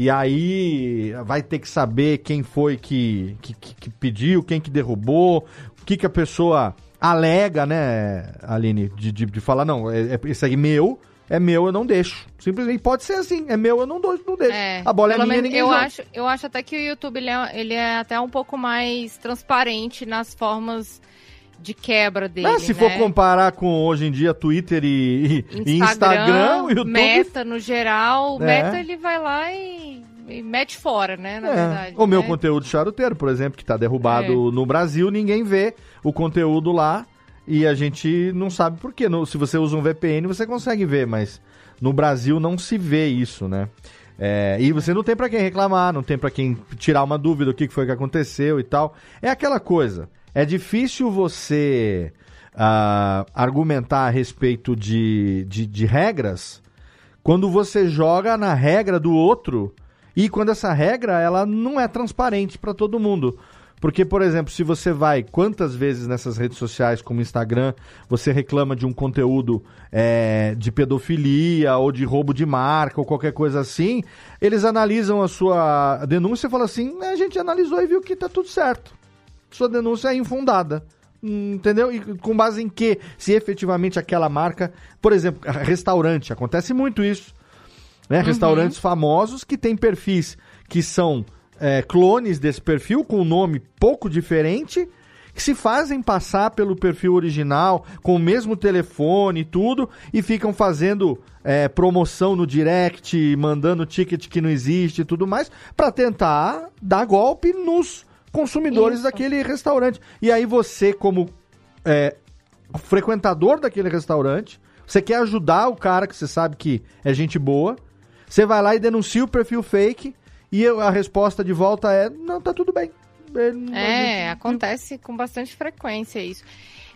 E aí vai ter que saber quem foi que, que, que pediu, quem que derrubou, o que, que a pessoa alega, né, Aline, de, de, de falar, não, é, é, esse aí é meu, é meu, eu não deixo. Simplesmente pode ser assim, é meu, eu não dou, não deixo. É, a bola é minha, ninguém eu joga. acho, eu acho até que o YouTube ele é, ele é até um pouco mais transparente nas formas de quebra dele. Mas se né? for comparar com hoje em dia Twitter e, Instagram, e Instagram YouTube, Meta no geral, o é. Meta ele vai lá e, e mete fora, né? Na é. verdade. O né? meu conteúdo charuteiro, por exemplo, que está derrubado é. no Brasil, ninguém vê o conteúdo lá e a gente não sabe por quê. No, se você usa um VPN, você consegue ver, mas no Brasil não se vê isso, né? É, e você não tem para quem reclamar, não tem para quem tirar uma dúvida do que foi que aconteceu e tal. É aquela coisa. É difícil você uh, argumentar a respeito de, de, de regras quando você joga na regra do outro e quando essa regra ela não é transparente para todo mundo. Porque, por exemplo, se você vai quantas vezes nessas redes sociais, como Instagram, você reclama de um conteúdo é, de pedofilia ou de roubo de marca ou qualquer coisa assim, eles analisam a sua denúncia e falam assim: a gente analisou e viu que tá tudo certo sua denúncia é infundada. Entendeu? E com base em que? Se efetivamente aquela marca, por exemplo, restaurante, acontece muito isso. Né? Uhum. Restaurantes famosos que têm perfis que são é, clones desse perfil, com um nome pouco diferente, que se fazem passar pelo perfil original, com o mesmo telefone e tudo, e ficam fazendo é, promoção no direct, mandando ticket que não existe e tudo mais, para tentar dar golpe nos consumidores Isso. daquele restaurante. E aí você, como é, frequentador daquele restaurante, você quer ajudar o cara que você sabe que é gente boa, você vai lá e denuncia o perfil fake e a resposta de volta é: não, tá tudo bem. É, gente... acontece com bastante frequência isso.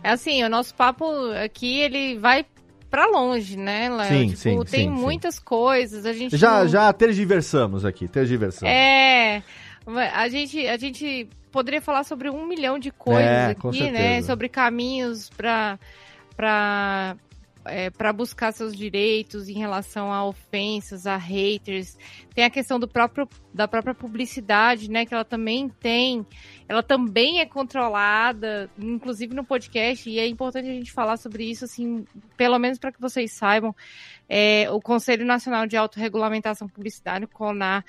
É assim, o nosso papo aqui, ele vai para longe, né, Léo? Sim, tipo, sim, tem sim, muitas sim. coisas, a gente Já, não... já tergiversamos aqui, tergiversamos. É, a gente, a gente poderia falar sobre um milhão de coisas é, aqui, né? Sobre caminhos para para é, para buscar seus direitos em relação a ofensas, a haters. Tem a questão do próprio, da própria publicidade, né? Que ela também tem, ela também é controlada, inclusive no podcast, e é importante a gente falar sobre isso, assim, pelo menos para que vocês saibam. É, o Conselho Nacional de Autorregulamentação Publicitária, o CONAR,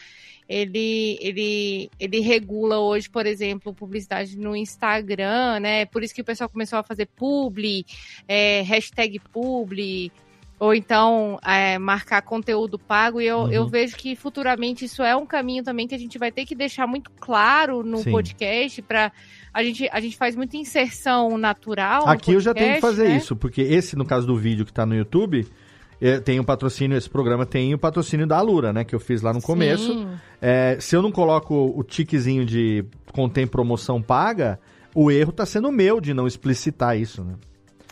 ele, ele, ele regula hoje, por exemplo, publicidade no Instagram, né? Por isso que o pessoal começou a fazer publi, é, hashtag publi, ou então é, marcar conteúdo pago, e eu, uhum. eu vejo que futuramente isso é um caminho também que a gente vai ter que deixar muito claro no Sim. podcast para a gente, a gente faz muita inserção natural. Aqui podcast, eu já tenho que fazer né? isso, porque esse, no caso do vídeo que está no YouTube, tem o um patrocínio, esse programa tem o patrocínio da Alura, né? Que eu fiz lá no começo. É, se eu não coloco o tiquezinho de contém promoção paga, o erro está sendo meu de não explicitar isso, né?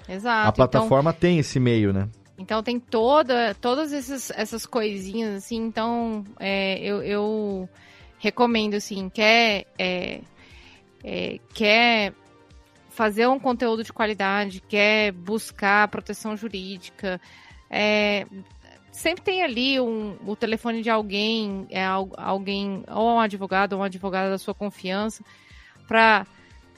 Exato. A plataforma então, tem esse meio, né? Então tem toda, todas essas, essas coisinhas, assim, então é, eu, eu, recomendo, assim, quer, é, é, quer fazer um conteúdo de qualidade, quer buscar proteção jurídica, é, sempre tem ali um, o telefone de alguém, é, alguém, ou um advogado ou uma advogada da sua confiança, para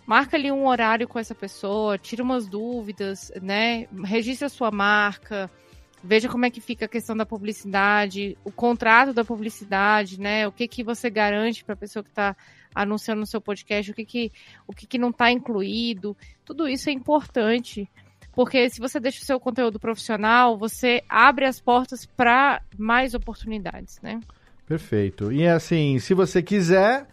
marca ali um horário com essa pessoa, tira umas dúvidas, né? Registra a sua marca, veja como é que fica a questão da publicidade, o contrato da publicidade, né? O que que você garante para a pessoa que está anunciando no seu podcast, o que que, o que, que não está incluído, tudo isso é importante porque se você deixa o seu conteúdo profissional, você abre as portas para mais oportunidades, né? Perfeito. E assim, se você quiser,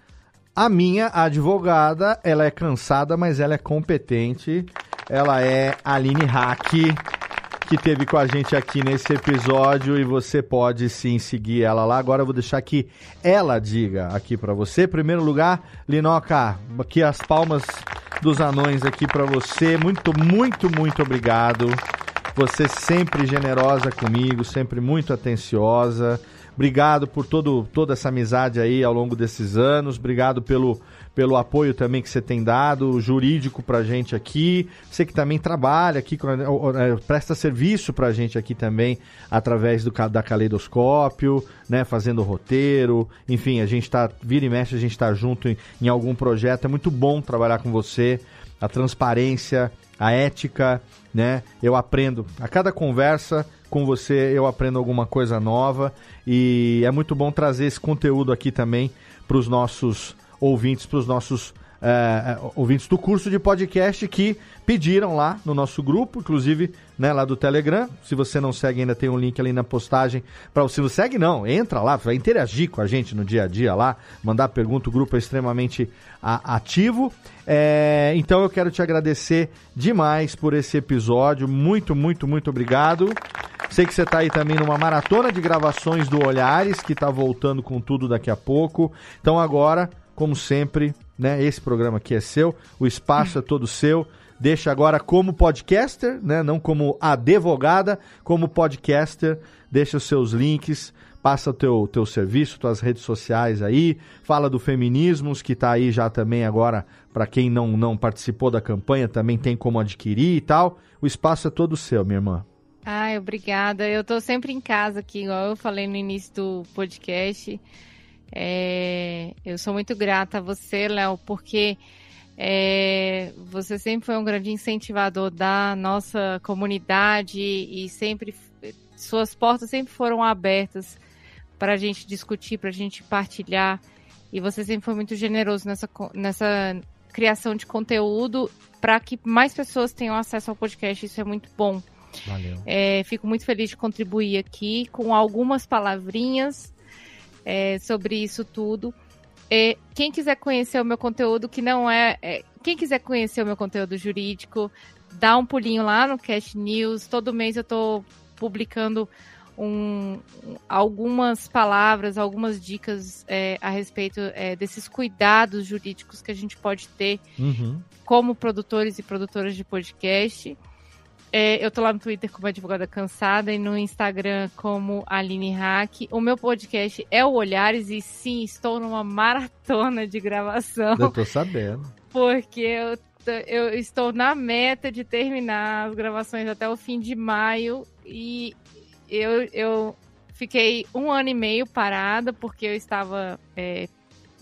a minha advogada, ela é cansada, mas ela é competente. Ela é Aline Hack, que teve com a gente aqui nesse episódio e você pode sim seguir ela lá. Agora eu vou deixar que ela diga aqui para você. Primeiro lugar, Linoca, aqui as palmas dos anões aqui para você. Muito, muito, muito obrigado. Você sempre generosa comigo, sempre muito atenciosa. Obrigado por todo, toda essa amizade aí ao longo desses anos. Obrigado pelo, pelo apoio também que você tem dado, jurídico pra gente aqui. Você que também trabalha aqui, é, presta serviço pra gente aqui também, através do, da Caleidoscópio, né, fazendo roteiro. Enfim, a gente tá, vira e mexe, a gente tá junto em, em algum projeto. É muito bom trabalhar com você. A transparência, a ética, né? Eu aprendo. A cada conversa com você, eu aprendo alguma coisa nova. E é muito bom trazer esse conteúdo aqui também para os nossos ouvintes, para os nossos é, ouvintes do curso de podcast que pediram lá no nosso grupo, inclusive né, lá do Telegram. Se você não segue ainda, tem um link ali na postagem. Para se não segue, não, entra lá, vai interagir com a gente no dia a dia lá, mandar pergunta. O grupo é extremamente a, ativo. É, então eu quero te agradecer demais por esse episódio. Muito, muito, muito obrigado. Sei que você está aí também numa maratona de gravações do Olhares, que está voltando com tudo daqui a pouco. Então agora como sempre, né? Esse programa aqui é seu, o espaço é todo seu. Deixa agora como podcaster, né? Não como advogada, como podcaster. Deixa os seus links, passa o teu, teu serviço, tuas redes sociais aí, fala do Feminismos, que está aí já também agora, para quem não, não participou da campanha, também tem como adquirir e tal. O espaço é todo seu, minha irmã. Ai, obrigada. Eu estou sempre em casa aqui, igual eu falei no início do podcast. É, eu sou muito grata a você, Léo, porque é, você sempre foi um grande incentivador da nossa comunidade e sempre suas portas sempre foram abertas para a gente discutir, para a gente partilhar. E você sempre foi muito generoso nessa, nessa criação de conteúdo para que mais pessoas tenham acesso ao podcast. Isso é muito bom. Valeu. É, fico muito feliz de contribuir aqui com algumas palavrinhas é, sobre isso tudo. É, quem quiser conhecer o meu conteúdo, que não é, é, Quem quiser conhecer o meu conteúdo jurídico, dá um pulinho lá no Cash News. Todo mês eu estou publicando um, algumas palavras, algumas dicas é, a respeito é, desses cuidados jurídicos que a gente pode ter Uhum. como produtores e produtoras de podcast. É, eu tô lá no Twitter como advogada cansada e no Instagram como Aline Hack. O meu podcast é o Olhares e sim, estou numa maratona de gravação Eu tô sabendo. porque eu, eu estou na meta de terminar as gravações até o fim de maio e eu, eu fiquei um ano e meio parada porque eu estava é,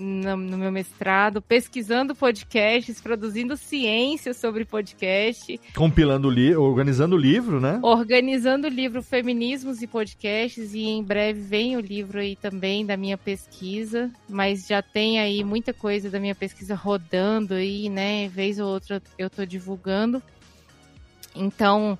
no, no meu mestrado pesquisando podcasts, produzindo ciência sobre podcast, Compilando o livro, organizando o livro, né? organizando o livro Feminismos e Podcasts e em breve vem o livro aí também da minha pesquisa, mas já tem aí muita coisa da minha pesquisa rodando aí, né? Vez ou outra eu tô divulgando. Então,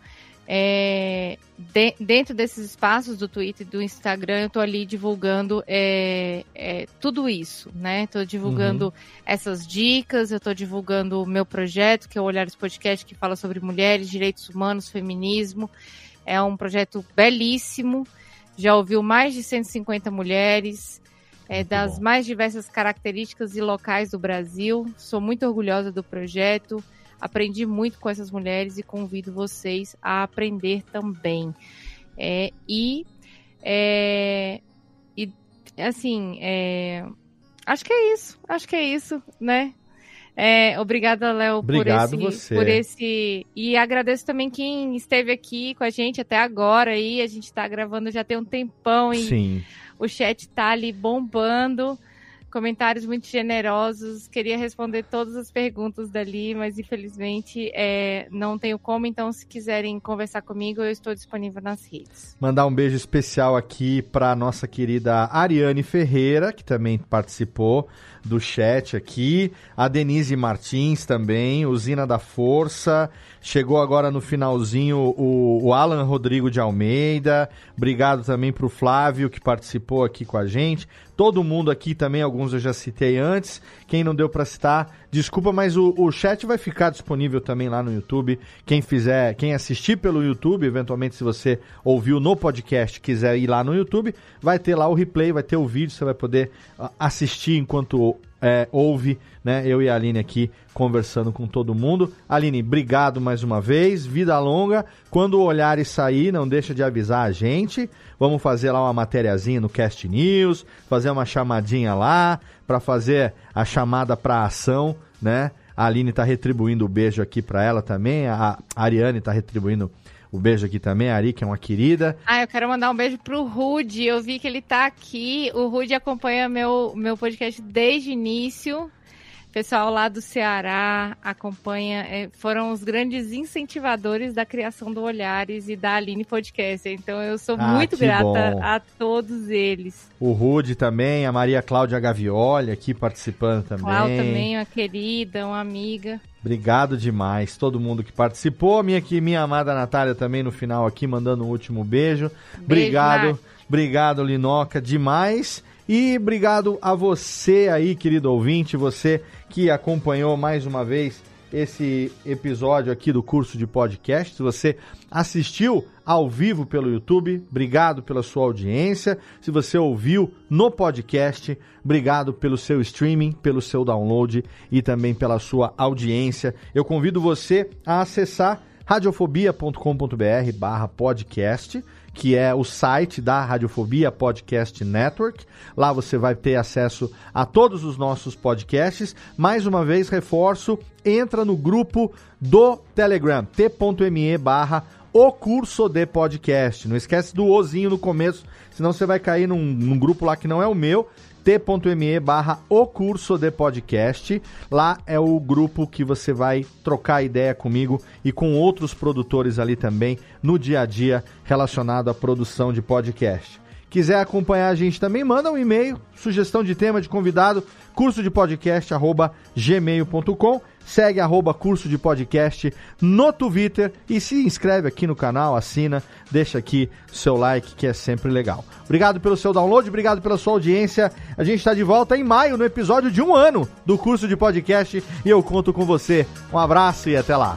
é, de- dentro desses espaços do Twitter e do Instagram, eu tô ali divulgando é, é, tudo isso, né? Tô divulgando essas dicas, eu tô divulgando o meu projeto, que é o Olhares Podcast, que fala sobre mulheres, direitos humanos, feminismo. É um projeto belíssimo, já ouviu mais de 150 mulheres, é, das bom. mais diversas características e locais do Brasil. Sou muito orgulhosa do projeto. Aprendi muito com essas mulheres e convido vocês a aprender também. É, e, é, e, assim, é, acho que é isso. Acho que é isso, né? É, obrigada, Léo, por esse, você. por esse. E agradeço também quem esteve aqui com a gente até agora. Aí a gente tá gravando já tem um tempão e Sim. o chat tá ali bombando. Comentários muito generosos. Queria responder todas as perguntas dali, mas infelizmente é, não tenho como. Então, se quiserem conversar comigo, eu estou disponível nas redes. Mandar um beijo especial aqui para nossa querida Ariane Ferreira, que também participou do chat aqui. A Denise Martins também, Usina da Força. Chegou agora no finalzinho o, o Alan Rodrigo de Almeida. Obrigado também para o Flávio, que participou aqui com a gente. Todo mundo aqui também, alguns eu já citei antes. Quem não deu para citar, desculpa, mas o, o chat vai ficar disponível também lá no YouTube. Quem fizer, quem assistir pelo YouTube, eventualmente se você ouviu no podcast, quiser ir lá no YouTube, vai ter lá o replay, vai ter o vídeo, você vai poder ah, assistir enquanto é, ouve, né? Eu e a Aline aqui conversando com todo mundo. Aline, obrigado mais uma vez. Vida longa. Quando o olhar sair, não deixa de avisar a gente. Vamos fazer lá uma matériazinha no Cast News, fazer uma chamadinha lá para fazer a chamada para ação, né? A Aline tá retribuindo o beijo aqui para ela também. A Ariane tá retribuindo o beijo aqui também. A Ari, que é uma querida. Ah, eu quero mandar um beijo pro Rude. Eu vi que ele tá aqui. O Rude acompanha meu, meu podcast desde o início. Pessoal lá do Ceará acompanha, é, foram os grandes incentivadores da criação do Olhares e da Aline Podcast. Então eu sou Ah, muito grata bom. a todos eles. O Rude também, a Maria Cláudia Gavioli aqui participando também. Clau também, uma querida, uma amiga. Obrigado demais, todo mundo que participou. Minha aqui, minha amada Natália também no final aqui mandando um último beijo. obrigado, Nath. obrigado Linoca demais. E obrigado a você aí, querido ouvinte, você que acompanhou mais uma vez esse episódio aqui do curso de podcast. Se você assistiu ao vivo pelo YouTube, obrigado pela sua audiência. Se você ouviu no podcast, obrigado pelo seu streaming, pelo seu download e também pela sua audiência. Eu convido você a acessar radiofobia.com.br barra podcast, que é o site da Radiofobia Podcast Network. Lá você vai ter acesso a todos os nossos podcasts. Mais uma vez, reforço, entra no grupo do Telegram, t.me barra o curso de podcast. Não esquece do ozinho no começo, senão você vai cair num, num grupo lá que não é o meu t.me barra o curso de podcast. Lá é o grupo que você vai trocar ideia comigo e com outros produtores ali também no dia a dia relacionado à produção de podcast. Quiser acompanhar a gente também, manda um e-mail, sugestão de tema de convidado, curso de podcast, arroba gmail.com. Segue arroba curso de podcast no Twitter e se inscreve aqui no canal, assina, deixa aqui seu like que é sempre legal. Obrigado pelo seu download, obrigado pela sua audiência. A gente está de volta em maio no episódio de um ano do curso de podcast e eu conto com você. Um abraço e até lá.